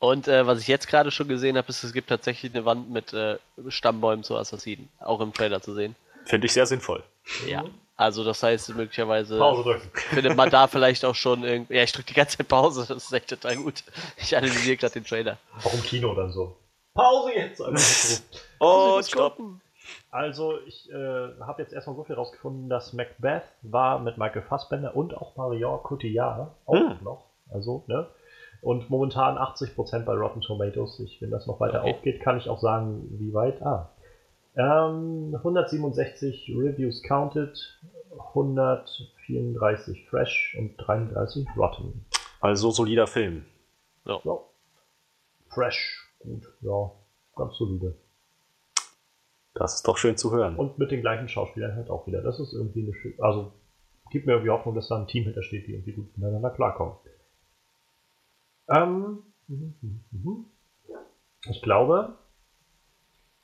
Und äh, was ich jetzt gerade schon gesehen habe, ist, es gibt tatsächlich eine Wand mit äh, Stammbäumen zu Assassinen, auch im Trailer zu sehen. Finde ich sehr sinnvoll. Ja. Also das heißt möglicherweise Pause drücken. findet man da vielleicht auch schon irgendwie. Ja, ich drücke die ganze Zeit Pause, das ist echt total gut. Ich analysiere gerade den Trailer. Auch im Kino dann so. Pause jetzt! Einfach so. Oh, stopp. Also, ich äh, habe jetzt erstmal so viel rausgefunden, dass Macbeth war mit Michael Fassbender und auch Marion Cotillard auch Hm. noch. Also, ne? Und momentan 80% bei Rotten Tomatoes. Ich, wenn das noch weiter Okay. aufgeht, kann ich auch sagen, wie weit. Ah. Ähm, 167 Reviews counted, 134 fresh und 33 rotten. Also solider Film. Ja. Fresh, gut, ja, ganz solide. Das ist doch schön zu hören. Und mit den gleichen Schauspielern halt auch wieder. Das ist irgendwie eine schöne. Also, gibt mir irgendwie Hoffnung, dass da ein Team hintersteht, die irgendwie gut miteinander klarkommen. Ähm, ich glaube,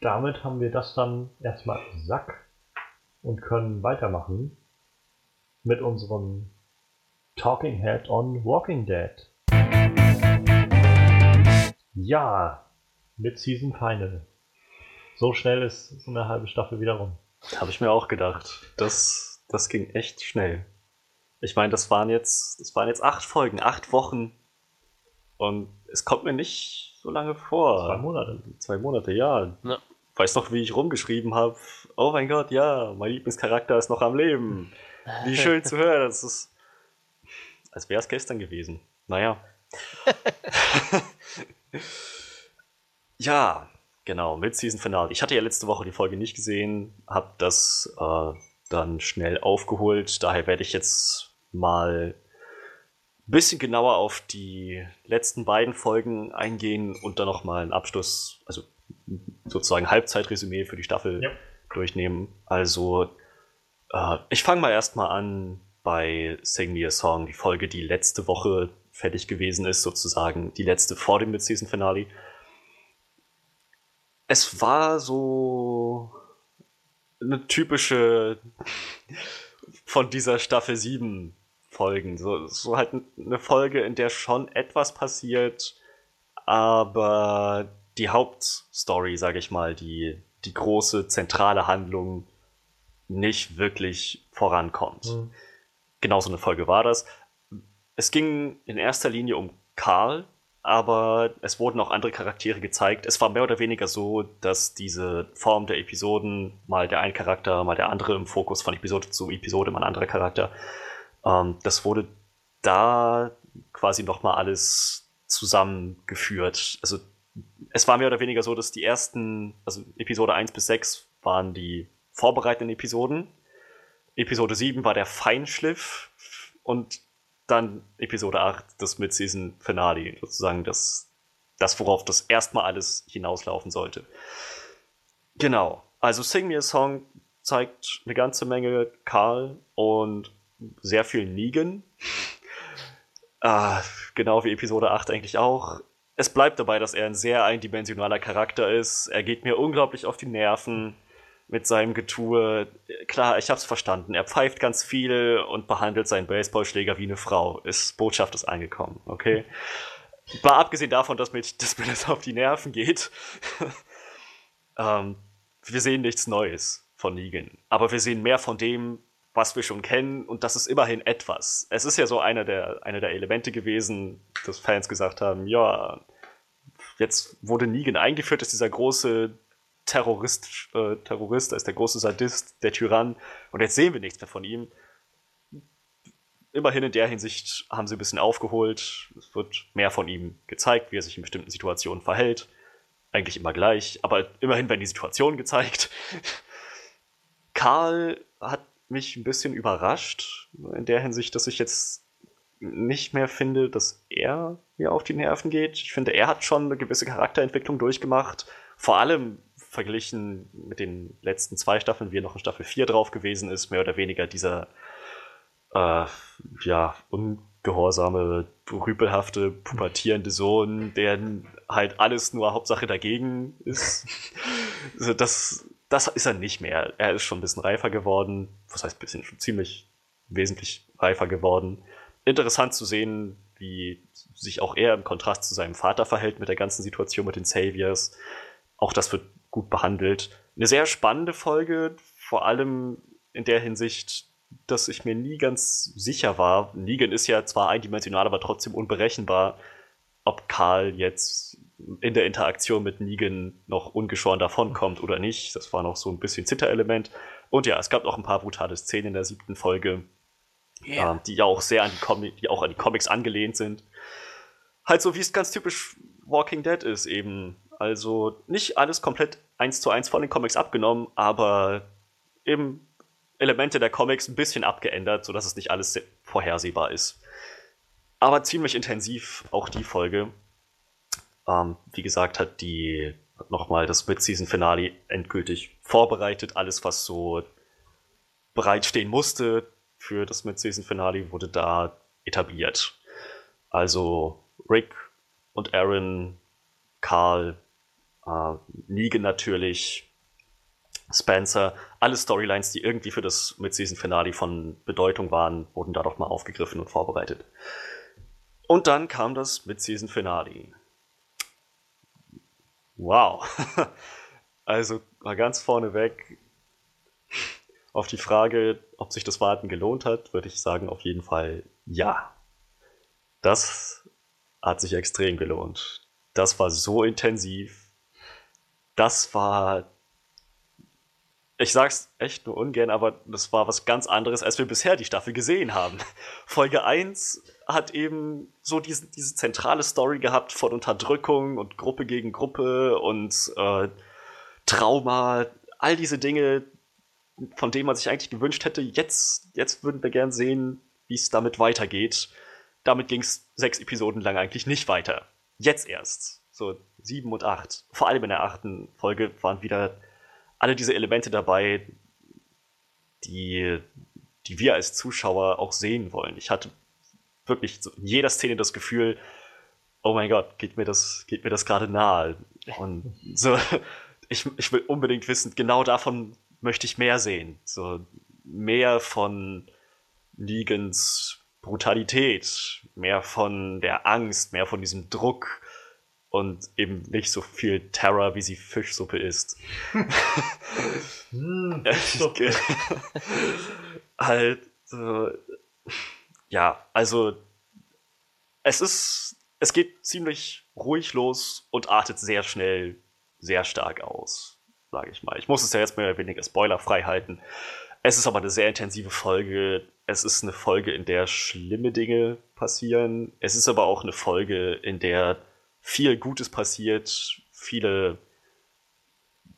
damit haben wir das dann erstmal im Sack und können weitermachen mit unserem Talking Head on Walking Dead. Ja, mit Season Final. So schnell ist so eine halbe Staffel wieder rum. Habe ich mir auch gedacht. Das, das ging echt schnell. Ich meine, das waren jetzt, das waren jetzt acht Folgen, acht Wochen. Und es kommt mir nicht so lange vor. Zwei Monate. Zwei Monate, ja. Ja. Weiß noch, wie ich rumgeschrieben habe. Oh mein Gott, ja, mein Lieblingscharakter ist noch am Leben. Wie schön zu hören. Das ist, als wäre es gestern gewesen. Naja. ja, genau, Mid-Season Finale. Ich hatte ja letzte Woche die Folge nicht gesehen, habe das äh, dann schnell aufgeholt. Daher werde ich jetzt mal ein bisschen genauer auf die letzten beiden Folgen eingehen und dann nochmal einen Abschluss, also sozusagen Halbzeitresümee für die Staffel Ja. durchnehmen. Also, äh, ich fange mal erstmal an bei Sing Me a Song, die Folge, die letzte Woche fertig gewesen ist, sozusagen die letzte vor dem Mid-Season-Finale. Es war so eine typische von dieser Staffel 7 Folgen. So, so halt eine Folge, in der schon etwas passiert, aber die Hauptstory, sage ich mal, die, die große zentrale Handlung nicht wirklich vorankommt. Mhm. Genauso eine Folge war das. Es ging in erster Linie um Karl, aber es wurden auch andere Charaktere gezeigt. Es war mehr oder weniger so, dass diese Form der Episoden, mal der ein Charakter, mal der andere im Fokus von Episode zu Episode, mal ein anderer Charakter, ähm, das wurde da quasi nochmal alles zusammengeführt. Also es war mehr oder weniger so, dass die ersten, also Episode 1 bis 6 waren die vorbereitenden Episoden. Episode 7 war der Feinschliff und dann Episode 8 das Mid-Season Finale, sozusagen das, das, worauf das erstmal alles hinauslaufen sollte. Genau. Also Sing Me a Song zeigt eine ganze Menge Karl und sehr viel Negan. ah, genau wie Episode 8 eigentlich auch. Es bleibt dabei, dass er ein sehr eindimensionaler Charakter ist. Er geht mir unglaublich auf die Nerven mit seinem Getue. Klar, ich hab's verstanden. Er pfeift ganz viel und behandelt seinen Baseballschläger wie eine Frau. Ist, Botschaft ist angekommen, okay? War abgesehen davon, dass mir, dass mir das auf die Nerven geht. ähm, wir sehen nichts Neues von Negan. Aber wir sehen mehr von dem, was wir schon kennen, und das ist immerhin etwas. Es ist ja so einer der, einer der Elemente gewesen, dass Fans gesagt haben, ja, jetzt wurde Negan eingeführt, ist dieser große Terrorist, äh, Terrorist, ist der große Sadist, der Tyrann, und jetzt sehen wir nichts mehr von ihm. Immerhin in der Hinsicht haben sie ein bisschen aufgeholt. Es wird mehr von ihm gezeigt, wie er sich in bestimmten Situationen verhält. Eigentlich immer gleich, aber immerhin werden die Situationen gezeigt. Karl hat mich ein bisschen überrascht, in der Hinsicht, dass ich jetzt nicht mehr finde, dass er mir auf die Nerven geht. Ich finde, er hat schon eine gewisse Charakterentwicklung durchgemacht. Vor allem verglichen mit den letzten zwei Staffeln, wie er noch in Staffel 4 drauf gewesen ist, mehr oder weniger dieser äh, ja, ungehorsame, rüpelhafte, pubertierende Sohn, der halt alles nur Hauptsache dagegen ist. also das das ist er nicht mehr. Er ist schon ein bisschen reifer geworden. Was heißt ein bisschen? Schon ziemlich wesentlich reifer geworden. Interessant zu sehen, wie sich auch er im Kontrast zu seinem Vater verhält mit der ganzen Situation mit den Saviors. Auch das wird gut behandelt. Eine sehr spannende Folge, vor allem in der Hinsicht, dass ich mir nie ganz sicher war. Negan ist ja zwar eindimensional, aber trotzdem unberechenbar, ob Karl jetzt in der Interaktion mit Negan noch ungeschoren davonkommt oder nicht. Das war noch so ein bisschen Zitterelement. Und ja, es gab auch ein paar brutale Szenen in der siebten Folge, yeah. äh, die ja auch sehr an die, Com die auch an die Comics angelehnt sind. Halt so, wie es ganz typisch Walking Dead ist eben. Also nicht alles komplett eins zu eins von den Comics abgenommen, aber eben Elemente der Comics ein bisschen abgeändert, sodass es nicht alles vorhersehbar ist. Aber ziemlich intensiv auch die Folge. Ähm, wie gesagt, hat die nochmal das Mid-Season-Finale endgültig vorbereitet. Alles, was so bereitstehen musste für das Mid-Season-Finale, wurde da etabliert. Also Rick und Aaron, Carl, äh, Negan natürlich, Spencer, alle Storylines, die irgendwie für das Mid-Season-Finale von Bedeutung waren, wurden da doch mal aufgegriffen und vorbereitet. Und dann kam das Mid-Season-Finale. Wow. Also mal ganz vorneweg auf die Frage, ob sich das Warten gelohnt hat, würde ich sagen, auf jeden Fall ja. Das hat sich extrem gelohnt. Das war so intensiv. Das war ich sag's echt nur ungern, aber das war was ganz anderes, als wir bisher die Staffel gesehen haben. Folge 1 hat eben so diese, diese zentrale Story gehabt von Unterdrückung und Gruppe gegen Gruppe und äh, Trauma, all diese Dinge, von denen man sich eigentlich gewünscht hätte, jetzt, jetzt würden wir gern sehen, wie es damit weitergeht. Damit ging's sechs Episoden lang eigentlich nicht weiter. Jetzt erst. So sieben und acht. Vor allem in der achten Folge waren wieder alle diese Elemente dabei, die die wir als Zuschauer auch sehen wollen. Ich hatte wirklich in jeder Szene das Gefühl, oh mein Gott, geht mir das, geht mir das gerade nahe. Und so, ich, ich will unbedingt wissen, genau davon möchte ich mehr sehen. So mehr von Negans Brutalität, mehr von der Angst, mehr von diesem Druck und eben nicht so viel Terror, wie sie Fischsuppe isst. hm, halt, äh, ja, also es ist, es geht ziemlich ruhig los und artet sehr schnell sehr stark aus, sage ich mal. Ich muss es ja jetzt mehr oder weniger spoilerfrei halten. Es ist aber eine sehr intensive Folge. Es ist eine Folge, in der schlimme Dinge passieren. Es ist aber auch eine Folge, in der viel Gutes passiert, viele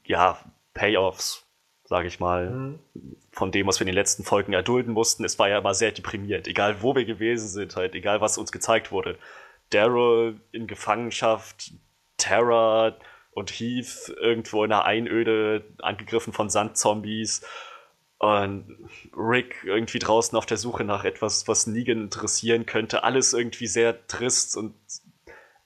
ja, Payoffs, sage ich mal, mhm. von dem, was wir in den letzten Folgen erdulden mussten. Es war ja immer sehr deprimierend, egal wo wir gewesen sind, halt, egal was uns gezeigt wurde. Daryl in Gefangenschaft, Terra und Heath irgendwo in einer Einöde angegriffen von Sandzombies und Rick irgendwie draußen auf der Suche nach etwas, was Negan interessieren könnte. Alles irgendwie sehr trist und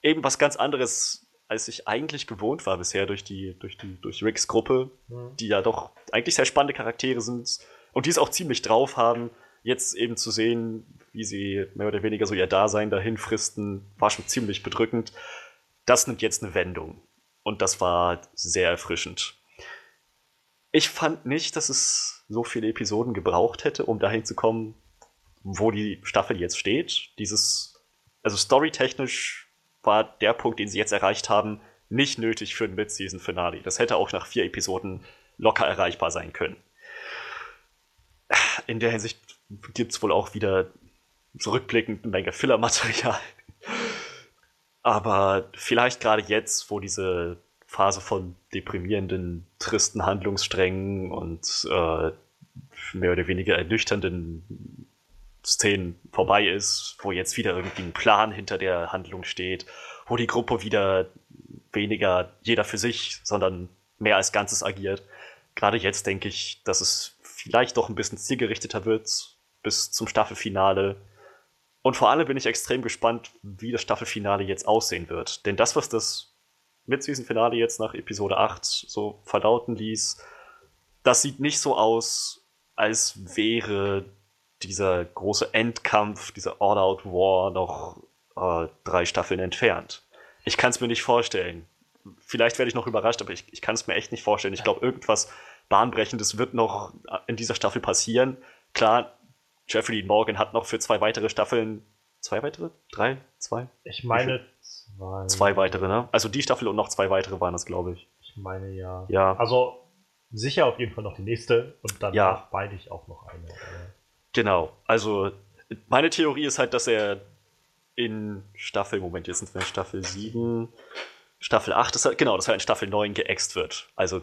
eben was ganz anderes, als ich eigentlich gewohnt war bisher durch die, durch die, durch Ricks Gruppe, mhm. die ja doch eigentlich sehr spannende Charaktere sind und die es auch ziemlich drauf haben. Jetzt eben zu sehen, wie sie mehr oder weniger so ihr Dasein dahin fristen, war schon ziemlich bedrückend. Das nimmt jetzt eine Wendung. Und das war sehr erfrischend. Ich fand nicht, dass es so viele Episoden gebraucht hätte, um dahin zu kommen, wo die Staffel jetzt steht. Dieses, also storytechnisch war der Punkt, den sie jetzt erreicht haben, nicht nötig für ein Mid-Season-Finale. Das hätte auch nach vier Episoden locker erreichbar sein können. In der Hinsicht gibt es wohl auch wieder zurückblickend eine Menge Filler-Material. Aber vielleicht gerade jetzt, wo diese Phase von deprimierenden, tristen Handlungssträngen und äh, mehr oder weniger ernüchternden Szenen vorbei ist, wo jetzt wieder irgendwie ein Plan hinter der Handlung steht, wo die Gruppe wieder weniger jeder für sich, sondern mehr als Ganzes agiert. Gerade jetzt denke ich, dass es vielleicht doch ein bisschen zielgerichteter wird bis zum Staffelfinale. Und vor allem bin ich extrem gespannt, wie das Staffelfinale jetzt aussehen wird. Denn das, was das Mid-Season-Finale jetzt nach Episode 8 so verlauten ließ, das sieht nicht so aus, als wäre dieser große Endkampf, dieser All-Out-War noch äh, drei Staffeln entfernt. Ich kann es mir nicht vorstellen. Vielleicht werde ich noch überrascht, aber ich, ich kann es mir echt nicht vorstellen. Ich glaube, irgendwas Bahnbrechendes wird noch in dieser Staffel passieren. Klar, Jeffrey Dean Morgan hat noch für zwei weitere Staffeln. Zwei weitere? Drei? Zwei? Ich meine zwei. Zwei weitere, ne? Also die Staffel und noch zwei weitere waren das, glaube ich. Ich meine ja. Ja. Also sicher auf jeden Fall noch die nächste und dann ja. beide ich auch noch eine. Genau. Also meine Theorie ist halt, dass er in Staffel, Moment, jetzt sind wir in Staffel 7, Staffel 8, das, genau, dass er in Staffel 9 geäxt wird. Also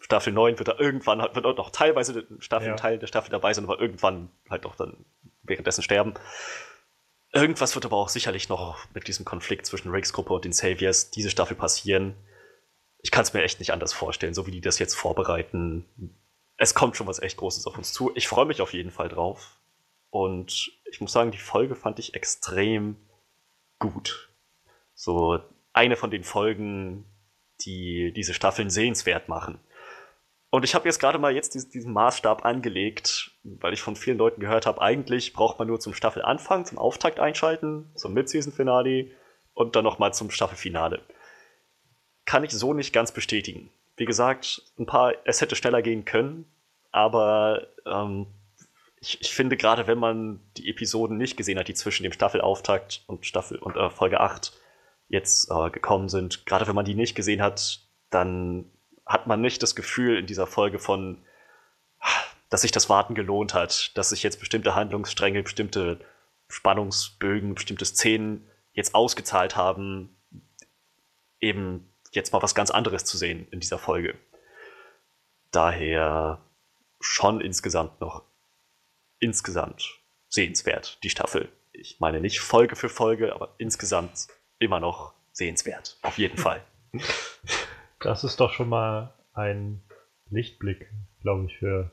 Staffel 9 wird er irgendwann, wird auch noch teilweise Staffel, ja. Teil der Staffel dabei sein, aber irgendwann halt auch dann währenddessen sterben. Irgendwas wird aber auch sicherlich noch mit diesem Konflikt zwischen Ricks Gruppe und den Saviors diese Staffel passieren. Ich kann es mir echt nicht anders vorstellen, so wie die das jetzt vorbereiten. Es kommt schon was echt Großes auf uns zu. Ich freue mich auf jeden Fall drauf. Und ich muss sagen, die Folge fand ich extrem gut. So eine von den Folgen, die diese Staffeln sehenswert machen. Und ich habe jetzt gerade mal jetzt diesen, Maßstab angelegt, weil ich von vielen Leuten gehört habe, eigentlich braucht man nur zum Staffelanfang, zum Auftakt einschalten, zum Mid-Season-Finale und dann nochmal zum Staffelfinale. Kann ich so nicht ganz bestätigen. Wie gesagt, ein paar, es hätte schneller gehen können, aber ähm, ich, ich, finde gerade, wenn man die Episoden nicht gesehen hat, die zwischen dem Staffelauftakt und Staffel und äh, Folge 8 jetzt äh, gekommen sind, gerade wenn man die nicht gesehen hat, dann hat man nicht das Gefühl in dieser Folge von, dass sich das Warten gelohnt hat, dass sich jetzt bestimmte Handlungsstränge, bestimmte Spannungsbögen, bestimmte Szenen jetzt ausgezahlt haben, eben jetzt mal was ganz anderes zu sehen in dieser Folge. Daher schon insgesamt noch insgesamt sehenswert, die Staffel. Ich meine nicht Folge für Folge, aber insgesamt immer noch sehenswert. Auf jeden Fall. Das ist doch schon mal ein Lichtblick, glaube ich, für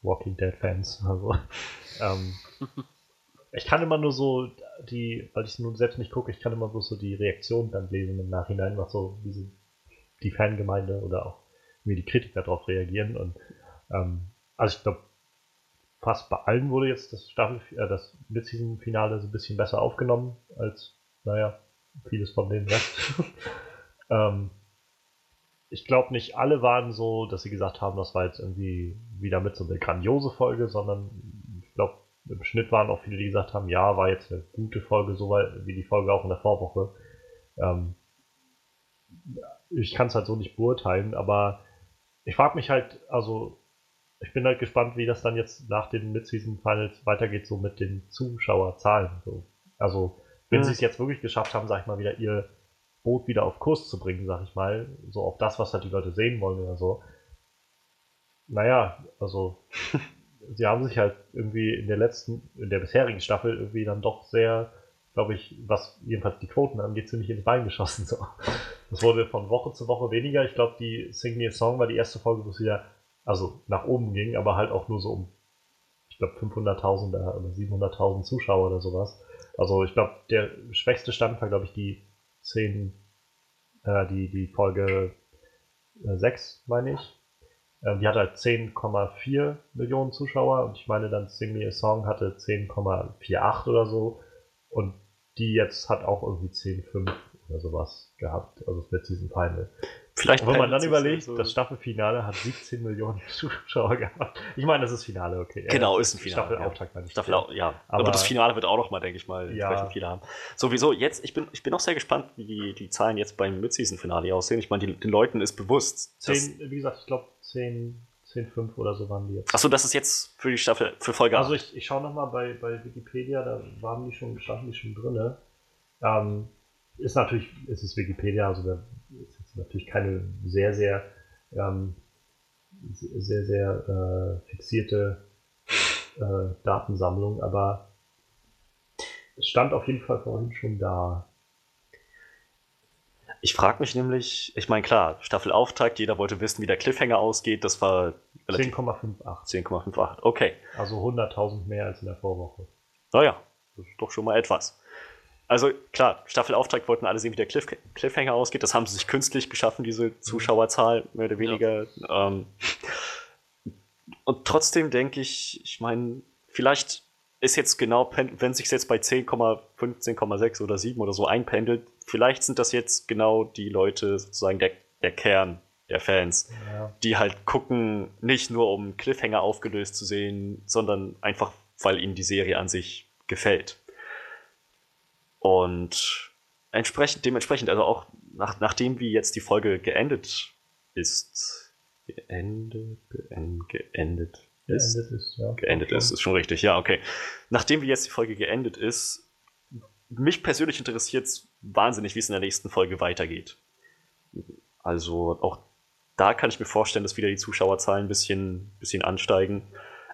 Walking Dead Fans. Also, ähm, ich kann immer nur so die, weil ich es nun selbst nicht gucke, ich kann immer bloß so die Reaktion dann lesen im Nachhinein, was so diese, die Fangemeinde oder auch wie die Kritiker darauf reagieren. Und ähm, also ich glaube, fast bei allen wurde jetzt das Staffel, äh, das Mid-Season-Finale so ein bisschen besser aufgenommen als, naja, vieles von dem Rest. ähm, ich glaube nicht alle waren so, dass sie gesagt haben, das war jetzt irgendwie wieder mit so eine grandiose Folge, sondern ich glaube, im Schnitt waren auch viele, die gesagt haben, ja, war jetzt eine gute Folge, so wie die Folge auch in der Vorwoche. Ähm, ich kann es halt so nicht beurteilen, aber ich frage mich halt, also ich bin halt gespannt, wie das dann jetzt nach den Mid-Season Finals weitergeht, so mit den Zuschauerzahlen. So. Also, wenn mhm. sie es jetzt wirklich geschafft haben, sag ich mal, wieder ihr Boot wieder auf Kurs zu bringen, sag ich mal, so auf das, was halt die Leute sehen wollen oder so. Naja, also, sie haben sich halt irgendwie in der letzten, in der bisherigen Staffel irgendwie dann doch sehr, glaube ich, was jedenfalls die Quoten angeht, ziemlich ins Bein geschossen. So. Das wurde von Woche zu Woche weniger. Ich glaube, die Sing Me a Song war die erste Folge, wo es wieder also nach oben ging, aber halt auch nur so um, ich glaube, 500.000 oder 700.000 Zuschauer oder sowas. Also ich glaube, der schwächste Stand war, glaube ich, die 10, äh, die, die Folge äh, 6, meine ich. Ähm, die hatte halt 10,4 Millionen Zuschauer und ich meine dann Sing Me a Song hatte 10,48 oder so und die jetzt hat auch irgendwie 10,5 oder sowas gehabt, also mit diesem Final. Vielleicht wenn man dann überlegt, so das Staffelfinale hat 17 Millionen Zuschauer gehabt. Ich meine, das ist Finale, okay. Genau, ist ein Finale. Staffelauftakt, ja. Staffel, ja. Aber, aber, das Finale wird auch noch mal, denke ich mal, ja. viele haben. Sowieso, jetzt, ich bin, ich bin auch sehr gespannt, wie die, die Zahlen jetzt beim Mid-Season-Finale aussehen. Ich meine, den Leuten ist bewusst. 10, wie gesagt, ich glaube 10, 10, 5 oder so waren die jetzt. Achso, das ist jetzt für die Staffel, für Folge Also ich, ich schaue nochmal bei, bei Wikipedia, da waren die schon, standen die schon drin. Ähm, ist natürlich, es ist Wikipedia, also da ist jetzt natürlich keine sehr, sehr, ähm, sehr, sehr äh, fixierte äh, Datensammlung, aber es stand auf jeden Fall vorhin schon da. Ich frage mich nämlich, ich meine, klar, Staffelauftakt, jeder wollte wissen, wie der Cliffhanger ausgeht, das war 10,58. 10,58, okay. Also 100.000 mehr als in der Vorwoche. Naja, das ist doch schon mal etwas. Also klar, Staffelauftrag wollten alle sehen, wie der Cliff Cliffhanger ausgeht. Das haben sie sich künstlich geschaffen, diese Zuschauerzahl, mehr oder weniger. Ja. Ähm, und trotzdem denke ich, ich meine, vielleicht ist jetzt genau, wenn sich jetzt bei 10,15,6 oder 7 oder so einpendelt, vielleicht sind das jetzt genau die Leute, sozusagen der, der Kern der Fans, ja. die halt gucken, nicht nur um Cliffhanger aufgelöst zu sehen, sondern einfach, weil ihnen die Serie an sich gefällt. Und entsprechend, dementsprechend, also auch nach, nachdem wie jetzt die Folge geendet ist, geendet, geendet, geendet ist, geendet ist, ja. Geendet ist, ist schon richtig, ja, okay. Nachdem wie jetzt die Folge geendet ist, mich persönlich interessiert es wahnsinnig, wie es in der nächsten Folge weitergeht. Also auch da kann ich mir vorstellen, dass wieder die Zuschauerzahlen ein bisschen, bisschen ansteigen.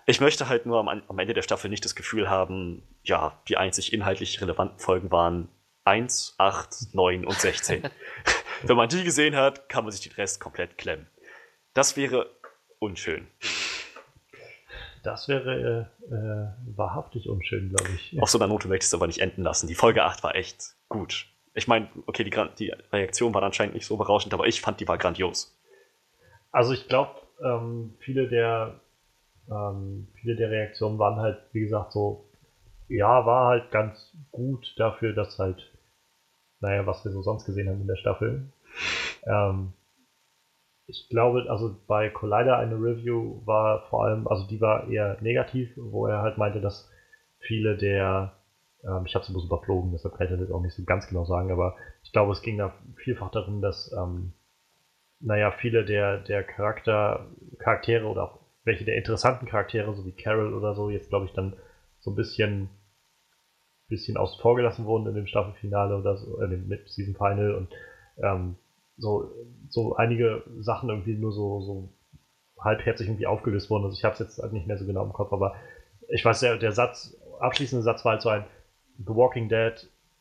Ich möchte halt nur am, am, Ende der Staffel nicht das Gefühl haben, ja, die einzig inhaltlich relevanten Folgen waren 1, 8, 9 und 16. Wenn man die gesehen hat, kann man sich den Rest komplett klemmen. Das wäre unschön. Das wäre äh, äh, wahrhaftig unschön, glaube ich. Auf so einer Note möchte ich es aber nicht enden lassen. Die Folge 8 war echt gut. Ich meine, okay, die, die, Reaktion war anscheinend nicht so berauschend, aber ich fand, die war grandios. Also ich glaube, ähm, viele der ähm, viele der Reaktionen waren halt, wie gesagt, so, ja, war halt ganz gut dafür, dass halt, naja, was wir so sonst gesehen haben in der Staffel. Ähm, ich glaube, also bei Collider eine Review war vor allem, also die war eher negativ, wo er halt meinte, dass viele der, ähm, ich habe es bloß überflogen, deshalb kann ich das auch nicht so ganz genau sagen, aber ich glaube, es ging da vielfach darum, dass, ähm, naja, viele der, der Charakter, Charaktere oder auch welche der interessanten Charaktere, so wie Carol oder so, jetzt glaube ich dann so ein bisschen, bisschen außen vor gelassen wurden in dem Staffelfinale oder so, in dem Mid-Season Final und ähm, so, so einige Sachen irgendwie nur so, so halbherzig irgendwie aufgelöst wurden. Also ich habe es jetzt halt nicht mehr so genau im Kopf, aber ich weiß, der, der Satz, abschließende Satz war halt so ein The Walking Dead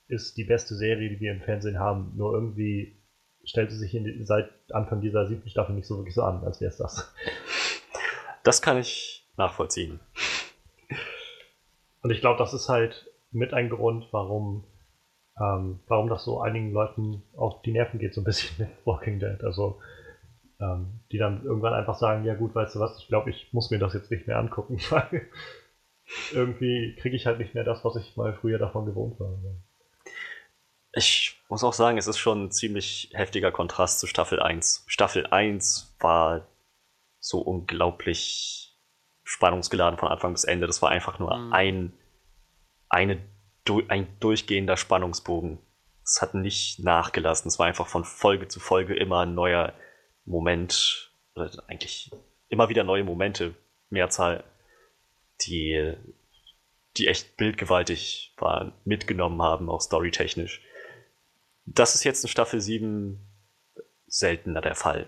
ist die beste Serie, die wir im Fernsehen haben, nur irgendwie stellte sich in, seit Anfang dieser siebten Staffel nicht so wirklich so an, als wäre es das. Das kann ich nachvollziehen. Und ich glaube, das ist halt mit ein Grund, warum, ähm, warum das so einigen Leuten auf die Nerven geht, so ein bisschen mit Walking Dead. Also, ähm, die dann irgendwann einfach sagen, ja gut, weißt du was, ich glaube, ich muss mir das jetzt nicht mehr angucken, weil irgendwie kriege ich halt nicht mehr das, was ich mal früher davon gewohnt war. Ich muss auch sagen, es ist schon ein ziemlich heftiger Kontrast zu Staffel 1. Staffel 1 war so unglaublich spannungsgeladen von Anfang bis Ende. Das war einfach nur mhm. ein, eine, ein durchgehender Spannungsbogen. Es hat nicht nachgelassen. Es war einfach von Folge zu Folge immer ein neuer Moment, oder eigentlich immer wieder neue Momente, Mehrzahl, die, die echt bildgewaltig waren, mitgenommen haben, auch storytechnisch. Das ist jetzt in Staffel 7 seltener der Fall,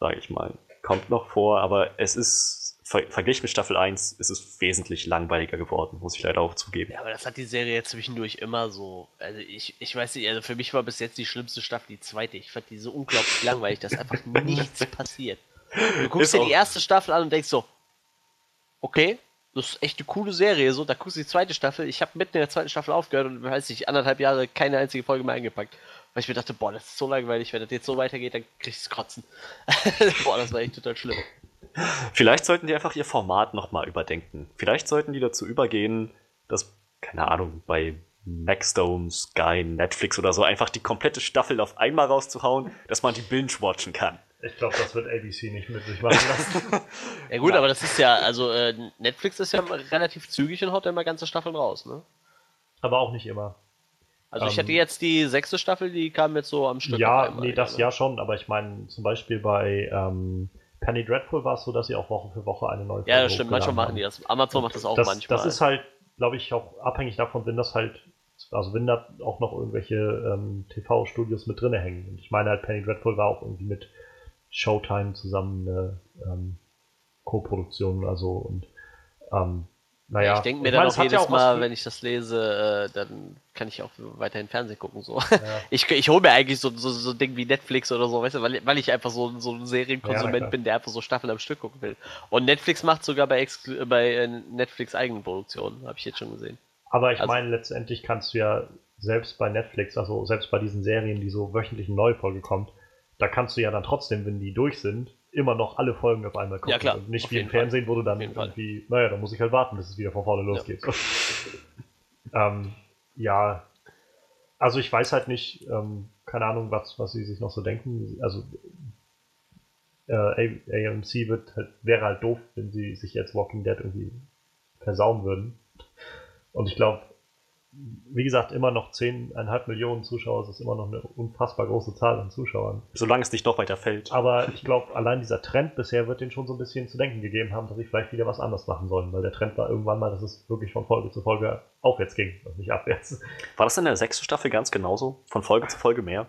sage ich mal. Kommt noch vor, aber es ist ver verglichen mit Staffel 1 ist es wesentlich langweiliger geworden, muss ich leider auch zugeben. Ja, aber das hat die Serie zwischendurch immer so. Also ich, ich weiß nicht, also für mich war bis jetzt die schlimmste Staffel die zweite. Ich fand die so unglaublich langweilig, dass einfach nichts passiert. Du guckst dir die erste Staffel an und denkst so, okay, das ist echt eine coole Serie. So, da guckst du die zweite Staffel. Ich habe mitten in der zweiten Staffel aufgehört und weiß nicht, anderthalb Jahre keine einzige Folge mehr eingepackt. Weil ich mir dachte, boah, das ist so langweilig, wenn das jetzt so weitergeht, dann krieg ich's kotzen. boah, das war echt total schlimm. Vielleicht sollten die einfach ihr Format nochmal überdenken. Vielleicht sollten die dazu übergehen, dass, keine Ahnung, bei Maxdome, Sky, Netflix oder so einfach die komplette Staffel auf einmal rauszuhauen, dass man die binge-watchen kann. Ich glaube, das wird ABC nicht mit sich machen lassen. ja gut, ja. aber das ist ja, also äh, Netflix ist ja relativ zügig und haut ja immer ganze Staffeln raus, ne? Aber auch nicht immer. Also ich ähm, hatte jetzt die sechste Staffel, die kam jetzt so am Stück. Ja, nee, das ja schon, aber ich meine zum Beispiel bei ähm, Penny Dreadful war es so, dass sie auch Woche für Woche eine neue Folge Ja, das stimmt, manchmal machen die das. Amazon macht das auch das, manchmal. Das ist halt, glaube ich, auch abhängig davon, wenn das halt, also wenn da auch noch irgendwelche ähm, TV-Studios mit drin hängen. Und ich meine halt, Penny Dreadful war auch irgendwie mit Showtime zusammen eine ähm, Co-Produktion, also und ähm, naja, ich denke mir ich dann auch jedes ja auch Mal, wenn ich das lese, äh, dann kann ich auch weiterhin Fernsehen gucken. So. Ja. Ich, ich hole mir eigentlich so, so, so ein Ding wie Netflix oder so, weißt du, weil, weil ich einfach so, so ein Serienkonsument ja, bin, der einfach so Staffeln am Stück gucken will. Und Netflix macht sogar bei, bei äh, Netflix eigenen Produktionen, habe ich jetzt schon gesehen. Aber ich also, meine, letztendlich kannst du ja selbst bei Netflix, also selbst bei diesen Serien, die so wöchentlich eine neue Folge kommt, da kannst du ja dann trotzdem, wenn die durch sind, immer noch alle Folgen auf einmal gucken. Ja, klar. Und nicht wie im Fernsehen, wo du dann irgendwie, Fall. naja, da muss ich halt warten, bis es wieder von vorne losgeht. Ja, ähm, ja. also ich weiß halt nicht, ähm, keine Ahnung, was, was sie sich noch so denken. Also äh, AMC wird halt, wäre halt doof, wenn sie sich jetzt Walking Dead irgendwie versauen würden. Und ich glaube, wie gesagt, immer noch 10,5 Millionen Zuschauer, das ist immer noch eine unfassbar große Zahl an Zuschauern. Solange es nicht noch weiter fällt. Aber ich glaube, allein dieser Trend bisher wird denen schon so ein bisschen zu denken gegeben haben, dass sie vielleicht wieder was anderes machen sollen, weil der Trend war irgendwann mal, dass es wirklich von Folge zu Folge aufwärts ging und nicht abwärts. War das in der sechsten Staffel ganz genauso? Von Folge zu Folge mehr?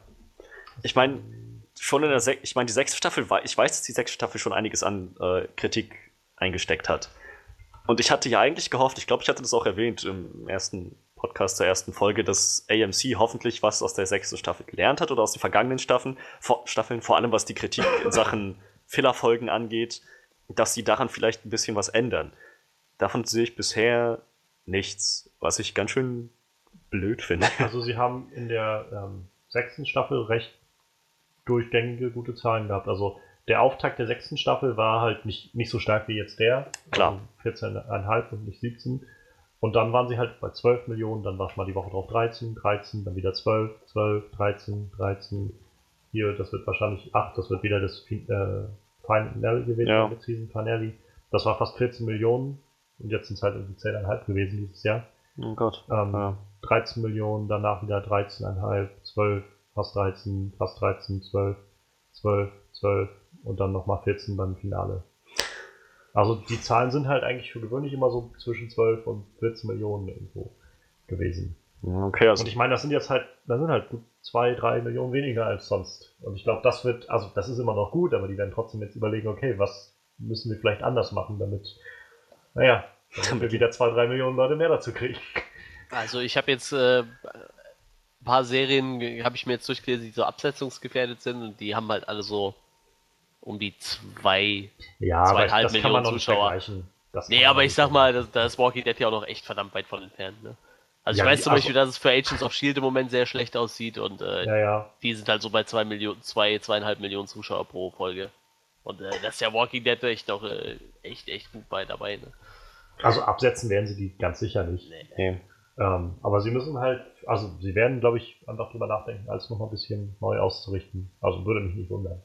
Ich meine, schon in der sechsten, ich meine, die sechste Staffel war, ich weiß, dass die sechste Staffel schon einiges an äh, Kritik eingesteckt hat. Und ich hatte ja eigentlich gehofft, ich glaube, ich hatte das auch erwähnt im ersten Podcast zur ersten Folge, dass AMC hoffentlich was aus der sechsten Staffel gelernt hat oder aus den vergangenen Staffeln, vor, Staffeln, vor allem was die Kritik in Sachen Fillerfolgen angeht, dass sie daran vielleicht ein bisschen was ändern. Davon sehe ich bisher nichts, was ich ganz schön blöd finde. Also sie haben in der ähm, sechsten Staffel recht durchgängige gute Zahlen gehabt. Also der Auftakt der sechsten Staffel war halt nicht, nicht so stark wie jetzt der. Klar. Also 14,5 und nicht 17. Und dann waren sie halt bei 12 Millionen, dann war es mal die Woche drauf 13, 13, dann wieder 12, 12, 13, 13. Hier, das wird wahrscheinlich 8, das wird wieder das äh, Finale gewesen, ja. Season Finale. Das war fast 14 Millionen und jetzt sind es halt irgendwie 10,5 gewesen dieses Jahr. Oh Gott. Ähm, ja. 13 Millionen, danach wieder 13,5, 12, fast 13, fast 13, 12, 12, 12 und dann nochmal 14 beim Finale. Also die Zahlen sind halt eigentlich für gewöhnlich immer so zwischen 12 und 14 Millionen irgendwo gewesen. Okay, also und ich meine, das sind jetzt halt, das sind halt gut 2, 3 Millionen weniger als sonst. Und ich glaube, das wird, also das ist immer noch gut, aber die werden trotzdem jetzt überlegen, okay, was müssen wir vielleicht anders machen, damit, naja, damit wir wieder 2, 3 Millionen Leute mehr dazu kriegen. Also ich habe jetzt äh, ein paar Serien, habe ich mir jetzt durchgelesen, die so absetzungsgefährdet sind und die haben halt alle so um die zwei, ja, zweieinhalb Millionen Zuschauer. Das nee, aber ich sag mal, da ist Walking Dead ja auch noch echt verdammt weit von entfernt, ne? Also ja, ich weiß die, zum Beispiel, also, dass es für Agents of Shield im Moment sehr schlecht aussieht und äh, ja, ja. die sind halt so bei zwei Millionen, zwei, zweieinhalb Millionen Zuschauer pro Folge. Und äh, das ist ja Walking Dead echt noch äh, echt, echt gut bei dabei. Ne? Also absetzen werden sie die ganz sicher nicht. Nee. Ähm, aber sie müssen halt, also sie werden, glaube ich, einfach drüber nachdenken, alles nochmal ein bisschen neu auszurichten. Also würde mich nicht wundern.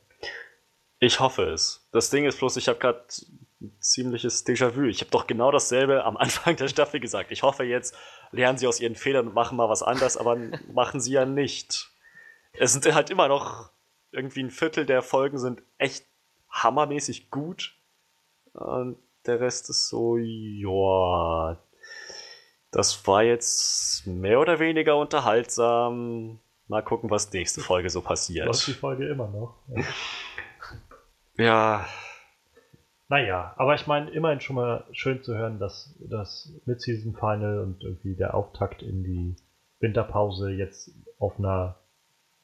Ich hoffe es. Das Ding ist bloß, ich habe gerade ein ziemliches Déjà-vu. Ich habe doch genau dasselbe am Anfang der Staffel gesagt. Ich hoffe jetzt, lernen sie aus ihren Fehlern und machen mal was anders, aber machen sie ja nicht. Es sind halt immer noch irgendwie ein Viertel der Folgen sind echt hammermäßig gut. Und der Rest ist so, ja, das war jetzt mehr oder weniger unterhaltsam. Mal gucken, was nächste Folge so passiert. Läuft die Folge immer noch. Ja. ja. Naja, aber ich meine, immerhin schon mal schön zu hören, dass das Mid-Season Final und irgendwie der Auftakt in die Winterpause jetzt auf einer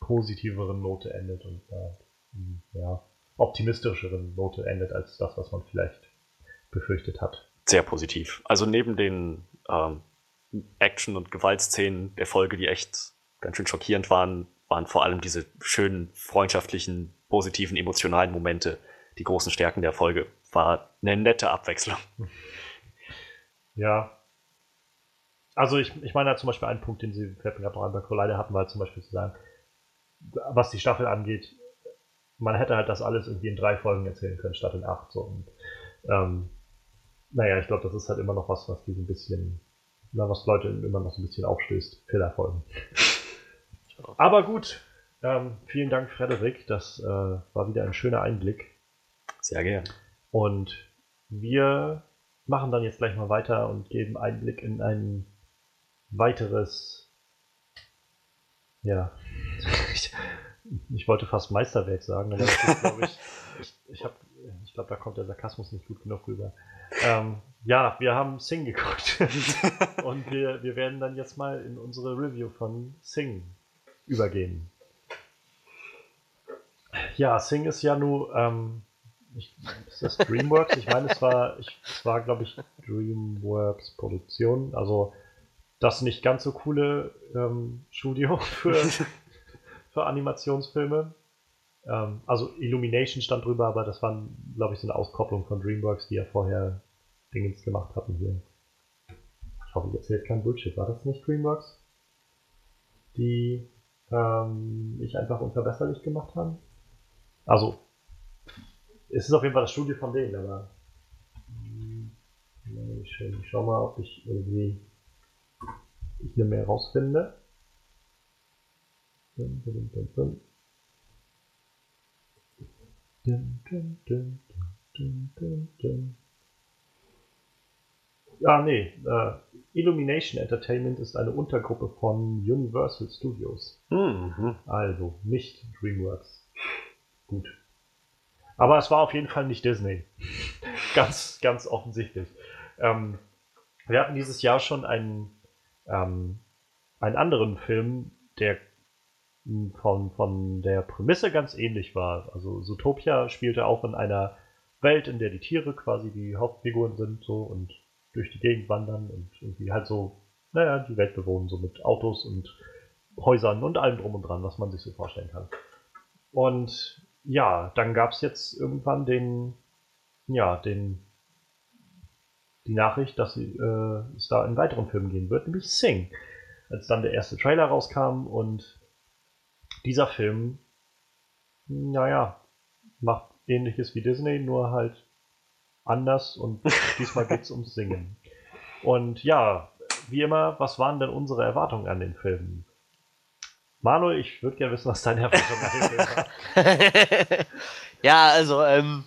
positiveren Note endet und äh, ja, optimistischeren Note endet als das, was man vielleicht befürchtet hat. Sehr positiv. Also neben den ähm, Action- und Gewaltszenen der Folge, die echt ganz schön schockierend waren, waren vor allem diese schönen, freundschaftlichen, positiven, emotionalen Momente die großen Stärken der Folge. War eine nette Abwechslung. Ja. Also ich, ich meine zum Beispiel einen Punkt, den sie fällt mir gerade noch an bei Collider hatten, war zum Beispiel zu sagen, was die Staffel angeht, man hätte halt das alles irgendwie in drei Folgen erzählen können, statt in acht. So. Und, ähm, naja, ich glaube, das ist halt immer noch was, was die so ein bisschen, na, was Leute immer noch so ein bisschen aufstößt, Fillerfolgen. Aber gut, ähm, vielen Dank, Frederik. Das äh, war wieder ein schöner Einblick. Sehr gern. Und wir machen dann jetzt gleich mal weiter und geben Einblick in ein weiteres, ja, ich wollte fast Meisterwerk sagen, aber das ist, glaube ich, ich, ich, hab, ich glaube, da kommt der Sarkasmus nicht gut genug rüber. Ähm, ja, wir haben Sing geguckt und wir, wir werden dann jetzt mal in unsere Review von Sing übergehen. Ja, Sing ist ja nur, ähm, ich, ist das DreamWorks? Ich meine, es war, ich, es war, glaube ich, DreamWorks Produktion, also das nicht ganz so coole ähm, Studio für für Animationsfilme. Ähm, also Illumination stand drüber, aber das war, glaube ich, so eine Auskopplung von DreamWorks, die ja vorher Dingens gemacht hatten hier. Ich hoffe, ich erzähle kein Bullshit. War das nicht DreamWorks? Die ähm, ich einfach unverbesserlich gemacht haben? Also, es ist auf jeden Fall das Studio von denen, aber ich, ich schau mal, ob ich irgendwie eine mehr rausfinde. Dun, dun, dun, Ah, nee. Uh, Illumination Entertainment ist eine Untergruppe von Universal Studios. Mhm. Also nicht DreamWorks. Gut. Aber es war auf jeden Fall nicht Disney. ganz, ganz offensichtlich. Ähm, wir hatten dieses Jahr schon einen, ähm, einen anderen Film, der von, von der Prämisse ganz ähnlich war. Also Zootopia spielte auch in einer Welt, in der die Tiere quasi die Hauptfiguren sind so und durch die Gegend wandern und irgendwie halt so, naja, die Welt bewohnen, so mit Autos und Häusern und allem drum und dran, was man sich so vorstellen kann. Und ja, dann gab es jetzt irgendwann den, ja, den, die Nachricht, dass äh, es da einen weiteren Film gehen wird, nämlich Sing. Als dann der erste Trailer rauskam und dieser Film, naja, macht ähnliches wie Disney, nur halt anders und diesmal geht es ums Singen. Und ja, wie immer, was waren denn unsere Erwartungen an den Film? Manuel, ich würde gerne wissen, was an den Film waren. ja, also, ähm,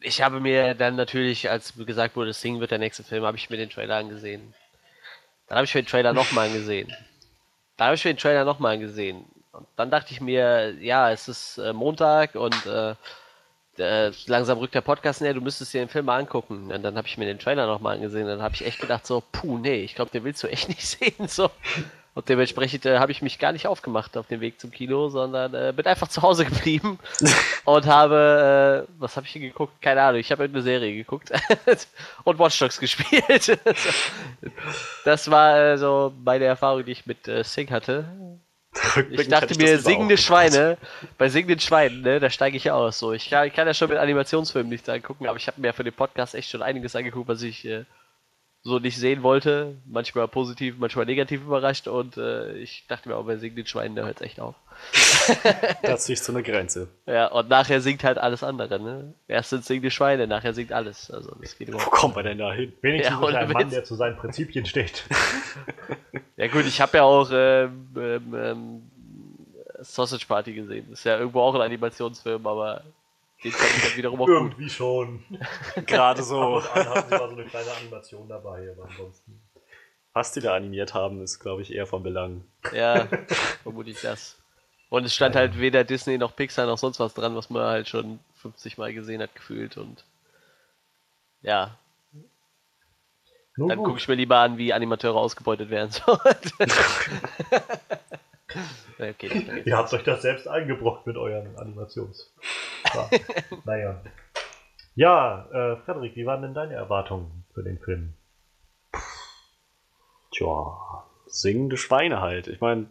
ich habe mir dann natürlich, als gesagt wurde, Sing wird der nächste Film, habe ich mir den Trailer angesehen. Dann habe ich mir den Trailer nochmal angesehen. Da habe ich mir den Trailer nochmal gesehen. Und dann dachte ich mir, ja, es ist äh, Montag und äh, äh, langsam rückt der Podcast näher, du müsstest dir den Film mal angucken. Und dann habe ich mir den Trailer nochmal angesehen. Dann habe ich echt gedacht, so, puh, nee, ich glaube, den willst du echt nicht sehen. So. Und dementsprechend äh, habe ich mich gar nicht aufgemacht auf den Weg zum Kino, sondern äh, bin einfach zu Hause geblieben und habe, äh, was habe ich hier geguckt? Keine Ahnung, ich habe irgendeine Serie geguckt und Watch Dogs gespielt. das war äh, so meine Erfahrung, die ich mit äh, Sing hatte. Ich dachte mir, singende Schweine, bei singenden Schweinen, ne, da steige ich aus. So. Ich, kann, ich kann ja schon mit Animationsfilmen nichts angucken, aber ich habe mir für den Podcast echt schon einiges angeguckt, was ich äh, so nicht sehen wollte. Manchmal positiv, manchmal negativ überrascht und äh, ich dachte mir auch, bei singenden Schweinen, da hört es echt auf. das ist zu einer Grenze. Ja, und nachher singt halt alles andere, ne? Erst sind singende Schweine, nachher singt alles. Also das geht Wo kommt man denn da hin? Wenigstens ja, ein Mann, der zu seinen Prinzipien steht. ja gut, ich habe ja auch ähm, ähm, ähm, Sausage Party gesehen. Das ist ja irgendwo auch ein Animationsfilm, aber den fand ich dann wiederum auch Irgendwie gut. schon. Gerade so. Ab und an haben sie mal so eine kleine Animation dabei, aber ansonsten. Was die da animiert haben, ist, glaube ich, eher von Belang. Ja, vermutlich das. Und es stand halt weder Disney noch Pixar noch sonst was dran, was man halt schon 50 Mal gesehen hat, gefühlt. Und ja. Nur Dann gucke ich mir lieber an, wie Animateure ausgebeutet werden. okay, Ihr habt euch das selbst eingebrockt mit euren Animations. Ja. naja. Ja, äh, Frederik, wie waren denn deine Erwartungen für den Film? Tja, singende Schweine halt. Ich meine,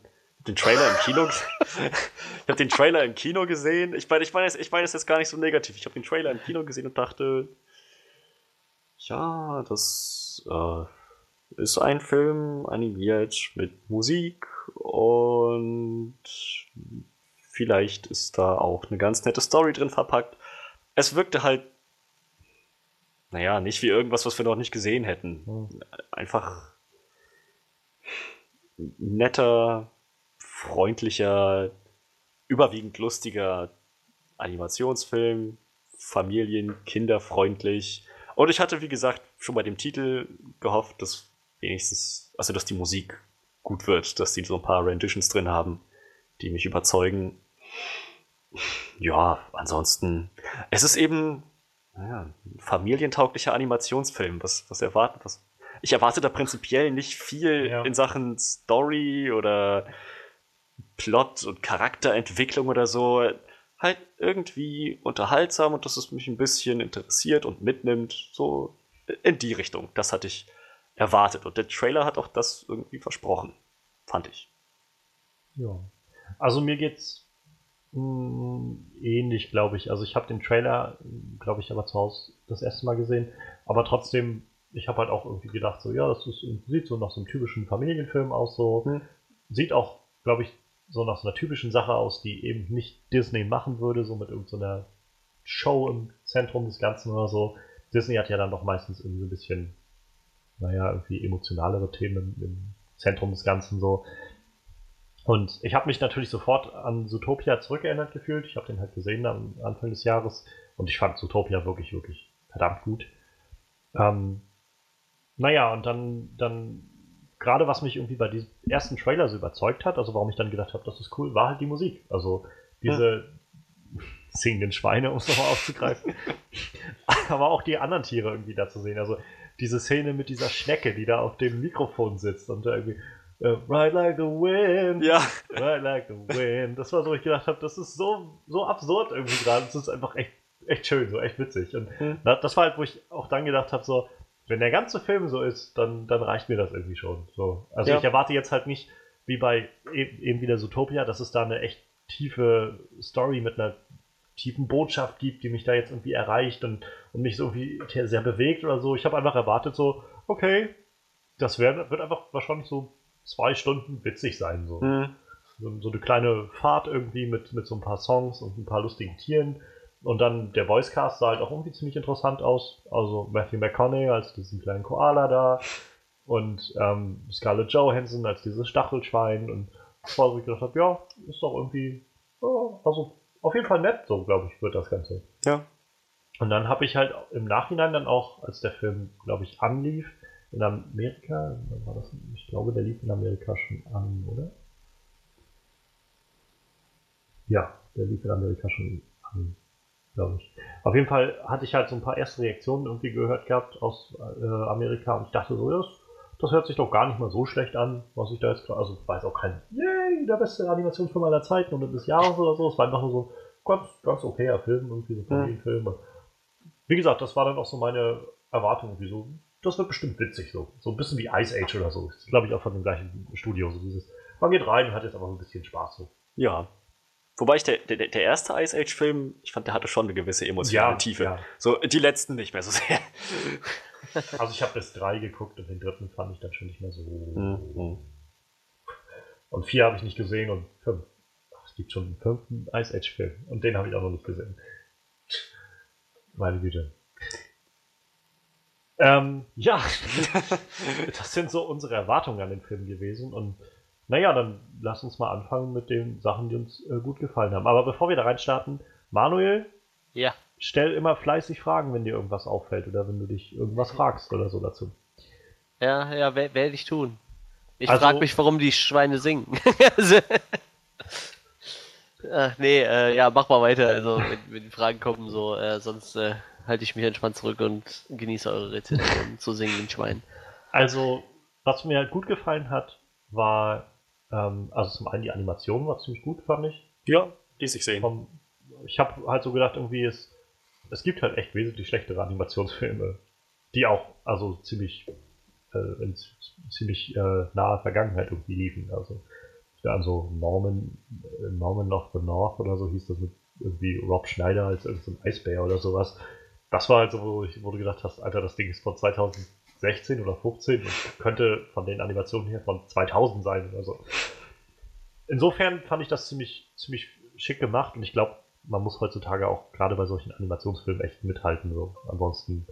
den Trailer im Kino. ich habe den Trailer im Kino gesehen. Ich meine, ich meine, ich meine es jetzt gar nicht so negativ. Ich habe den Trailer im Kino gesehen und dachte, ja, das äh, ist ein Film animiert mit Musik und vielleicht ist da auch eine ganz nette Story drin verpackt. Es wirkte halt, naja, nicht wie irgendwas, was wir noch nicht gesehen hätten. Einfach netter, freundlicher, überwiegend lustiger Animationsfilm, Familien, kinderfreundlich. Und ich hatte, wie gesagt, schon bei dem Titel gehofft, dass wenigstens, also dass die Musik gut wird, dass die so ein paar Renditions drin haben, die mich überzeugen. Ja, ansonsten, es ist eben naja, ein familientauglicher Animationsfilm. Was, was erwarten, was, ich erwarte da prinzipiell nicht viel ja. in Sachen Story oder Plot und Charakterentwicklung oder so halt irgendwie unterhaltsam und dass es mich ein bisschen interessiert und mitnimmt, so in die Richtung. Das hatte ich erwartet und der Trailer hat auch das irgendwie versprochen, fand ich. Ja. Also mir geht's mh, hm, ähnlich, glaube ich. Also ich habe den Trailer, glaube ich, aber zu Hause das erste Mal gesehen, aber trotzdem, ich habe halt auch irgendwie gedacht, so ja, das ist, sieht so nach so einem typischen Familienfilm aus, so hm. sieht auch, glaube ich, so nach so einer typischen Sache aus, die eben nicht Disney machen würde, so mit irgendeiner so Show im Zentrum des Ganzen oder so. Disney hat ja dann doch meistens irgendwie so ein bisschen, naja, irgendwie emotionalere Themen im Zentrum des Ganzen so. Und ich habe mich natürlich sofort an Zootopia zurückerinnert gefühlt. Ich habe den halt gesehen am Anfang des Jahres und ich fand Zootopia wirklich, wirklich verdammt gut. Ähm, naja, und dann, dann gerade was mich irgendwie bei diesem ersten Trailer so überzeugt hat, also warum ich dann gedacht habe, das ist cool, war halt die Musik. Also diese ja. singenden Schweine, um es nochmal aufzugreifen. Aber auch die anderen Tiere irgendwie da zu sehen. Also diese Szene mit dieser Schnecke, die da auf dem Mikrofon sitzt und da irgendwie uh, Ride like the wind. Ja. Ride like the wind. Das war so, wo ich gedacht habe, das ist so, so absurd irgendwie gerade. Das ist einfach echt, echt schön, so echt witzig. Und hm. das war halt, wo ich auch dann gedacht habe, so, wenn der ganze Film so ist, dann, dann reicht mir das irgendwie schon. So. Also ja. ich erwarte jetzt halt nicht, wie bei e, eben wieder Zootopia, dass es da eine echt tiefe Story mit einer tiefen Botschaft gibt, die mich da jetzt irgendwie erreicht und, und mich so irgendwie sehr bewegt oder so. Ich habe einfach erwartet, so, okay, das wär, wird einfach wahrscheinlich so zwei Stunden witzig sein. So. Mhm. so, so eine kleine Fahrt irgendwie mit, mit so ein paar Songs und ein paar lustigen Tieren und dann der Voicecast sah halt auch irgendwie ziemlich interessant aus. Also Matthew McConaughey als diesen kleinen Koala da und ähm, Scarlett Johansson als dieses Stachelschwein und ich gedacht habe, ja, ist doch irgendwie, oh, also auf jeden Fall nett, so glaube ich, wird das Ganze. Ja. Und dann habe ich halt im Nachhinein dann auch, als der Film, glaube ich, anlief, in Amerika, war das, ich glaube, der lief in Amerika schon an, oder? Ja, der lief in Amerika schon an glaube ich. Auf jeden Fall hatte ich halt so ein paar erste Reaktionen irgendwie gehört gehabt aus äh, Amerika und ich dachte so, das, das hört sich doch gar nicht mal so schlecht an, was ich da jetzt. Also, war jetzt auch kein, yay, der beste Animationsfilm aller Zeiten oder des Jahres oder so. Es war einfach nur so ganz, ganz okayer Film, irgendwie so Familienfilm. Ja. Wie gesagt, das war dann auch so meine Erwartung, wie so, das wird bestimmt witzig so. So ein bisschen wie Ice Age oder so. Das ist, glaube ich, auch von dem gleichen Studio. So dieses, man geht rein und hat jetzt einfach so ein bisschen Spaß so. Ja. Wobei ich der, der, der erste Ice Age-Film, ich fand, der hatte schon eine gewisse emotionale ja, Tiefe. Ja. So, die letzten nicht mehr so sehr. Also ich habe bis drei geguckt und den dritten fand ich dann schon nicht mehr so. Mhm. Und vier habe ich nicht gesehen und fünf. Ach, es gibt schon einen fünften Ice Age-Film und den habe ich auch noch nicht gesehen. Meine Güte. Ähm, ja, das sind so unsere Erwartungen an den Film gewesen. Und naja, dann lass uns mal anfangen mit den Sachen, die uns äh, gut gefallen haben. Aber bevor wir da reinstarten, Manuel, ja. Stell immer fleißig Fragen, wenn dir irgendwas auffällt oder wenn du dich irgendwas fragst oder so dazu. Ja, ja, werde ich tun. Ich also, frage mich, warum die Schweine singen. Ach, nee, äh, ja, mach mal weiter. Also, wenn, wenn die Fragen kommen, so, äh, sonst äh, halte ich mich entspannt zurück und genieße eure Rezension zu singen den Schweinen. Also, was mir halt gut gefallen hat, war, ähm, also zum einen die Animation war ziemlich gut, fand ich. Ja, ließ sich sehen. Vom, ich habe halt so gedacht, irgendwie es, es gibt halt echt wesentlich schlechtere Animationsfilme, die auch also ziemlich äh, in ziemlich äh, naher Vergangenheit irgendwie liefen. Also ja, also Norman, äh, Norman of the North oder so hieß das mit irgendwie Rob Schneider als irgendein so Eisbär oder sowas. Das war halt so, wo, ich, wo du gedacht hast, Alter, das Ding ist von 2016 oder 15 und könnte von den Animationen her von 2000 sein oder so. Insofern fand ich das ziemlich, ziemlich schick gemacht und ich glaube, man muss heutzutage auch gerade bei solchen Animationsfilmen echt mithalten. So. Ansonsten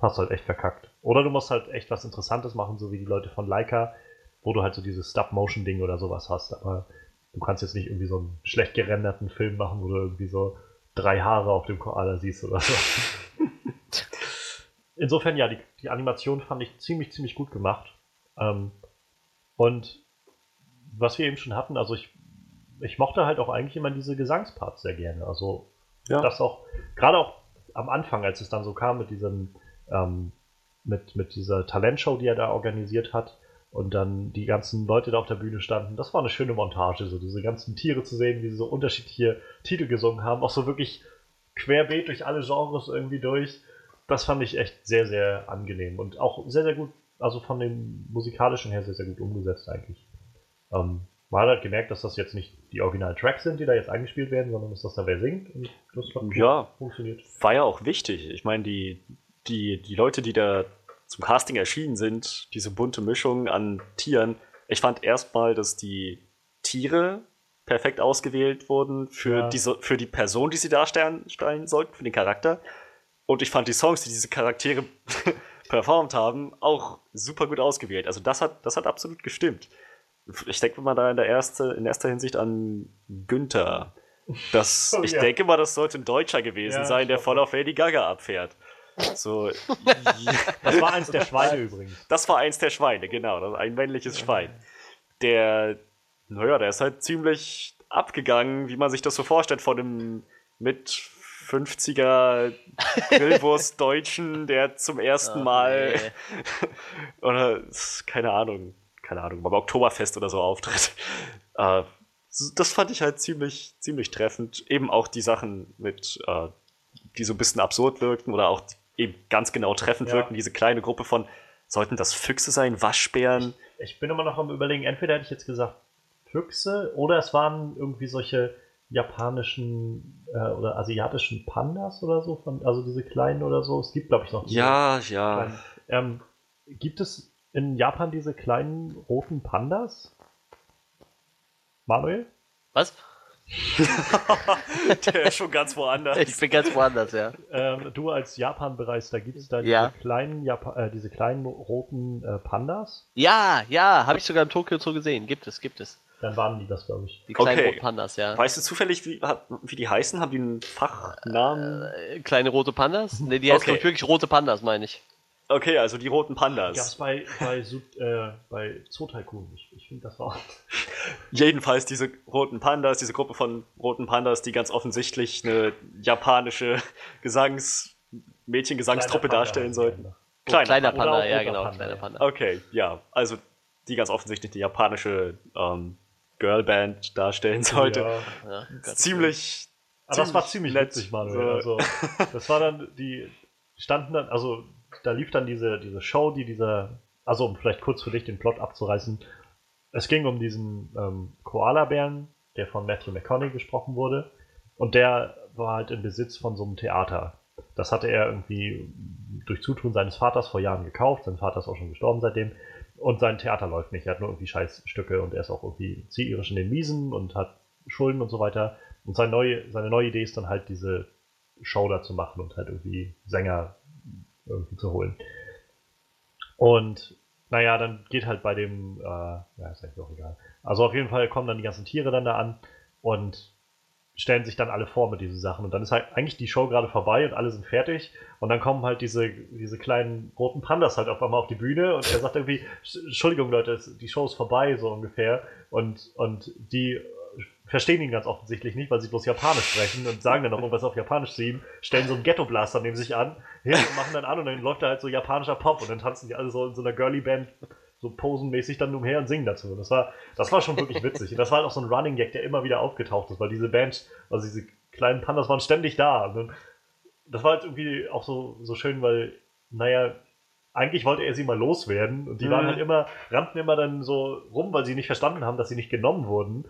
hast du halt echt verkackt. Oder du musst halt echt was Interessantes machen, so wie die Leute von Leica, wo du halt so dieses Stop-Motion-Ding oder sowas hast. Aber du kannst jetzt nicht irgendwie so einen schlecht gerenderten Film machen, wo du irgendwie so drei Haare auf dem Koala siehst oder so. Insofern, ja, die, die Animation fand ich ziemlich, ziemlich gut gemacht. Ähm, und was wir eben schon hatten, also ich, ich mochte halt auch eigentlich immer diese Gesangsparts sehr gerne. Also ja. das auch, gerade auch am Anfang, als es dann so kam mit diesem, ähm, mit, mit dieser Talentshow, die er da organisiert hat, und dann die ganzen Leute da auf der Bühne standen. Das war eine schöne Montage, so diese ganzen Tiere zu sehen, wie sie so unterschiedliche Titel gesungen haben, auch so wirklich querbeet durch alle Genres irgendwie durch. Das fand ich echt sehr, sehr angenehm und auch sehr, sehr gut, also von dem musikalischen her sehr, sehr gut umgesetzt eigentlich. Ähm, man hat halt gemerkt, dass das jetzt nicht die originalen Tracks sind, die da jetzt eingespielt werden, sondern dass das da wer singt und das hat ja, funktioniert. War ja auch wichtig. Ich meine, die, die, die Leute, die da zum Casting erschienen sind, diese bunte Mischung an Tieren. Ich fand erstmal, dass die Tiere perfekt ausgewählt wurden für, ja. diese, für die Person, die sie darstellen sollten, für den Charakter. Und ich fand die Songs, die diese Charaktere performt haben, auch super gut ausgewählt. Also das hat, das hat absolut gestimmt. Ich denke mal da in der erste, in erster Hinsicht an Günther. Das, oh, ich ja. denke mal, das sollte ein Deutscher gewesen ja, sein, der voll auf Lady Gaga abfährt. So, das war eins der Schweine übrigens. Das war eins der Schweine, genau. ein männliches Schwein. Der, naja, der ist halt ziemlich abgegangen, wie man sich das so vorstellt, von einem mit 50er Grillwurst-Deutschen, der zum ersten oh, Mal nee. oder keine Ahnung, keine Ahnung, beim Oktoberfest oder so auftritt. Äh, das fand ich halt ziemlich, ziemlich treffend. Eben auch die Sachen mit, äh, die so ein bisschen absurd wirkten oder auch eben ganz genau treffend ja. wirken. Diese kleine Gruppe von, sollten das Füchse sein, Waschbären? Ich, ich bin immer noch am überlegen, entweder hätte ich jetzt gesagt Füchse oder es waren irgendwie solche japanischen äh, oder asiatischen Pandas oder so, von, also diese kleinen oder so. Es gibt, glaube ich, noch Ja, ja. Ähm, gibt es in Japan diese kleinen roten Pandas? Manuel? Was? Der ist schon ganz woanders. Ich bin ganz woanders, ja. Ähm, du als Japan-Bereister, gibt es da ja. diese, kleinen Japa äh, diese kleinen roten äh, Pandas? Ja, ja, habe ich sogar im Tokyo Zoo gesehen. Gibt es, gibt es. Dann waren die das, glaube ich. Die kleinen okay. roten Pandas, ja. Weißt du zufällig, wie, wie die heißen? Haben die einen Fachnamen? Äh, kleine rote Pandas? Ne, die heißen okay. wirklich rote Pandas, meine ich. Okay, also die roten Pandas. Gab's bei, bei, äh, bei Zoo Tycoon. Ich, ich finde das war. Jedenfalls diese roten Pandas, diese Gruppe von roten Pandas, die ganz offensichtlich eine japanische Gesangs Mädchengesangstruppe darstellen sollten. kleiner, kleiner Panda, Panda ja genau, Panda, kleiner Panda. Okay, ja, also die ganz offensichtlich die japanische ähm, Girlband darstellen sollte. Ja, ja, ziemlich. Aber das war ziemlich nett. witzig, Manuel. Also, das war dann, die standen dann, also da lief dann diese, diese Show, die dieser, also um vielleicht kurz für dich den Plot abzureißen, es ging um diesen ähm, Koala-Bären, der von Matthew McConaughey gesprochen wurde. Und der war halt im Besitz von so einem Theater. Das hatte er irgendwie durch Zutun seines Vaters vor Jahren gekauft. Sein Vater ist auch schon gestorben seitdem. Und sein Theater läuft nicht. Er hat nur irgendwie Scheißstücke und er ist auch irgendwie zieherisch in den Miesen und hat Schulden und so weiter. Und seine neue, seine neue Idee ist dann halt diese Show da zu machen und halt irgendwie Sänger irgendwie zu holen. Und naja, dann geht halt bei dem, äh, ja, ist eigentlich auch egal. Also auf jeden Fall kommen dann die ganzen Tiere dann da an und stellen sich dann alle vor mit diesen Sachen. Und dann ist halt eigentlich die Show gerade vorbei und alle sind fertig. Und dann kommen halt diese, diese kleinen roten Pandas halt auf einmal auf die Bühne und er sagt irgendwie, Entschuldigung Leute, die Show ist vorbei, so ungefähr. Und, und die verstehen ihn ganz offensichtlich nicht, weil sie bloß Japanisch sprechen und sagen dann noch irgendwas auf Japanisch zu ihm, stellen so einen Ghetto-Blaster neben sich an, und machen dann an und dann läuft da halt so japanischer Pop und dann tanzen die alle so in so einer Girly-Band so posenmäßig dann umher und singen dazu. Das war, das war schon wirklich witzig. Und das war halt auch so ein Running Gag, der immer wieder aufgetaucht ist, weil diese Band, also diese kleinen Pandas waren ständig da. Und das war halt irgendwie auch so, so schön, weil, naja, eigentlich wollte er sie mal loswerden und die mhm. waren halt immer, rannten immer dann so rum, weil sie nicht verstanden haben, dass sie nicht genommen wurden.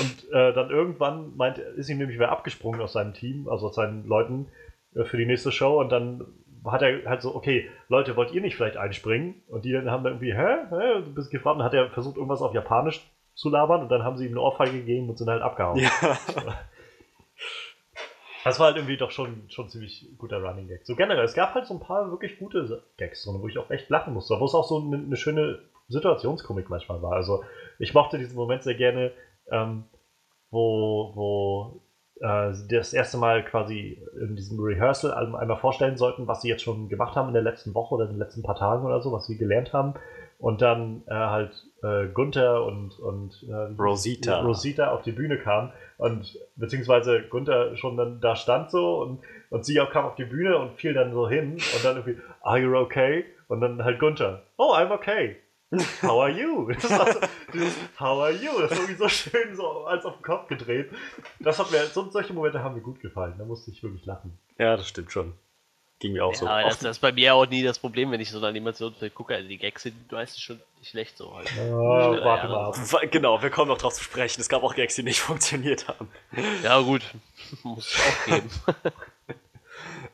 Und äh, dann irgendwann meint, ist ihm nämlich wer abgesprungen aus seinem Team, also aus seinen Leuten äh, für die nächste Show und dann hat er halt so, okay, Leute, wollt ihr nicht vielleicht einspringen? Und die dann haben dann irgendwie, hä? hä? Du bist gefragt, und hat er versucht, irgendwas auf Japanisch zu labern und dann haben sie ihm eine Ohrfeige gegeben und sind halt abgehauen. Ja. Das war halt irgendwie doch schon, schon ziemlich guter Running Gag. So generell, es gab halt so ein paar wirklich gute Gags, wo ich auch echt lachen musste, wo es auch so eine, eine schöne Situationskomik manchmal war. Also ich mochte diesen Moment sehr gerne, ähm, wo, wo äh, das erste Mal quasi in diesem Rehearsal einmal vorstellen sollten, was sie jetzt schon gemacht haben in der letzten Woche oder in den letzten paar Tagen oder so, was sie gelernt haben. Und dann äh, halt äh, Gunther und, und äh, Rosita. Rosita auf die Bühne kamen und beziehungsweise Gunther schon dann da stand so und, und sie auch kam auf die Bühne und fiel dann so hin und dann irgendwie, are you okay? Und dann halt Gunther, oh, I'm okay. How are you? Das war so, dieses How are you? Das war irgendwie so schön so als auf den Kopf gedreht. Das hat mir, so, solche Momente haben mir gut gefallen. Da musste ich wirklich lachen. Ja, das stimmt schon. Ging mir auch ja, so. Aber das, das, ist bei mir auch nie das Problem, wenn ich so eine Animationsfilm gucke. Also die Gags sind meistens schon nicht schlecht so halt. Ja, warte mal. Genau, wir kommen noch drauf zu sprechen. Es gab auch Gags, die nicht funktioniert haben. Ja, gut. Muss es auch geben.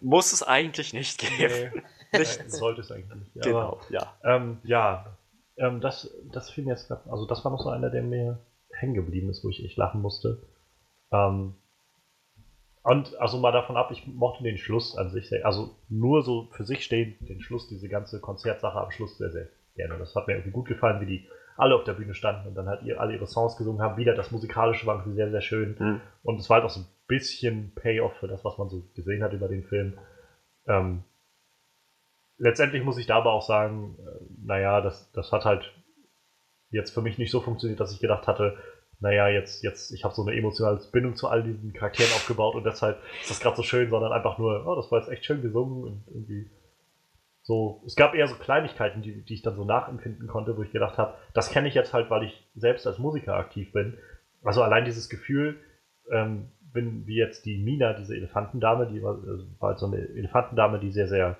Muss es eigentlich nicht geben. Nee. Nicht. Sollte es eigentlich nicht. Genau, Aber, ja. Ähm, ja, ähm, das, das fiel mir jetzt gerade, also das war noch so einer, der mir hängen geblieben ist, wo ich echt lachen musste. Ähm, und also mal davon ab, ich mochte den Schluss an sich sehr, also nur so für sich stehen, den Schluss, diese ganze Konzertsache am Schluss sehr, sehr gerne. Das hat mir irgendwie gut gefallen, wie die alle auf der Bühne standen und dann halt ihr, alle ihre Songs gesungen haben. Wieder das Musikalische war irgendwie sehr, sehr schön. Mhm. Und es war halt auch so ein bisschen Payoff für das, was man so gesehen hat über den Film. Ähm, letztendlich muss ich da aber auch sagen, äh, naja, das, das hat halt jetzt für mich nicht so funktioniert, dass ich gedacht hatte, naja, jetzt, jetzt, ich habe so eine emotionale Bindung zu all diesen Charakteren aufgebaut und deshalb ist das gerade so schön, sondern einfach nur, oh, das war jetzt echt schön gesungen und irgendwie so. Es gab eher so Kleinigkeiten, die, die ich dann so nachempfinden konnte, wo ich gedacht habe, das kenne ich jetzt halt, weil ich selbst als Musiker aktiv bin. Also allein dieses Gefühl, ähm, bin wie jetzt die Mina, diese Elefantendame, die war, also war halt so eine Elefantendame, die sehr, sehr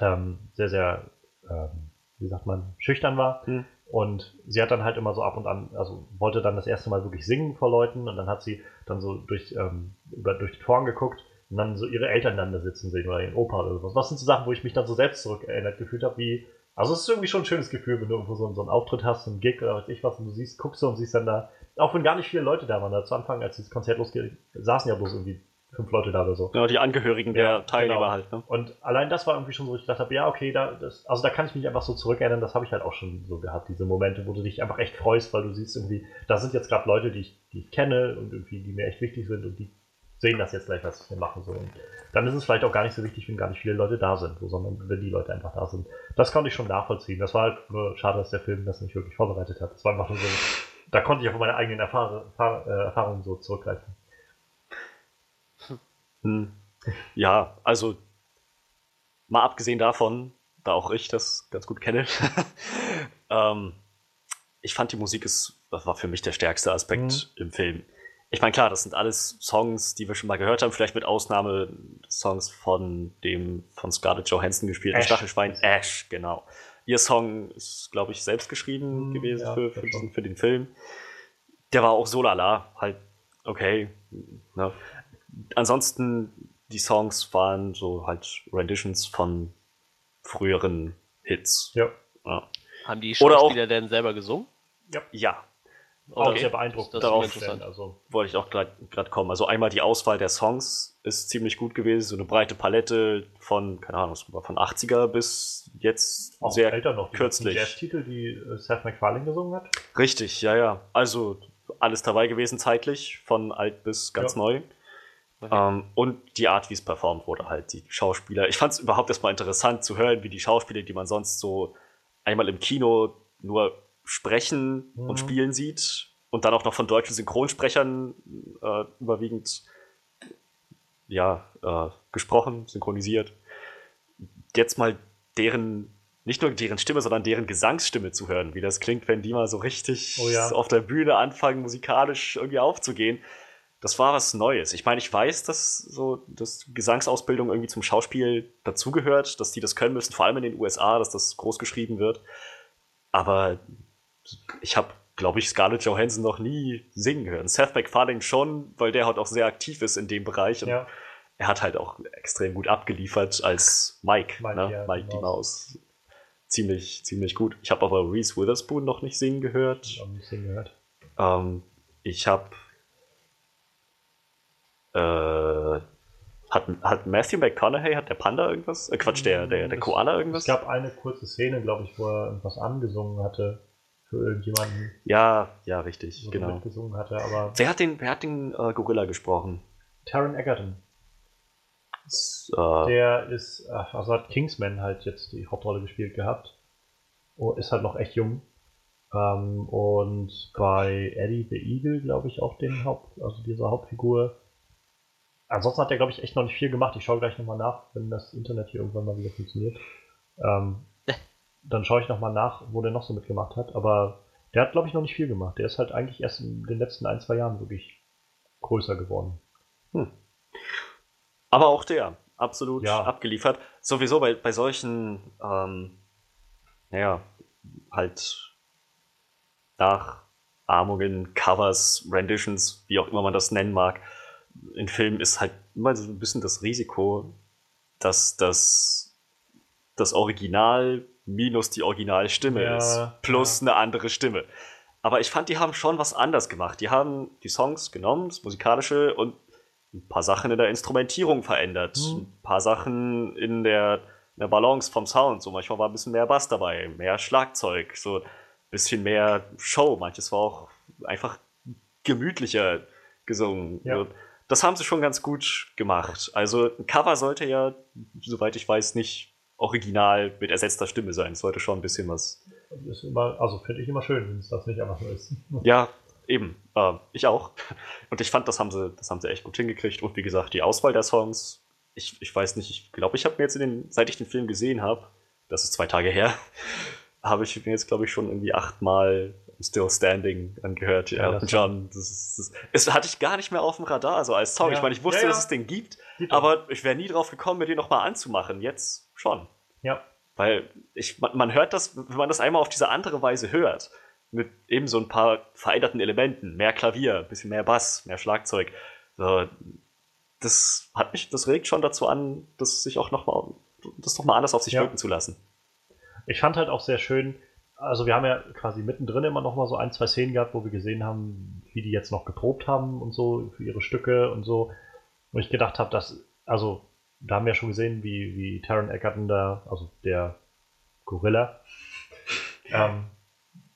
ähm, sehr, sehr, ähm, wie sagt man, schüchtern war. Mhm. Und sie hat dann halt immer so ab und an, also wollte dann das erste Mal wirklich singen vor Leuten und dann hat sie dann so durch, ähm, über, durch die Toren geguckt und dann so ihre Eltern dann da sitzen sehen oder ihren Opa oder sowas. Was sind so Sachen, wo ich mich dann so selbst zurückerinnert gefühlt habe, wie, also es ist irgendwie schon ein schönes Gefühl, wenn du irgendwo so, so einen Auftritt hast, einen Gig oder was ich was und du siehst, guckst du und siehst dann da, auch wenn gar nicht viele Leute da waren, da zu Anfang, als dieses Konzert losgeht, saßen ja bloß irgendwie fünf Leute da oder so. Ja, die Angehörigen der ja, Teilnehmer genau. halt. Ne? Und allein das war irgendwie schon so, ich dachte, ja, okay, da, das, also da kann ich mich einfach so zurückerinnern, das habe ich halt auch schon so gehabt, diese Momente, wo du dich einfach echt freust, weil du siehst irgendwie, da sind jetzt gerade Leute, die ich, die ich kenne und irgendwie, die mir echt wichtig sind und die sehen das jetzt gleich, was wir machen. So. Und dann ist es vielleicht auch gar nicht so wichtig, wenn gar nicht viele Leute da sind, so, sondern wenn die Leute einfach da sind. Das konnte ich schon nachvollziehen. Das war halt nur schade, dass der Film das nicht wirklich vorbereitet hat. Das war einfach nur so, da konnte ich auf meine eigenen Erfahr Erfahr äh, Erfahrungen so zurückgreifen. Hm. Ja, also mal abgesehen davon, da auch ich das ganz gut kenne. ähm, ich fand die Musik ist, das war für mich der stärkste Aspekt mhm. im Film. Ich meine, klar, das sind alles Songs, die wir schon mal gehört haben, vielleicht mit Ausnahme Songs von dem von Scarlett Johansson gespielten Stachelschwein. Ash, genau. Ihr Song ist, glaube ich, selbst geschrieben mhm, gewesen ja, für, für, diesen, für, den Film. Der war auch so lala, halt okay. Ne? Ansonsten, die Songs waren so halt Renditions von früheren Hits. Ja. ja. Haben die Schauspieler denn selber gesungen? Ja. Ja. Okay. Auch sehr beeindruckend. Das Darauf also. wollte ich auch gerade kommen. Also einmal die Auswahl der Songs ist ziemlich gut gewesen. So eine breite Palette von, keine Ahnung, von 80er bis jetzt auch sehr älter noch. Die kürzlich. Jazz-Titel, die äh, Seth MacFarlane gesungen hat. Richtig, ja, ja. Also alles dabei gewesen zeitlich, von alt bis ganz ja. neu. Okay. Ähm, und die Art, wie es performt wurde, halt, die Schauspieler. Ich fand es überhaupt erstmal interessant zu hören, wie die Schauspieler, die man sonst so einmal im Kino nur sprechen mhm. und spielen sieht und dann auch noch von deutschen Synchronsprechern äh, überwiegend ja, äh, gesprochen, synchronisiert. Jetzt mal deren, nicht nur deren Stimme, sondern deren Gesangsstimme zu hören, wie das klingt, wenn die mal so richtig oh ja. auf der Bühne anfangen, musikalisch irgendwie aufzugehen. Das war was Neues. Ich meine, ich weiß, dass so dass Gesangsausbildung irgendwie zum Schauspiel dazugehört, dass die das können müssen, vor allem in den USA, dass das groß geschrieben wird. Aber ich habe, glaube ich, Scarlett Johansson noch nie singen hören. Seth MacFarlane schon, weil der halt auch sehr aktiv ist in dem Bereich. Und ja. er hat halt auch extrem gut abgeliefert als Mike, Mike, ne? ja, Mike die genau. Maus. Ziemlich, ziemlich gut. Ich habe aber Reese Witherspoon noch nicht singen gehört. Ich, nicht singen gehört. Ähm, ich habe äh, hat, hat Matthew McConaughey, hat der Panda irgendwas? Äh, Quatsch, der, der, der Koala irgendwas? Es gab eine kurze Szene, glaube ich, wo er irgendwas angesungen hatte für irgendjemanden. Ja, ja, richtig, genau. Gesungen hatte, aber wer hat den, wer hat den äh, Gorilla gesprochen? Taron Egerton. Äh, der ist, also hat Kingsman halt jetzt die Hauptrolle gespielt gehabt. Und ist halt noch echt jung. Ähm, und bei Eddie the Eagle, glaube ich, auch den Haupt, also dieser Hauptfigur. Ansonsten hat er, glaube ich, echt noch nicht viel gemacht. Ich schaue gleich nochmal nach, wenn das Internet hier irgendwann mal wieder funktioniert. Ähm, dann schaue ich nochmal nach, wo der noch so mitgemacht hat. Aber der hat, glaube ich, noch nicht viel gemacht. Der ist halt eigentlich erst in den letzten ein, zwei Jahren wirklich größer geworden. Hm. Aber auch der, absolut ja. abgeliefert. Sowieso bei, bei solchen, ähm, naja, halt Nachahmungen, Covers, Renditions, wie auch immer man das nennen mag, in Filmen ist halt immer so ein bisschen das Risiko, dass das, das Original minus die Originalstimme ja, ist, plus ja. eine andere Stimme. Aber ich fand, die haben schon was anders gemacht. Die haben die Songs genommen, das Musikalische, und ein paar Sachen in der Instrumentierung verändert. Mhm. Ein paar Sachen in der, in der Balance vom Sound. So manchmal war ein bisschen mehr Bass dabei, mehr Schlagzeug, so ein bisschen mehr Show. Manches war auch einfach gemütlicher gesungen. Ja. Das haben sie schon ganz gut gemacht. Also ein Cover sollte ja, soweit ich weiß, nicht original mit ersetzter Stimme sein. Es sollte schon ein bisschen was. Ist immer, also finde ich immer schön, wenn es das nicht einfach nur ist. Ja, eben. Äh, ich auch. Und ich fand, das haben sie, das haben sie echt gut hingekriegt. Und wie gesagt, die Auswahl der Songs, ich, ich weiß nicht, ich glaube, ich habe mir jetzt in den, seit ich den Film gesehen habe, das ist zwei Tage her, habe ich mir jetzt, glaube ich, schon irgendwie achtmal Still Standing angehört, ja, Elton John. Das, ist, das, das, hatte ich gar nicht mehr auf dem Radar, also als Song. Ja. Ich meine, ich wusste, ja, dass es den gibt, aber ich wäre nie drauf gekommen, mir den nochmal anzumachen. Jetzt schon. Ja. Weil ich, man, man hört das, wenn man das einmal auf diese andere Weise hört, mit eben so ein paar veränderten Elementen, mehr Klavier, ein bisschen mehr Bass, mehr Schlagzeug. So, das hat mich, das regt schon dazu an, das sich auch nochmal, das nochmal anders auf sich wirken zu lassen. Ich fand halt auch sehr schön, also wir haben ja quasi mittendrin immer noch mal so ein, zwei Szenen gehabt, wo wir gesehen haben, wie die jetzt noch geprobt haben und so für ihre Stücke und so. Wo ich gedacht habe, dass, also da haben wir ja schon gesehen, wie, wie Taron Egerton da, also der Gorilla, ähm,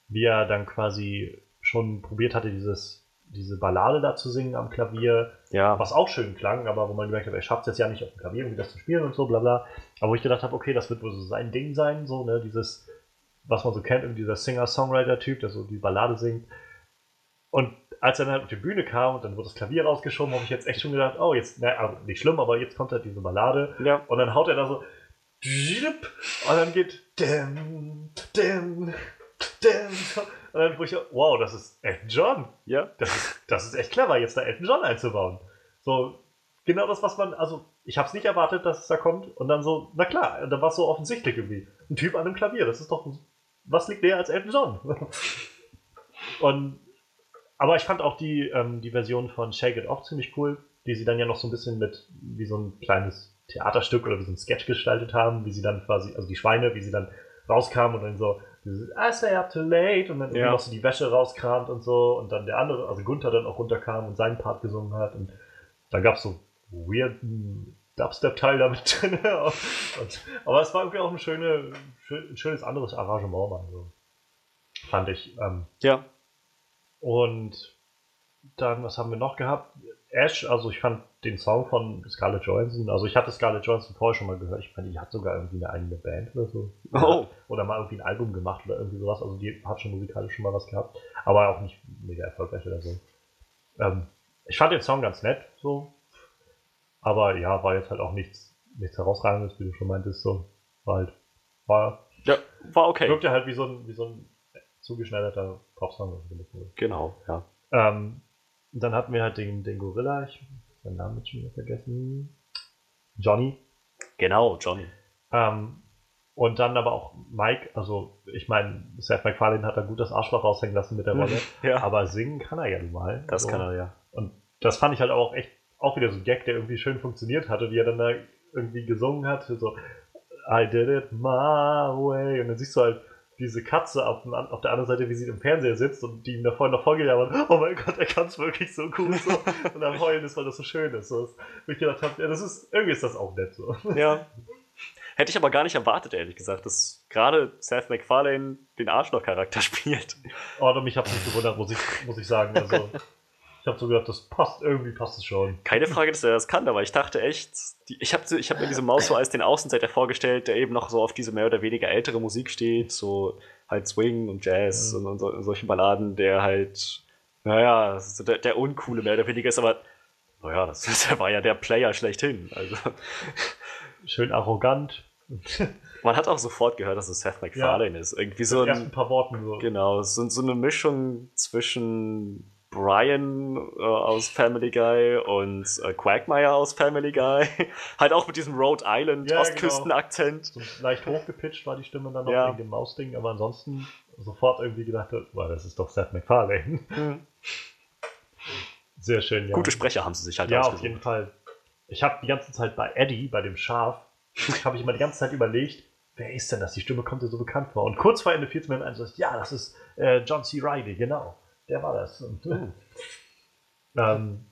wie er dann quasi schon probiert hatte, dieses, diese Ballade da zu singen am Klavier, ja. was auch schön klang, aber wo man gemerkt hat, er schafft es jetzt ja nicht auf dem Klavier irgendwie das zu spielen und so, bla bla. Aber wo ich gedacht habe, okay, das wird wohl so sein Ding sein, so, ne, dieses, was man so kennt, irgendwie dieser Singer-Songwriter-Typ, der so die Ballade singt. Und als er dann halt auf die Bühne kam und dann wurde das Klavier rausgeschoben, habe ich jetzt echt schon gedacht, oh, jetzt, na, also nicht schlimm, aber jetzt kommt halt diese Ballade. Ja. Und dann haut er da so und dann geht dim, dim, dim, und dann wo ich, wow, das ist Elton John. Ja. Das ist, das ist echt clever, jetzt da Elton John einzubauen. So, genau das, was man, also ich habe es nicht erwartet, dass es da kommt und dann so, na klar, da war es so offensichtlich irgendwie. Ein Typ an einem Klavier, das ist doch, was liegt näher als Elton John? und, aber ich fand auch die, ähm, die Version von Shake It Off ziemlich cool, die sie dann ja noch so ein bisschen mit, wie so ein kleines Theaterstück oder wie so ein Sketch gestaltet haben, wie sie dann quasi, also die Schweine, wie sie dann rauskamen und dann so, dieses I stay up too late und dann irgendwie ja. noch so die Wäsche rauskramt und so und dann der andere, also Gunther dann auch runterkam und seinen Part gesungen hat und dann gab es so weirden Dubstep-Teil damit drin. und, aber es war irgendwie auch ein, schöne, ein schönes anderes Arrangement, mal so. fand ich. Ähm, ja. Und dann, was haben wir noch gehabt? Ash, also ich fand den Song von Scarlett Johansson, also ich hatte Scarlett Johansson vorher schon mal gehört, ich fand, die hat sogar irgendwie eine eigene Band oder so. Oh. Oder mal irgendwie ein Album gemacht oder irgendwie sowas, also die hat schon musikalisch schon mal was gehabt, aber auch nicht mega erfolgreich oder so. Ähm, ich fand den Song ganz nett, so. Aber ja, war jetzt halt auch nichts, nichts herausragendes, wie du schon meintest, so. War halt, war, ja, war okay. Wirkte halt wie so ein, wie so ein zugeschneiderter Popsong. Genau, ja. Ähm, dann hatten wir halt den, den Gorilla, ich habe seinen Namen jetzt schon wieder vergessen. Johnny. Genau, Johnny. Ähm, und dann aber auch Mike, also ich meine, Seth MacFarlane hat da gut das Arschloch raushängen lassen mit der Rolle, ja. aber singen kann er ja nun mal. Das also, kann er ja. Und das fand ich halt auch echt, auch wieder so ein Gag, der irgendwie schön funktioniert hatte, wie er dann da irgendwie gesungen hat, so I did it my way und dann siehst du halt diese Katze auf, auf, der anderen Seite, wie sie im Fernseher sitzt und die ihm da vorhin noch vorgejammert, oh mein Gott, er kann es wirklich so gut so. und am Heulen ist, weil das so schön ist. So, wo ich gedacht habe, ja, das ist, irgendwie ist das auch nett so. Ja. Hätte ich aber gar nicht erwartet, ehrlich gesagt, dass gerade Seth MacFarlane den Arschloch-Charakter spielt. Oh, mich hat es nicht gewundert, muss ich, muss ich sagen. Also, ich habe so gedacht, das passt, irgendwie passt es schon. Keine Frage, dass er das kann, aber ich dachte echt, die, ich habe ich hab mir diese Maus so als den Außenseiter vorgestellt, der eben noch so auf diese mehr oder weniger ältere Musik steht, so halt Swing und Jazz ja. und, und, so, und, solche Balladen, der halt, naja, so der, der uncoole mehr oder weniger ist, aber naja, das, das war ja der Player schlechthin. Also. Schön arrogant. Man hat auch sofort gehört, dass es Seth MacFarlane ja. ist. Irgendwie so ein, ein paar Worten so. Genau, so, so eine Mischung zwischen Brian äh, aus Family Guy und äh, Quagmire aus Family Guy. halt auch mit diesem Rhode Island ja, Ostküstenakzent. Genau. So leicht hochgepitcht war die Stimme dann noch ja. wegen dem Mausding, aber ansonsten sofort irgendwie gedacht, wow, das ist doch Seth MacFarlane. Mhm. Sehr schön, ja. Gute Sprecher haben sie sich halt Ja, auf jeden Fall. Ich habe die ganze Zeit bei Eddie, bei dem Schaf, habe ich immer die ganze Zeit überlegt, wer ist denn das? Die Stimme kommt dir so bekannt vor. Und kurz vor Ende fiel es mir ein, so, ja, das ist äh, John C. Reilly, genau der war das. Und, hm. ähm,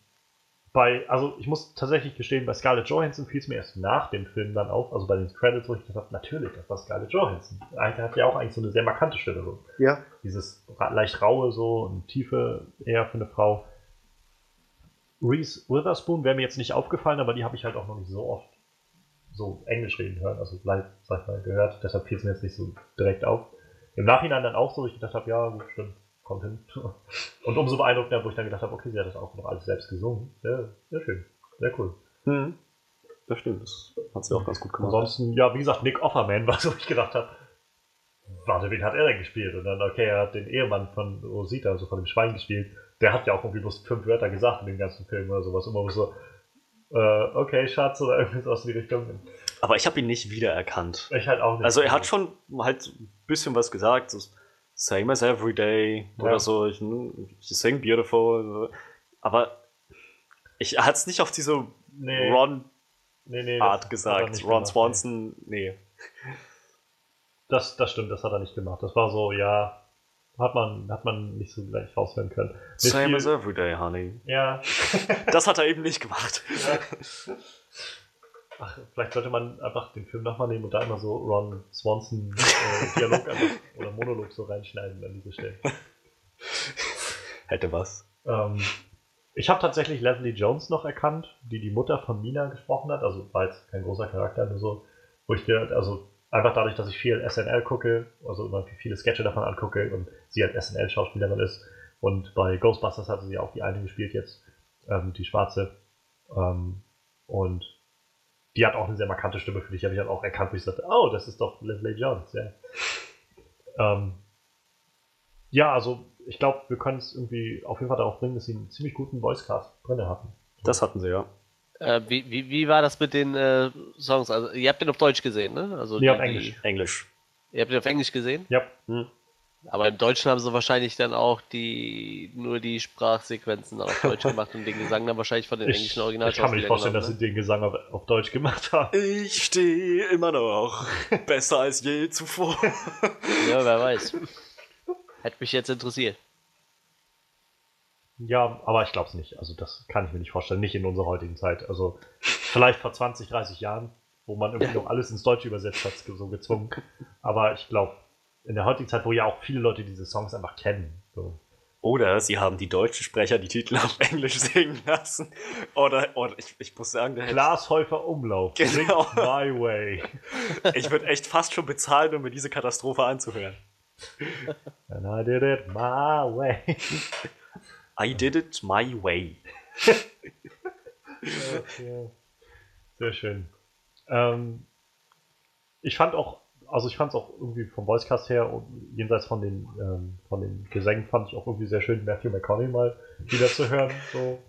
bei, also ich muss tatsächlich gestehen, bei Scarlett Johansson fiel es mir erst nach dem Film dann auf, also bei den Credits, wo ich gedacht habe, natürlich, das war Scarlett Johansson. Er hat ja auch eigentlich so eine sehr markante Stimme. So. Ja. Dieses leicht raue so und tiefe eher für eine Frau. Reese Witherspoon wäre mir jetzt nicht aufgefallen, aber die habe ich halt auch noch nicht so oft so Englisch reden hören, also live, sag ich mal, gehört. Deshalb fiel es mir jetzt nicht so direkt auf. Im Nachhinein dann auch so, wo ich gedacht habe, ja, gut, stimmt kommt hin. Und umso beeindruckender, wo ich dann gedacht habe, okay, sie hat das auch noch alles selbst gesungen. Sehr, sehr schön. Sehr cool. Mhm. Das stimmt, das hat sie auch ganz gut gemacht. Ansonsten, ja, wie gesagt, Nick Offerman war so, ich gedacht habe, warte, wen hat er denn gespielt? Und dann, okay, er hat den Ehemann von Rosita, also von dem Schwein gespielt. Der hat ja auch irgendwie bloß fünf Wörter gesagt in dem ganzen Film oder sowas. Immer so, äh, okay, Schatz, oder irgendwas aus die Richtung. Aber ich habe ihn nicht wiedererkannt. Ich halt auch nicht. Also er hat schon halt ein bisschen was gesagt. So Same as every day ja. oder so. Ich, ich sing beautiful. Aber ich hatte es nicht auf diese nee. Ron nee, nee, Art gesagt. Ron Swanson, nee. Das, das stimmt, das hat er nicht gemacht. Das war so, ja, hat man, hat man nicht so gleich raushören können. Same viel, as every day, honey. Ja. das hat er eben nicht gemacht. Ja. Ach, vielleicht sollte man einfach den Film nochmal nehmen und da immer so Ron Swanson äh, Dialog einfach, oder Monolog so reinschneiden an diese Stelle. Hätte was. Ähm, ich habe tatsächlich Leslie Jones noch erkannt, die die Mutter von Mina gesprochen hat. Also war jetzt kein großer Charakter, nur so, wo ich dir, also einfach dadurch, dass ich viel SNL gucke, also immer viele Sketche davon angucke und sie halt SNL-Schauspielerin ist. Und bei Ghostbusters hatte sie auch die eine gespielt jetzt, ähm, die schwarze. Ähm, und die hat auch eine sehr markante Stimme für dich, habe ich dann auch erkannt, wo ich sagte, oh, das ist doch Leslie Jones, ja. Ähm, ja, also ich glaube, wir können es irgendwie auf jeden Fall darauf bringen, dass sie einen ziemlich guten Voicecast drin hatten. Das hatten sie, ja. Äh, wie, wie, wie war das mit den äh, Songs? Also, ihr habt den auf Deutsch gesehen, ne? Also nee, auf Englisch. Englisch. Ihr habt den auf Englisch gesehen? Ja. Hm. Aber im Deutschen haben sie wahrscheinlich dann auch die nur die Sprachsequenzen auf Deutsch gemacht und den Gesang dann wahrscheinlich von den ich, englischen Original. Ich kann mir nicht vorstellen, genommen, dass ne? sie den Gesang auf, auf, Deutsch gemacht haben. Ich stehe immer noch besser als je zuvor. ja, wer weiß. Hätte mich jetzt interessiert. Ja, aber ich glaube es nicht. Also das kann ich mir nicht vorstellen. Nicht in unserer heutigen Zeit. Also vielleicht vor 20, 30 Jahren, wo man irgendwie noch alles ins Deutsche übersetzt hat, so gezwungen. Aber ich glaube, in der heutigen Zeit, wo ja auch viele Leute diese Songs einfach kennen. So. Oder sie haben die deutschen Sprecher die Titel auf Englisch singen lassen. Oder, oder ich, ich muss sagen, der Glashäufer Umlauf. Genau. My Way. Ich würde echt fast schon bezahlen, um mir diese Katastrophe anzuhören. And I did it my way. I did it my way. Sehr schön. Ähm, ich fand auch also ich fand es auch irgendwie vom Voicecast her und jenseits von den, ähm, von den Gesängen fand ich auch irgendwie sehr schön, Matthew McConaughey mal wieder zu hören. So.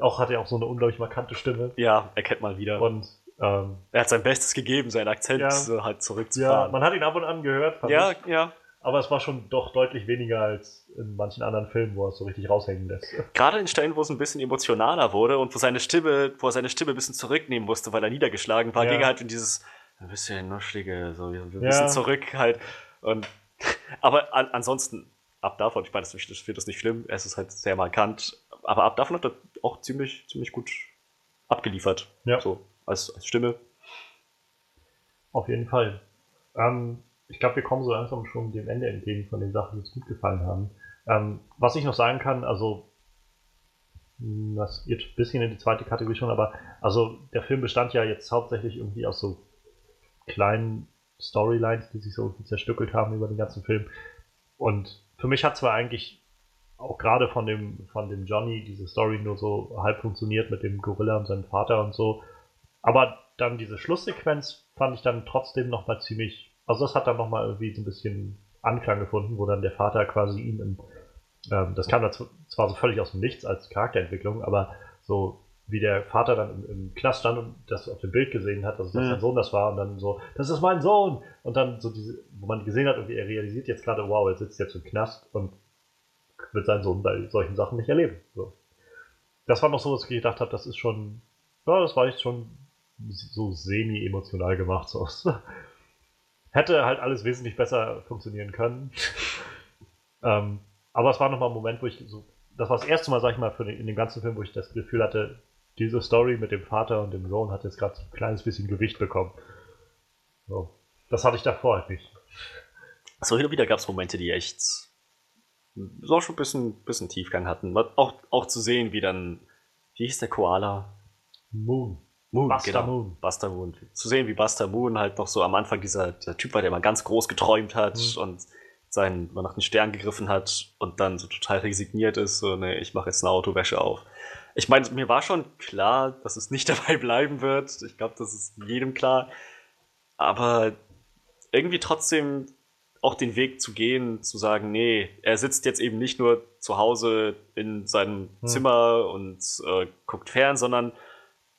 Auch hat er auch so eine unglaublich markante Stimme. Ja, er kennt mal wieder. Und ähm, er hat sein Bestes gegeben, seinen Akzent ja, so halt zurückzufahren. Ja, man hat ihn ab und an gehört. ja, ich. ja. Aber es war schon doch deutlich weniger als in manchen anderen Filmen, wo er es so richtig raushängen lässt. Gerade in Stellen, wo es ein bisschen emotionaler wurde und wo seine Stimme, wo er seine Stimme ein bisschen zurücknehmen musste, weil er niedergeschlagen war, ja. ging er halt in dieses ein bisschen nuschlige, so ein bisschen ja. zurück halt. Und, aber an, ansonsten, ab davon, ich meine, ich finde das nicht schlimm, es ist halt sehr markant, aber ab davon hat er auch ziemlich, ziemlich gut abgeliefert. Ja. So, als, als Stimme. Auf jeden Fall. Ähm, ich glaube, wir kommen so langsam schon dem Ende entgegen von den Sachen, die uns gut gefallen haben. Ähm, was ich noch sagen kann, also hm, das geht ein bisschen in die zweite Kategorie schon, aber also der Film bestand ja jetzt hauptsächlich irgendwie aus so kleinen Storylines, die sich so zerstückelt haben über den ganzen Film. Und für mich hat zwar eigentlich auch gerade von dem, von dem Johnny diese Story nur so halb funktioniert mit dem Gorilla und seinem Vater und so. Aber dann diese Schlusssequenz fand ich dann trotzdem nochmal ziemlich, also das hat dann nochmal irgendwie so ein bisschen Anklang gefunden, wo dann der Vater quasi ihn im, ähm, das kam dann zwar so völlig aus dem Nichts als Charakterentwicklung, aber so wie der Vater dann im, im Knast stand und das auf dem Bild gesehen hat, also dass mhm. sein Sohn das war und dann so, das ist mein Sohn! Und dann so diese, wo man gesehen hat, irgendwie er realisiert jetzt gerade, wow, er sitzt jetzt im Knast und wird seinen Sohn bei solchen Sachen nicht erleben. So. Das war noch so, was ich gedacht habe, das ist schon, ja, das war echt schon so semi-emotional gemacht. So. Hätte halt alles wesentlich besser funktionieren können. ähm, aber es war nochmal ein Moment, wo ich so, das war das erste Mal, sag ich mal, den, in dem ganzen Film, wo ich das Gefühl hatte, diese Story mit dem Vater und dem Sohn hat jetzt gerade ein kleines bisschen Gewicht bekommen. So. Das hatte ich davor halt nicht. So hin und wieder gab es Momente, die echt so schon ein bisschen, bisschen Tiefgang hatten. Auch, auch zu sehen, wie dann, wie hieß der Koala? Moon. Moon, Buster genau. Moon. Buster Moon. Zu sehen, wie Buster Moon halt noch so am Anfang dieser der Typ war, der mal ganz groß geträumt hat mhm. und seinen, mal nach den Stern gegriffen hat und dann so total resigniert ist, so, ne, ich mache jetzt eine Autowäsche auf. Ich meine, mir war schon klar, dass es nicht dabei bleiben wird. Ich glaube, das ist jedem klar. Aber irgendwie trotzdem auch den Weg zu gehen, zu sagen, nee, er sitzt jetzt eben nicht nur zu Hause in seinem hm. Zimmer und äh, guckt fern, sondern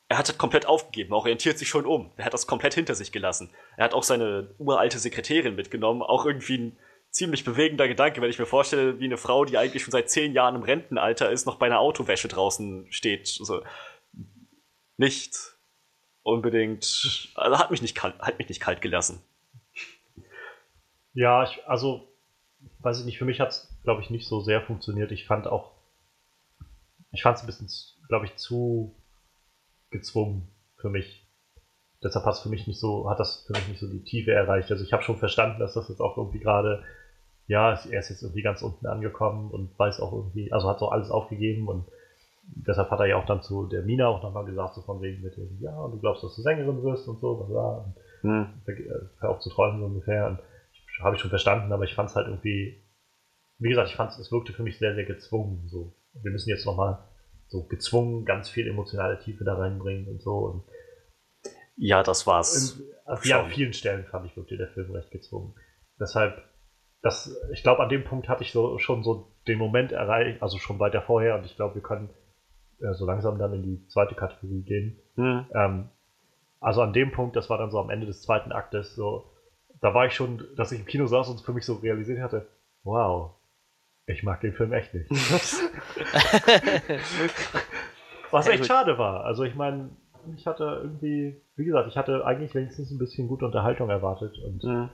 er hat komplett aufgegeben, orientiert sich schon um. Er hat das komplett hinter sich gelassen. Er hat auch seine uralte Sekretärin mitgenommen, auch irgendwie ein ziemlich bewegender Gedanke, wenn ich mir vorstelle, wie eine Frau, die eigentlich schon seit zehn Jahren im Rentenalter ist, noch bei einer Autowäsche draußen steht. Also nicht unbedingt, also hat mich nicht kalt, hat mich nicht kalt gelassen. Ja, ich, also, weiß ich nicht, für mich hat es, glaube ich, nicht so sehr funktioniert. Ich fand auch, ich fand es ein bisschen, glaube ich, zu gezwungen für mich. Deshalb hat es für mich nicht so, hat das für mich nicht so die Tiefe erreicht. Also ich habe schon verstanden, dass das jetzt auch irgendwie gerade ja, er ist jetzt irgendwie ganz unten angekommen und weiß auch irgendwie, also hat so alles aufgegeben und deshalb hat er ja auch dann zu der Mina auch nochmal gesagt, so von wegen mit dem, ja, du glaubst, dass du Sängerin wirst und so, und hm. hör auf zu träumen so ungefähr. Und habe ich schon verstanden, aber ich fand es halt irgendwie, wie gesagt, ich fand es, es wirkte für mich sehr, sehr gezwungen. So, wir müssen jetzt nochmal so gezwungen ganz viel emotionale Tiefe da reinbringen und so. Und Ja, das war's. Also, ja, an vielen Stellen fand ich wirklich der Film recht gezwungen. Deshalb, das, ich glaube, an dem Punkt hatte ich so schon so den Moment erreicht, also schon weiter vorher, und ich glaube, wir können äh, so langsam dann in die zweite Kategorie gehen. Mhm. Ähm, also an dem Punkt, das war dann so am Ende des zweiten Aktes, so, da war ich schon, dass ich im Kino saß und für mich so realisiert hatte, wow, ich mag den Film echt nicht. Was echt schade war. Also ich meine, ich hatte irgendwie, wie gesagt, ich hatte eigentlich wenigstens ein bisschen gute Unterhaltung erwartet. Und mhm.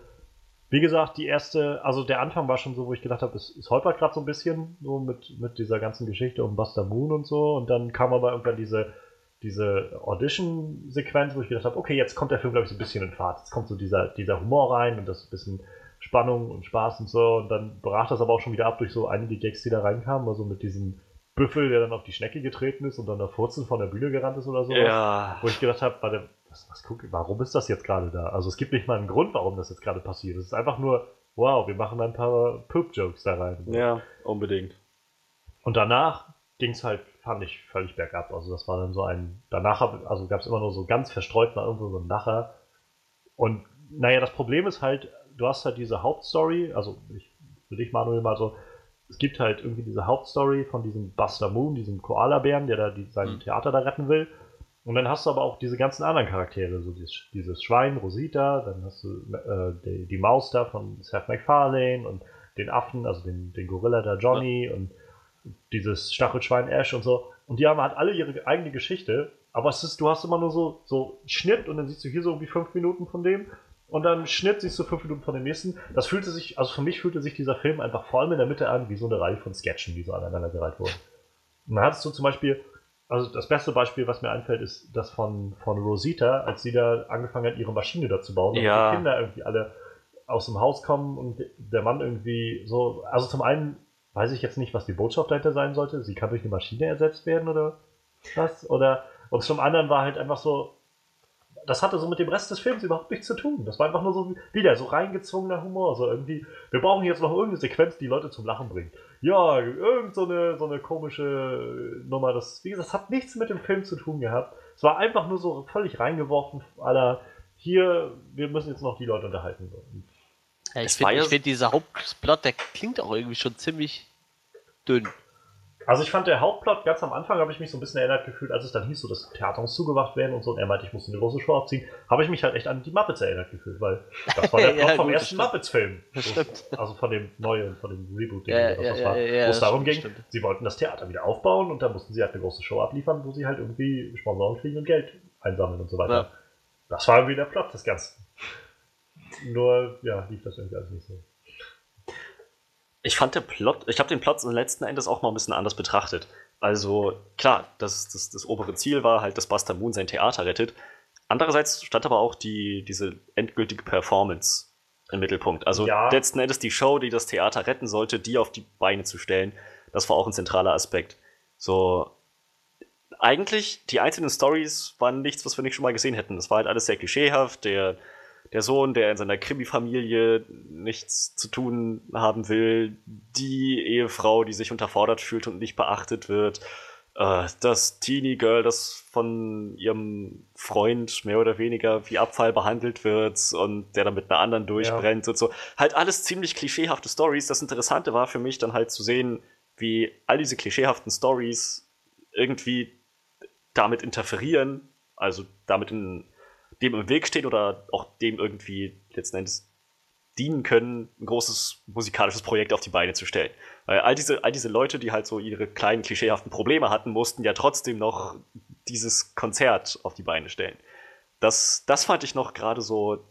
wie gesagt, die erste, also der Anfang war schon so, wo ich gedacht habe, es, es holpert gerade so ein bisschen, so mit, mit dieser ganzen Geschichte um Buster Moon und so. Und dann kam aber irgendwann diese, diese Audition-Sequenz, wo ich gedacht habe, okay, jetzt kommt der Film, glaube ich, so ein bisschen in Fahrt. Jetzt kommt so dieser, dieser Humor rein und das ein bisschen Spannung und Spaß und so. Und dann brach das aber auch schon wieder ab durch so einige Gags, die da reinkamen, also mit diesem Büffel, der dann auf die Schnecke getreten ist und dann der Furzen von der Bühne gerannt ist oder so. Ja. Wo ich gedacht habe, warte, was, was guck, warum ist das jetzt gerade da? Also es gibt nicht mal einen Grund, warum das jetzt gerade passiert. Es ist einfach nur, wow, wir machen ein paar Poop-Jokes da rein. Ja, unbedingt. Und danach ging es halt, fand ich, völlig bergab. Also das war dann so ein, danach hab, also gab es immer nur so ganz verstreut mal irgendwo so ein Lacher. Und naja, das Problem ist halt, du hast halt diese Hauptstory, also ich, für dich, Manuel, mal so, es gibt halt irgendwie diese Hauptstory von diesem Buster Moon, diesem Koala-Bären, der da die, sein mhm. Theater da retten will. Und dann hast du aber auch diese ganzen anderen Charaktere, so dieses, dieses Schwein, Rosita, dann hast du äh, die, die, Maus da von Seth MacFarlane und den Affen, also den, den Gorilla da Johnny ja. und dieses Stachelschwein Ash und so. Und die haben halt alle ihre eigene Geschichte, aber es ist, du hast immer nur so, so Schnitt und dann siehst du hier so irgendwie fünf Minuten von dem und dann Schnitt siehst du fünf Minuten von dem nächsten. Das fühlte sich, also für mich fühlte sich dieser Film einfach vor allem in der Mitte an wie so eine Reihe von Sketchen, die so aneinandergereiht wurden. Und dann hattest du zum Beispiel, also das beste Beispiel, was mir einfällt, ist das von, von Rosita, als sie da angefangen hat, ihre Maschine da zu bauen. Ja. Und die Kinder irgendwie alle aus dem Haus kommen und der Mann irgendwie so, also zum einen weiß ich jetzt nicht, was die Botschaft dahinter sein sollte. Sie kann durch eine Maschine ersetzt werden oder was? Oder, und zum anderen war halt einfach so, das hatte so mit dem Rest des Films überhaupt nichts zu tun. Das war einfach nur so wieder so reingezwungener Humor. So irgendwie, wir brauchen jetzt noch irgendeine Sequenz, die Leute zum Lachen bringt. Ja, irgend so eine, so eine komische Nummer. Das, wie gesagt, das hat nichts mit dem Film zu tun gehabt. Es war einfach nur so völlig reingeworfen, aller hier, wir müssen jetzt noch die Leute unterhalten. Ja, ich finde, find, dieser Hauptplot, der klingt auch irgendwie schon ziemlich dünn. Also ich fand der Hauptplot, ganz am Anfang habe ich mich so ein bisschen erinnert gefühlt, als es dann hieß, so das Theater muss zugewacht werden und so, und er meinte, ich muss eine große Show abziehen, habe ich mich halt echt an die Muppets erinnert gefühlt, weil das war der Plot ja, vom gut, ersten Muppets-Film. Also von dem neuen, von dem Reboot, den ja, das ja, war, wo es darum ging, stimmt. sie wollten das Theater wieder aufbauen und da mussten sie halt eine große Show abliefern, wo sie halt irgendwie Sponsoren kriegen und Geld einsammeln und so weiter. Das war irgendwie der Plot des Ganzen. Nur, ja, lief das irgendwie alles nicht so ich fand der Plot, ich habe den Plot letzten Endes auch mal ein bisschen anders betrachtet. Also klar, das, das, das obere Ziel war halt, dass Buster Moon sein Theater rettet. Andererseits stand aber auch die, diese endgültige Performance im Mittelpunkt. Also ja. letzten Endes die Show, die das Theater retten sollte, die auf die Beine zu stellen, das war auch ein zentraler Aspekt. So, eigentlich, die einzelnen Stories waren nichts, was wir nicht schon mal gesehen hätten. Das war halt alles sehr klischeehaft. Der der Sohn, der in seiner Krimi-Familie nichts zu tun haben will, die Ehefrau, die sich unterfordert fühlt und nicht beachtet wird, äh, das Teenie-Girl, das von ihrem Freund mehr oder weniger wie Abfall behandelt wird und der dann mit einer anderen durchbrennt ja. und so. Halt alles ziemlich klischeehafte Stories. Das Interessante war für mich dann halt zu sehen, wie all diese klischeehaften Stories irgendwie damit interferieren, also damit in dem im Weg steht oder auch dem irgendwie letzten Endes dienen können, ein großes musikalisches Projekt auf die Beine zu stellen. Weil all diese, all diese Leute, die halt so ihre kleinen klischeehaften Probleme hatten, mussten ja trotzdem noch dieses Konzert auf die Beine stellen. Das, das fand ich noch gerade so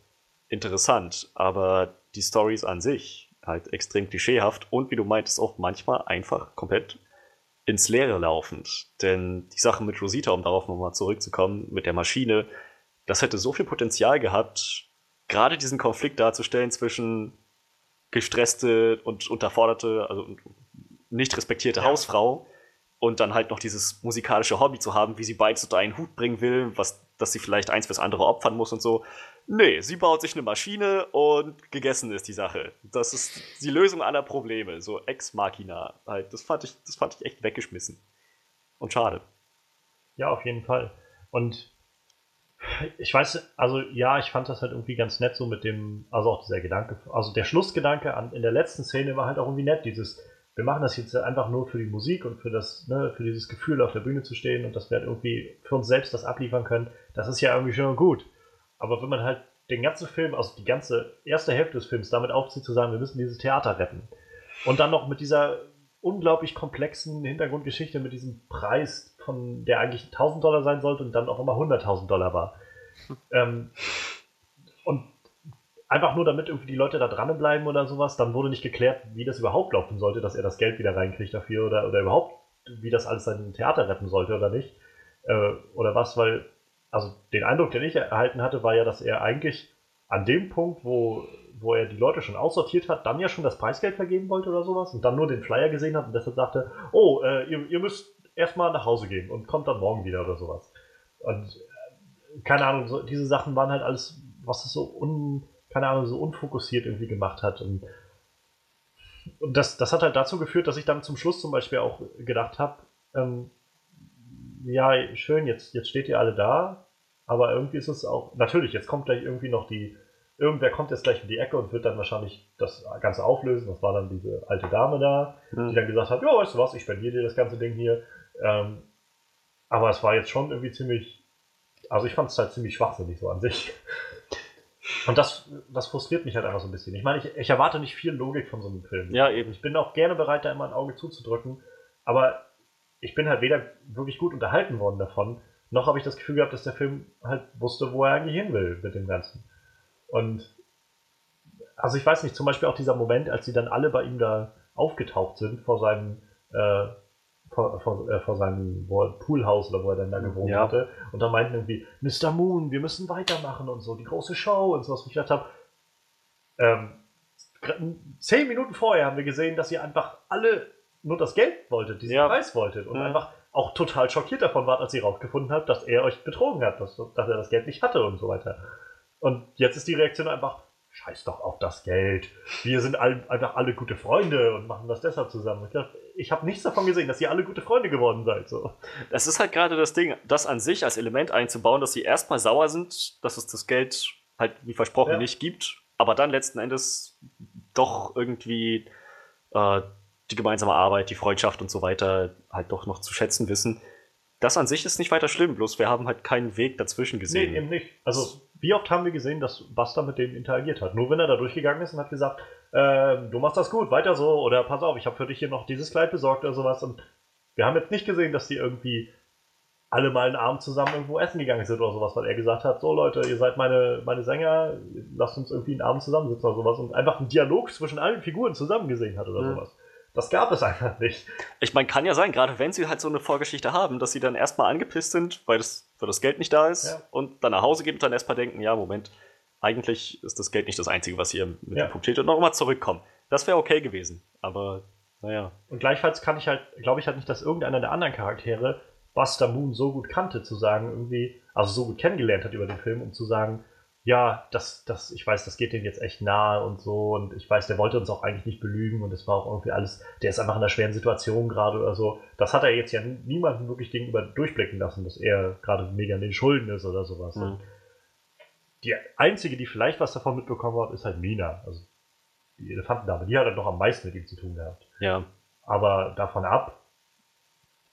interessant, aber die Stories an sich halt extrem klischeehaft und wie du meintest auch manchmal einfach komplett ins Leere laufend. Denn die Sache mit Rosita, um darauf nochmal zurückzukommen, mit der Maschine, das hätte so viel Potenzial gehabt, gerade diesen Konflikt darzustellen zwischen gestresste und unterforderte, also nicht respektierte ja. Hausfrau und dann halt noch dieses musikalische Hobby zu haben, wie sie beides unter einen Hut bringen will, was, dass sie vielleicht eins fürs andere opfern muss und so. Nee, sie baut sich eine Maschine und gegessen ist die Sache. Das ist die Lösung aller Probleme, so ex machina. Halt, das fand ich, das fand ich echt weggeschmissen. Und schade. Ja, auf jeden Fall. Und Ich weiß, also ja, ich fand das halt irgendwie ganz nett so mit dem, also auch dieser Gedanke, also der Schlussgedanke an, in der letzten Szene war halt auch irgendwie nett, dieses, wir machen das jetzt einfach nur für die Musik und für das, ne, für dieses Gefühl auf der Bühne zu stehen und dass wir halt irgendwie für uns selbst das abliefern können, das ist ja irgendwie schon gut. Aber wenn man halt den ganzen Film, also die ganze erste Hälfte des Films damit aufzieht zu sagen, wir müssen dieses Theater retten. Und dann noch mit dieser unglaublich komplexen Hintergrundgeschichte mit diesem Preis, von der eigentlich 1000 Dollar sein sollte und dann auch immer 100.000 Dollar war. ähm, und einfach nur damit irgendwie die Leute da dranbleiben oder sowas, dann wurde nicht geklärt, wie das überhaupt laufen sollte, dass er das Geld wieder reinkriegt dafür oder, oder überhaupt, wie das alles sein Theater retten sollte oder nicht. Äh, oder was, weil, also den Eindruck, den ich erhalten hatte, war ja, dass er eigentlich an dem Punkt, wo wo er die Leute schon aussortiert hat, dann ja schon das Preisgeld vergeben wollte oder sowas und dann nur den Flyer gesehen hat und deshalb sagte, oh, äh, ihr, ihr, müsst erstmal nach Hause gehen und kommt dann morgen wieder oder sowas. Und äh, keine Ahnung, so, diese Sachen waren halt alles, was es so un, keine Ahnung, so unfokussiert irgendwie gemacht hat. Und, und das, das hat halt dazu geführt, dass ich dann zum Schluss zum Beispiel auch gedacht habe, ähm, ja, schön, jetzt, jetzt steht ihr alle da, aber irgendwie ist es auch, natürlich, jetzt kommt gleich irgendwie noch die, irgendwer kommt jetzt gleich in die Ecke und wird dann wahrscheinlich das Ganze auflösen. Das war dann diese alte Dame da, mhm. die dann gesagt hat, ja, weißt du was, ich spendiere dir das ganze Ding hier. Ähm, aber es war jetzt schon irgendwie ziemlich, also ich fand es halt ziemlich schwachsinnig so an sich. Und das, das frustriert mich halt einfach so ein bisschen. Ich meine, ich, ich erwarte nicht viel Logik von so einem Film. Ja, eben. Ich bin auch gerne bereit, da immer ein Auge zuzudrücken, aber ich bin halt weder wirklich gut unterhalten worden davon, noch habe ich das Gefühl gehabt, dass der Film halt wusste, wo er eigentlich hin will mit dem Ganzen. Und also ich weiß nicht, zum Beispiel auch dieser Moment, als sie dann alle bei ihm da aufgetaucht sind vor seinem äh, vor, vor, äh, vor seinem Poolhaus oder wo er dann da gewohnt ja. hatte. Und da meinten irgendwie, Mr. Moon, wir müssen weitermachen und so, die große Show und so, was ich gedacht habe. Ähm, zehn Minuten vorher haben wir gesehen, dass ihr einfach alle nur das Geld wolltet, diesen ja. Preis wolltet und ja. einfach auch total schockiert davon wart, als ihr rausgefunden habt, dass er euch betrogen hat, dass, dass er das Geld nicht hatte und so weiter. Und jetzt ist die Reaktion einfach, scheiß doch auf das Geld. Wir sind all, einfach alle gute Freunde und machen das deshalb zusammen. Ich, ich habe nichts davon gesehen, dass ihr alle gute Freunde geworden seid. So. Das ist halt gerade das Ding, das an sich als Element einzubauen, dass sie erstmal sauer sind, dass es das Geld halt wie versprochen ja. nicht gibt, aber dann letzten Endes doch irgendwie äh, die gemeinsame Arbeit, die Freundschaft und so weiter halt doch noch zu schätzen wissen. Das an sich ist nicht weiter schlimm, bloß wir haben halt keinen Weg dazwischen gesehen. Nee, eben nicht. Also wie oft haben wir gesehen, dass Buster mit denen interagiert hat? Nur wenn er da durchgegangen ist und hat gesagt, äh, du machst das gut, weiter so, oder pass auf, ich habe für dich hier noch dieses Kleid besorgt oder sowas. Und wir haben jetzt nicht gesehen, dass die irgendwie alle mal einen Abend zusammen irgendwo essen gegangen sind oder sowas, weil er gesagt hat, so Leute, ihr seid meine, meine Sänger, lasst uns irgendwie einen Abend zusammensitzen oder sowas und einfach einen Dialog zwischen allen Figuren zusammen gesehen hat oder mhm. sowas. Das gab es einfach nicht. Ich meine, kann ja sein, gerade wenn sie halt so eine Vorgeschichte haben, dass sie dann erstmal angepisst sind, weil das, weil das Geld nicht da ist ja. und dann nach Hause gehen und dann erstmal denken, ja, Moment, eigentlich ist das Geld nicht das Einzige, was hier mit ja. dem Punkt steht und nochmal zurückkommen. Das wäre okay gewesen, aber naja. Und gleichfalls kann ich halt, glaube ich halt nicht, dass irgendeiner der anderen Charaktere Buster Moon so gut kannte, zu sagen, irgendwie, also so gut kennengelernt hat über den Film, um zu sagen, ja, das, das, ich weiß, das geht denen jetzt echt nahe und so. Und ich weiß, der wollte uns auch eigentlich nicht belügen und es war auch irgendwie alles, der ist einfach in einer schweren Situation gerade oder so. Das hat er jetzt ja niemandem wirklich gegenüber durchblicken lassen, dass er gerade mega in den Schulden ist oder sowas. Mhm. Die einzige, die vielleicht was davon mitbekommen hat, ist halt Mina. Also die Elefantendame. Die hat dann doch am meisten mit ihm zu tun gehabt. Ja. Aber davon ab,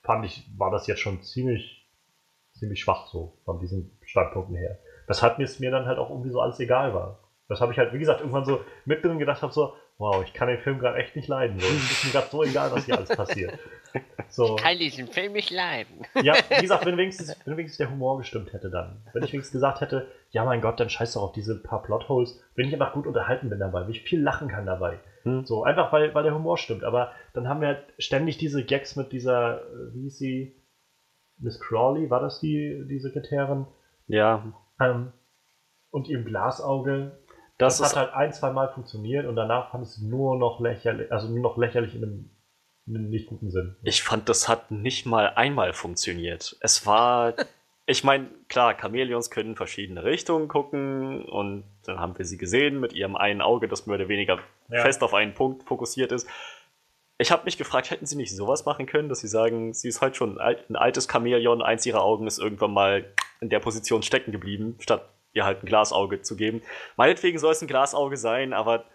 fand ich, war das jetzt schon ziemlich, ziemlich schwach so, von diesen Standpunkten her. Mir es mir dann halt auch irgendwie so alles egal war. Das habe ich halt, wie gesagt, irgendwann so mittendrin gedacht habe, so, wow, ich kann den Film gerade echt nicht leiden. So. Es ist mir gerade so egal, was hier alles passiert. So. Ich kann diesen Film nicht leiden. Ja, wie gesagt, wenn wenigstens, wenn wenigstens der Humor gestimmt hätte dann. Wenn ich wenigstens gesagt hätte, ja mein Gott, dann scheiß doch auf diese paar Plotholes. Wenn ich einfach gut unterhalten bin dabei, wie ich viel lachen kann dabei. Hm. So, einfach weil, weil der Humor stimmt. Aber dann haben wir halt ständig diese Gags mit dieser, äh, wie hieß sie? Miss Crawley, war das die, die Sekretärin? Ja. Ähm, und ihrem Glasauge. Das, das hat halt ein, zwei Mal funktioniert und danach fand es nur noch lächerlich, also nur noch lächerlich in einem, in einem nicht guten Sinn. Ich fand, das hat nicht mal einmal funktioniert. Es war, ich meine, klar, Chamäleons können in verschiedene Richtungen gucken und dann haben wir sie gesehen mit ihrem einen Auge, das mehr oder weniger ja. fest auf einen Punkt fokussiert ist. Ich habe mich gefragt, hätten sie nicht sowas machen können, dass sie sagen, sie ist halt schon ein altes Chamäleon, eins ihrer Augen ist irgendwann mal in der Position stecken geblieben, statt ihr halt ein Glasauge zu geben. Meinetwegen soll es ein Glasauge sein, aber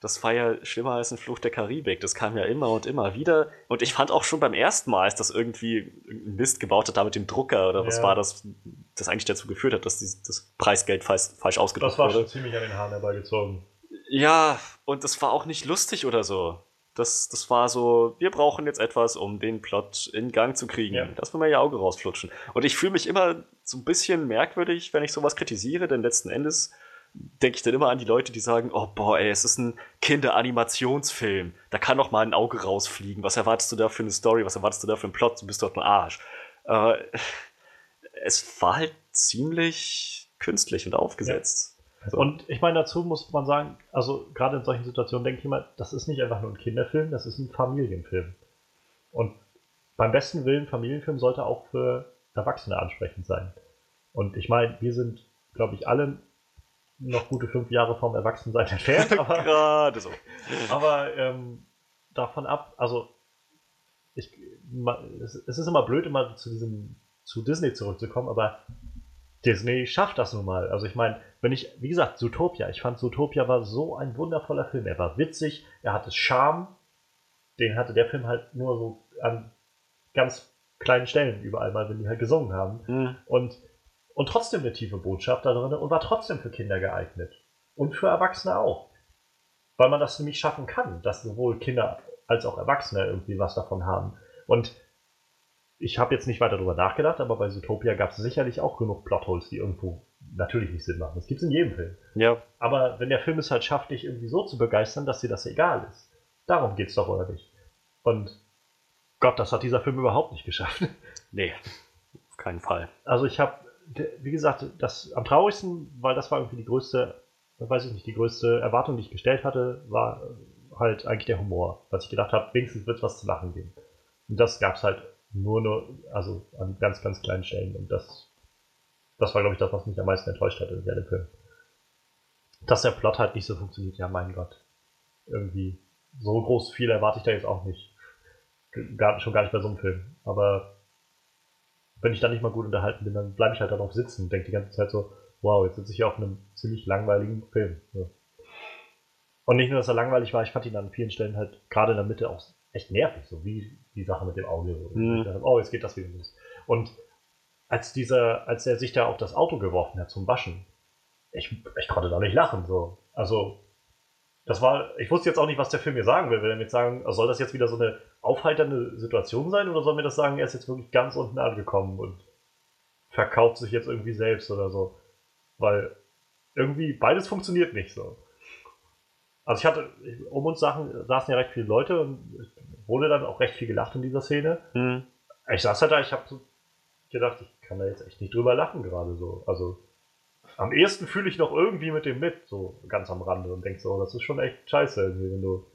das war ja schlimmer als ein Fluch der Karibik. Das kam ja immer und immer wieder. Und ich fand auch schon beim ersten Mal, als das irgendwie ein Mist gebaut hat, da mit dem Drucker oder was ja. war das, das eigentlich dazu geführt hat, dass die, das Preisgeld falsch, falsch ausgedrückt wurde. Das war schon ziemlich an den Haaren herbeigezogen. Ja, und das war auch nicht lustig oder so. Das, das war so, wir brauchen jetzt etwas, um den Plot in Gang zu kriegen. Ja. Dass wir mal ihr Auge rausflutschen. Und ich fühle mich immer so ein bisschen merkwürdig, wenn ich sowas kritisiere, denn letzten Endes denke ich dann immer an die Leute, die sagen, oh boah, ey, es ist ein Kinderanimationsfilm. Da kann doch mal ein Auge rausfliegen. Was erwartest du da für eine Story? Was erwartest du da für einen Plot? Du bist doch ein Arsch. Äh, es war halt ziemlich künstlich und aufgesetzt. So. Und ich meine, dazu muss man sagen, also gerade in solchen Situationen denke ich immer, das ist nicht einfach nur ein Kinderfilm, das ist ein Familienfilm. Und beim besten Willen, Familienfilm sollte auch für Erwachsene ansprechend sein. Und ich meine, wir sind, glaube ich, alle noch gute fünf Jahre vom Erwachsensein entfernt. Aber, Gerade so. Aber ähm, davon ab, also ich, es, es, ist immer blöd, immer zu diesem zu Disney zurückzukommen, aber Disney schafft das nun mal. Also ich meine, wenn ich, wie gesagt, Zootopia, ich fand Zootopia war so ein wundervoller Film. Er war witzig, er hatte Charme, den hatte der Film halt nur so an ganz kleinen Stellen überall mal, wenn die halt gesungen haben. Mhm. Und und trotzdem eine tiefe Botschaft da drin und war trotzdem für Kinder geeignet. Und für Erwachsene auch. Weil man das nämlich schaffen kann, dass sowohl Kinder als auch Erwachsene irgendwie was davon haben. Und ich habe jetzt nicht weiter darüber nachgedacht, aber bei Zootopia gab es sicherlich auch genug Plotholes, die irgendwo natürlich nicht Sinn machen. Das gibt es in jedem Film. Ja. Aber wenn der Film es halt schafft, dich irgendwie so zu begeistern, dass dir das egal ist, darum geht es doch, oder nicht? Und Gott, das hat dieser Film überhaupt nicht geschafft. Nee, auf keinen Fall. Also ich habe wie gesagt, das am traurigsten, weil das war irgendwie die größte, weiß ich nicht, die größte Erwartung, die ich gestellt hatte, war halt eigentlich der Humor. Was ich gedacht habe, wenigstens wird es was zu lachen geben. Und das gab es halt nur, nur, also an ganz, ganz kleinen Stellen. Und das, das war, glaube ich, das, was mich am meisten enttäuscht hat in dem Film. Dass der Plot halt nicht so funktioniert, ja, mein Gott. Irgendwie, so groß viel erwarte ich da jetzt auch nicht. Gar, schon gar nicht bei so einem Film. Aber wenn ich dann nicht mal gut unterhalten bin, dann bleibe ich halt darauf sitzen und denke die ganze Zeit so, wow, jetzt sitze ich hier auf einem ziemlich langweiligen Film. Ja. Und nicht nur, dass er langweilig war, ich fand ihn an vielen Stellen halt gerade in der Mitte auch echt nervig, so wie die Sache mit dem Auge. Mhm. Dachte, oh, jetzt geht das wieder los. Und als dieser, als er sich da auf das Auto geworfen hat zum Waschen, ich, ich konnte da nicht lachen, so. Also, das war, ich wusste jetzt auch nicht, was der Film mir sagen will. Will er mir sagen, soll das jetzt wieder so eine aufheiternde Situation sein oder soll mir das sagen, er ist jetzt wirklich ganz unten angekommen und verkauft sich jetzt irgendwie selbst oder so? Weil irgendwie beides funktioniert nicht so. Also ich hatte, um uns Sachen, saßen ja recht viele Leute und wurde dann auch recht viel gelacht in dieser Szene. Mhm. Ich saß halt da, ich habe so gedacht, ich kann da jetzt echt nicht drüber lachen gerade so. Also am ehesten fühle ich noch irgendwie mit dem mit, so ganz am Rande und denke so, das ist schon echt scheiße irgendwie, wenn du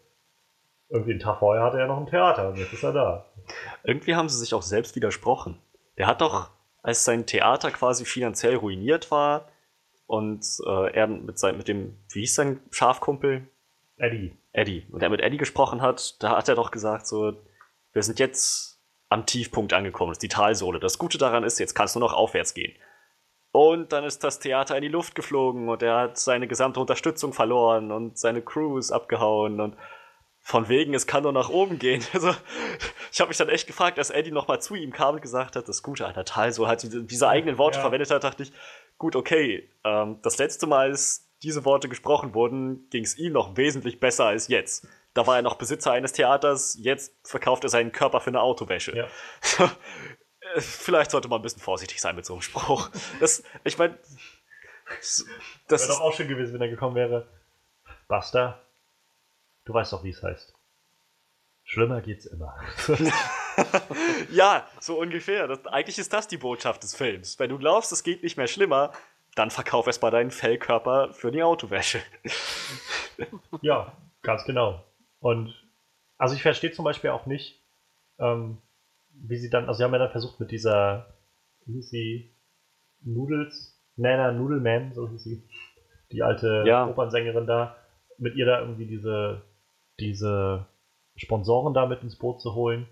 irgendwie einen Tag vorher hatte er noch ein Theater und jetzt ist er da. Irgendwie haben sie sich auch selbst widersprochen. Der hat doch, als sein Theater quasi finanziell ruiniert war und äh, er mit, sein, mit dem, wie hieß sein Schafkumpel? Eddie. Eddie. Und er mit Eddie gesprochen hat, da hat er doch gesagt, so, wir sind jetzt am Tiefpunkt angekommen, das ist die Talsohle. Das Gute daran ist, jetzt kannst du noch aufwärts gehen. Und dann ist das Theater in die Luft geflogen und er hat seine gesamte Unterstützung verloren und seine Crew ist abgehauen und von wegen, es kann nur nach oben gehen. Also, ich habe mich dann echt gefragt, als Eddie nochmal zu ihm kam und gesagt hat, das Gute an der Tal, so halt diese eigenen Worte ja. verwendet hat, dachte ich, gut, okay, ähm, das letzte Mal, als diese Worte gesprochen wurden, ging es ihm noch wesentlich besser als jetzt. Da war er noch Besitzer eines Theaters, jetzt verkauft er seinen Körper für eine Autowäsche. Ja. vielleicht sollte man ein bisschen vorsichtig sein mit so einem Spruch. Das, ich meine, das wäre doch auch schön gewesen, wenn er gekommen wäre. Buster, du weißt doch, wie es heißt. Schlimmer geht's immer. ja, so ungefähr. Das, eigentlich ist das die Botschaft des Films. Wenn du glaubst, es geht nicht mehr schlimmer, dann verkauf erst mal deinen Fellkörper für die Autowäsche. ja, ganz genau. Und also ich verstehe zum Beispiel auch nicht, ähm, wie sie dann, also sie haben ja dann versucht mit dieser, wie hieß sie, Noodles, Nana Noodleman, so hieß sie, die alte ja. Opernsängerin da, mit ihr da irgendwie diese, diese Sponsoren da mit ins Boot zu holen.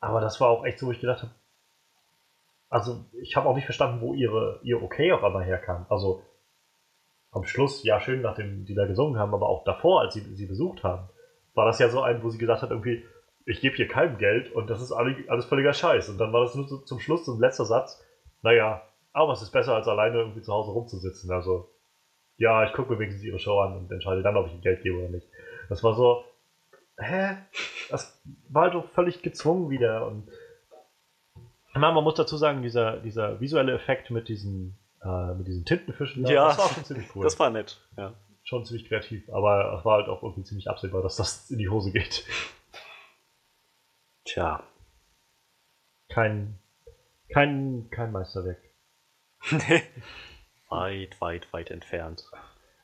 Aber das war auch echt so, wo ich gedacht habe, also ich habe auch nicht verstanden, wo ihre, ihr Okay auf einmal herkam. Also am Schluss, ja schön, nachdem die da gesungen haben, aber auch davor, als sie sie besucht haben, war das ja so ein, wo sie gesagt hat, irgendwie, ich gebe hier keinem Geld und das ist alles völliger Scheiß. Und dann war das nur so, zum Schluss so ein letzter Satz, naja, aber es ist besser, als alleine irgendwie zu Hause rumzusitzen. Also, ja, ich gucke mir wenigstens ihre Show an und entscheide dann, ob ich ihr Geld gebe oder nicht. Das war so, hä? Das war halt doch völlig gezwungen wieder. Und man muss dazu sagen, dieser, dieser visuelle Effekt mit diesen, äh, mit diesen Tintenfischen, ja, das war schon ziemlich cool. Das war nett, ja. Schon ziemlich kreativ, aber es war halt auch irgendwie ziemlich absehbar, dass das in die Hose geht. Tja. Kein, kein, kein Meisterwerk. Nee. weit, weit, weit entfernt.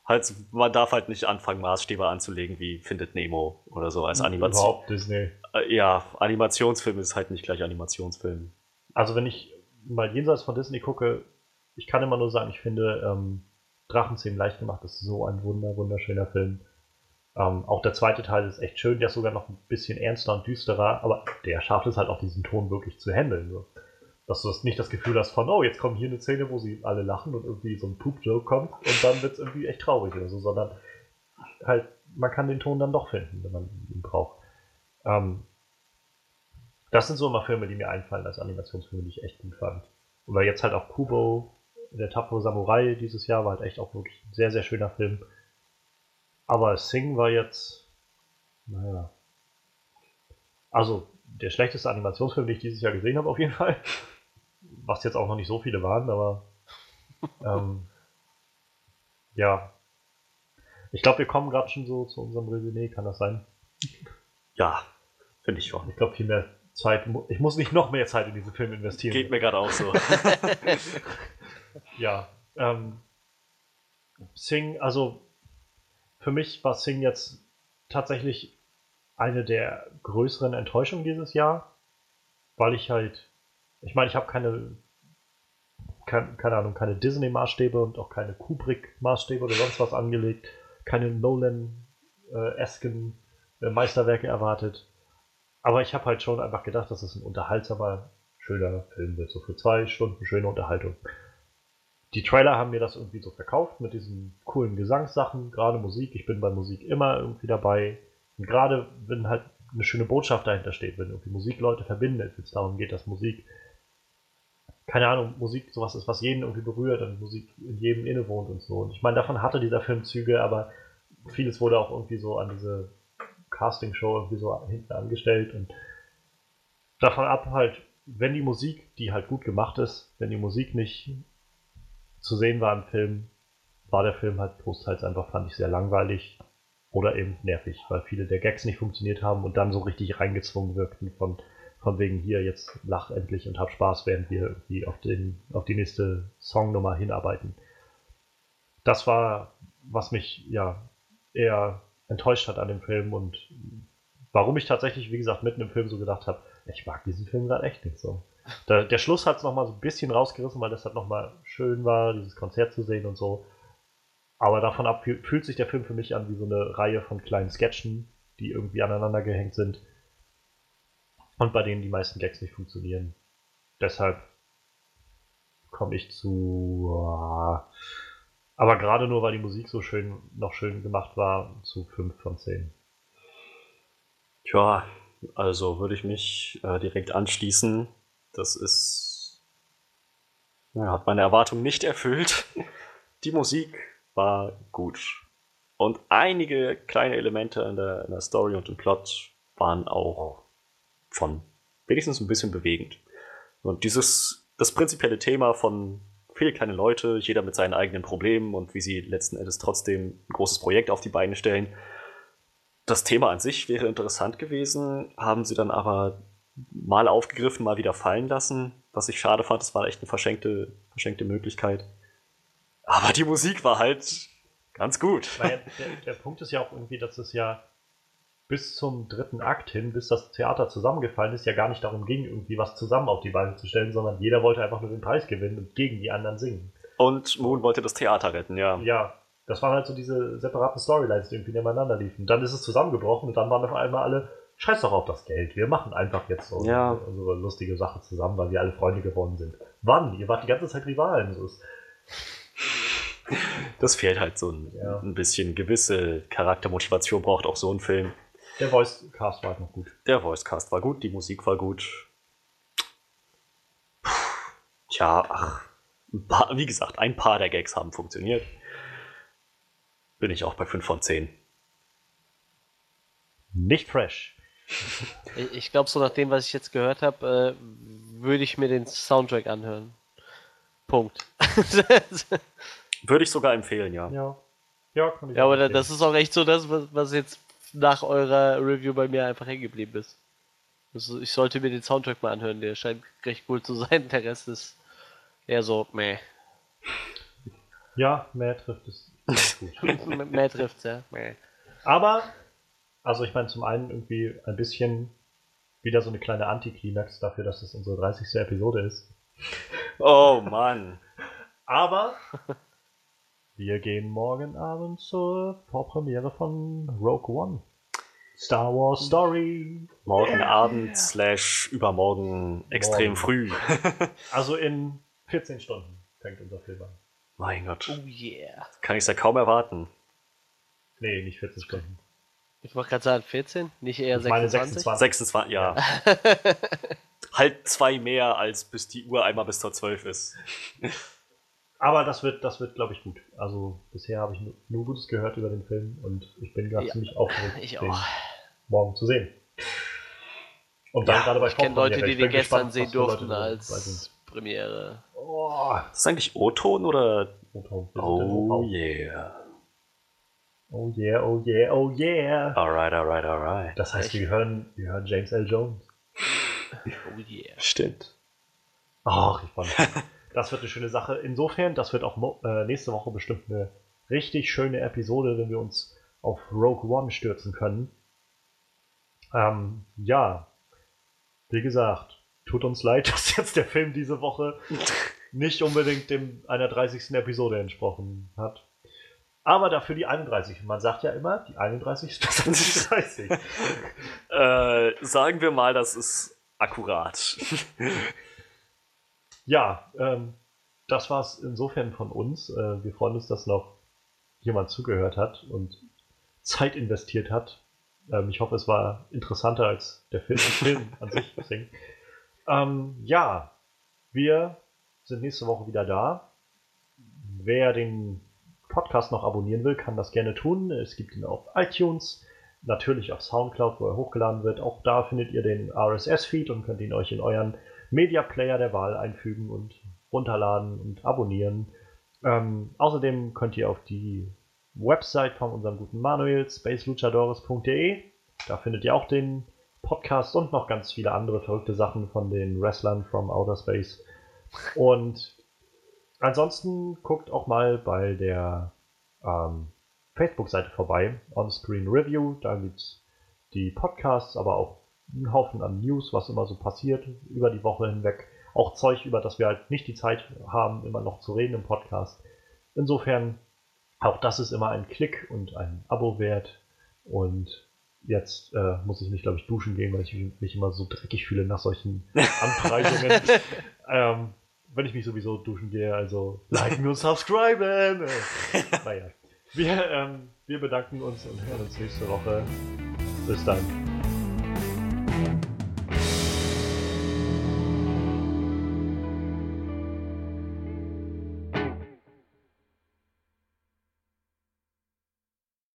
Halt, man darf halt nicht anfangen, Maßstäbe anzulegen, wie findet Nemo oder so als Animation. Überhaupt Disney. Äh, ja, Animationsfilm ist halt nicht gleich Animationsfilm. Also wenn ich mal jenseits von Disney gucke, ich kann immer nur sagen, ich finde ähm, Drachenzähmen leicht gemacht ist so ein wunder, wunderschöner Film. Ähm, auch der zweite Teil ist echt schön, der ist sogar noch ein bisschen ernster und düsterer, aber der schafft es halt auch, diesen Ton wirklich zu handeln. So dass du nicht das Gefühl hast von, oh, jetzt kommt hier eine Szene, wo sie alle lachen und irgendwie so ein Poop-Joke kommt und dann wird es irgendwie echt traurig oder so, sondern halt, man kann den Ton dann doch finden, wenn man ihn braucht. Ähm, das sind so immer Filme, die mir einfallen als Animationsfilme, die ich echt gut fand. Oder jetzt halt auch Kubo, der tapfere Samurai dieses Jahr war halt echt auch wirklich ein sehr, sehr schöner Film. Aber Sing war jetzt, naja. Also, der schlechteste Animationsfilm, den ich dieses Jahr gesehen habe, auf jeden Fall was jetzt auch noch nicht so viele waren, aber ähm, ja. Ich glaube, wir kommen gerade schon so zu unserem Resümee, kann das sein? Ja, finde ich schon. Ich glaube, viel mehr Zeit, ich muss nicht noch mehr Zeit in diesen Film investieren. Geht mir gerade auch so. ja. Ähm, Sing, also für mich war Sing jetzt tatsächlich eine der größeren Enttäuschungen dieses Jahr, weil ich halt ich meine, ich habe keine, keine, keine Ahnung, keine Disney-Maßstäbe und auch keine Kubrick-Maßstäbe oder sonst was angelegt, keine Nolan-esken äh, Meisterwerke erwartet. Aber ich habe halt schon einfach gedacht, dass es ein unterhaltsamer, schöner Film wird. So für zwei Stunden schöne Unterhaltung. Die Trailer haben mir das irgendwie so verkauft mit diesen coolen Gesangssachen, gerade Musik. Ich bin bei Musik immer irgendwie dabei. Und gerade wenn halt eine schöne Botschaft dahinter steht, wenn irgendwie Musik Leute verbindet, wenn es darum geht, dass Musik keine Ahnung, Musik sowas ist, was jeden irgendwie berührt und Musik in jedem innewohnt und so. Und ich meine, davon hatte dieser Film Züge, aber vieles wurde auch irgendwie so an diese Casting-Show irgendwie so hinten angestellt und davon ab halt, wenn die Musik, die halt gut gemacht ist, wenn die Musik nicht zu sehen war im Film, war der Film halt großteils einfach, fand ich, sehr langweilig oder eben nervig, weil viele der Gags nicht funktioniert haben und dann so richtig reingezwungen wirkten von von wegen hier, jetzt lach endlich und hab Spaß, während wir irgendwie auf, den, auf die nächste Songnummer hinarbeiten. Das war, was mich ja eher enttäuscht hat an dem Film und warum ich tatsächlich, wie gesagt, mitten im Film so gedacht habe, ich mag diesen Film gerade echt nicht so. Da, der Schluss hat es nochmal so ein bisschen rausgerissen, weil das halt nochmal schön war, dieses Konzert zu sehen und so. Aber davon ab fühlt sich der Film für mich an wie so eine Reihe von kleinen Sketchen, die irgendwie aneinander gehängt sind und bei denen die meisten Gags nicht funktionieren. Deshalb komme ich zu. Aber gerade nur, weil die Musik so schön noch schön gemacht war, zu 5 von 10. Tja, also würde ich mich äh, direkt anschließen. Das ist. Ja, hat meine Erwartung nicht erfüllt. Die Musik war gut. Und einige kleine Elemente in der, in der Story und im Plot waren auch schon wenigstens ein bisschen bewegend. Und dieses, das prinzipielle Thema von viele kleine Leute, jeder mit seinen eigenen Problemen und wie sie letzten Endes trotzdem ein großes Projekt auf die Beine stellen. Das Thema an sich wäre interessant gewesen, haben sie dann aber mal aufgegriffen, mal wieder fallen lassen, was ich schade fand. Das war echt eine verschenkte, verschenkte Möglichkeit. Aber die Musik war halt ganz gut. Der, der, Punkt ist ja auch irgendwie, dass es ja bis zum dritten Akt hin, bis das Theater zusammengefallen ist, ja gar nicht darum ging, irgendwie was zusammen auf die Beine zu stellen, sondern jeder wollte einfach nur den Preis gewinnen und gegen die anderen singen. Und Moon wollte das Theater retten, ja. Ja, Das waren halt so diese separaten Storylines, die irgendwie nebeneinander liefen. Dann ist es zusammengebrochen und dann waren auf einmal alle, scheiß doch auf das Geld, wir machen einfach jetzt so ja. unsere lustige Sache zusammen, weil wir alle Freunde geworden sind. Wann? Ihr wart die ganze Zeit Rivalen. So ist das fehlt halt so ein, ja. ein, bisschen gewisse Charaktermotivation, braucht auch so ein Film. Der Voice Cast war halt noch gut. Der Voice Cast war gut, die Musik war gut. Tja, ach, paar, wie gesagt, ein paar der Gags haben funktioniert. Bin ich auch bei 5 von 10. Nicht fresh. Ich glaube, so nach dem, was ich jetzt gehört habe, äh, würde ich mir den Soundtrack anhören. Punkt. würde ich sogar empfehlen, ja. Ja, ja, kann ich ja aber das ist auch echt so das, was, was jetzt nach eurer Review bei mir einfach hängen geblieben ist. Also ich sollte mir den Soundtrack mal anhören, der scheint recht cool zu sein. Der Rest ist eher so, meh. Ja, mehr trifft es. gut. mehr trifft es, ja. Meh. Aber, also ich meine, zum einen irgendwie ein bisschen wieder so eine kleine Antiklimax dafür, dass es unsere 30. Episode ist. Oh Mann. Aber wir gehen morgen Abend zur Vorpremiere von Rogue One. Star Wars Story. Morgen yeah. Abend slash übermorgen extrem früh. also in 14 Stunden fängt unser Film an. Mein Gott. Oh yeah. Kann ich es ja kaum erwarten. Nee, nicht 14 Stunden. Ich wollte gerade sagen 14, nicht eher ich 26? Meine 26, 26 ja. halt zwei mehr, als bis die Uhr einmal bis zur 12 ist. Aber das wird, das wird, glaube ich, gut. Also bisher habe ich nur, Gutes gehört über den Film und ich bin gerade ja, ziemlich aufgeregt, ich den auch. morgen zu sehen. Und dann ja, gerade bei Ich kenne Leute, die den gestern gespannt, sehen durften als Premiere. Oh, ist das eigentlich O-Ton oder? O-Ton. Oh yeah. Oh yeah, oh yeah, oh yeah. Alright, alright, alright. Das heißt, wir hören, wir hören James L. Jones. oh yeah. Stimmt. Ach, ich fand das wird eine schöne Sache. Insofern, das wird auch äh, nächste Woche bestimmt eine richtig schöne Episode, wenn wir uns auf Rogue One stürzen können. Ähm, ja, wie gesagt, tut uns leid, dass jetzt der Film diese Woche nicht unbedingt dem einer 30. Episode entsprochen hat. Aber dafür die 31. Man sagt ja immer, die 31 ist besser als die 30. äh, sagen wir mal, das ist akkurat. ja, ähm, das war es insofern von uns. Äh, wir freuen uns, dass noch jemand zugehört hat und Zeit investiert hat. Ähm, ich hoffe, es war interessanter als der Film, Film an sich. Ähm, ja, wir sind nächste Woche wieder da. Wer den Podcast noch abonnieren will, kann das gerne tun. Es gibt ihn auf iTunes, natürlich auf Soundcloud, wo er hochgeladen wird. Auch da findet ihr den RSS-Feed und könnt ihn euch in euren Media Player der Wahl einfügen und runterladen und abonnieren. Ähm, außerdem könnt ihr auf die Website von unserem guten Manuel, spaceluchadores.de, da findet ihr auch den Podcast und noch ganz viele andere verrückte Sachen von den Wrestlern from Outer Space. Und ansonsten guckt auch mal bei der ähm, Facebook-Seite vorbei, On-Screen Review. Da gibt es die Podcasts, aber auch einen Haufen an News, was immer so passiert über die Woche hinweg. Auch Zeug, über das wir halt nicht die Zeit haben, immer noch zu reden im Podcast. Insofern, auch das ist immer ein Klick und ein Abo wert. Und jetzt äh, muss ich mich, glaube ich, duschen gehen, weil ich mich immer so dreckig fühle nach solchen Anpreisungen. ähm, wenn ich mich sowieso duschen gehe, also liken und subscriben. naja, wir, ähm, wir bedanken uns und hören uns nächste Woche. Bis dann.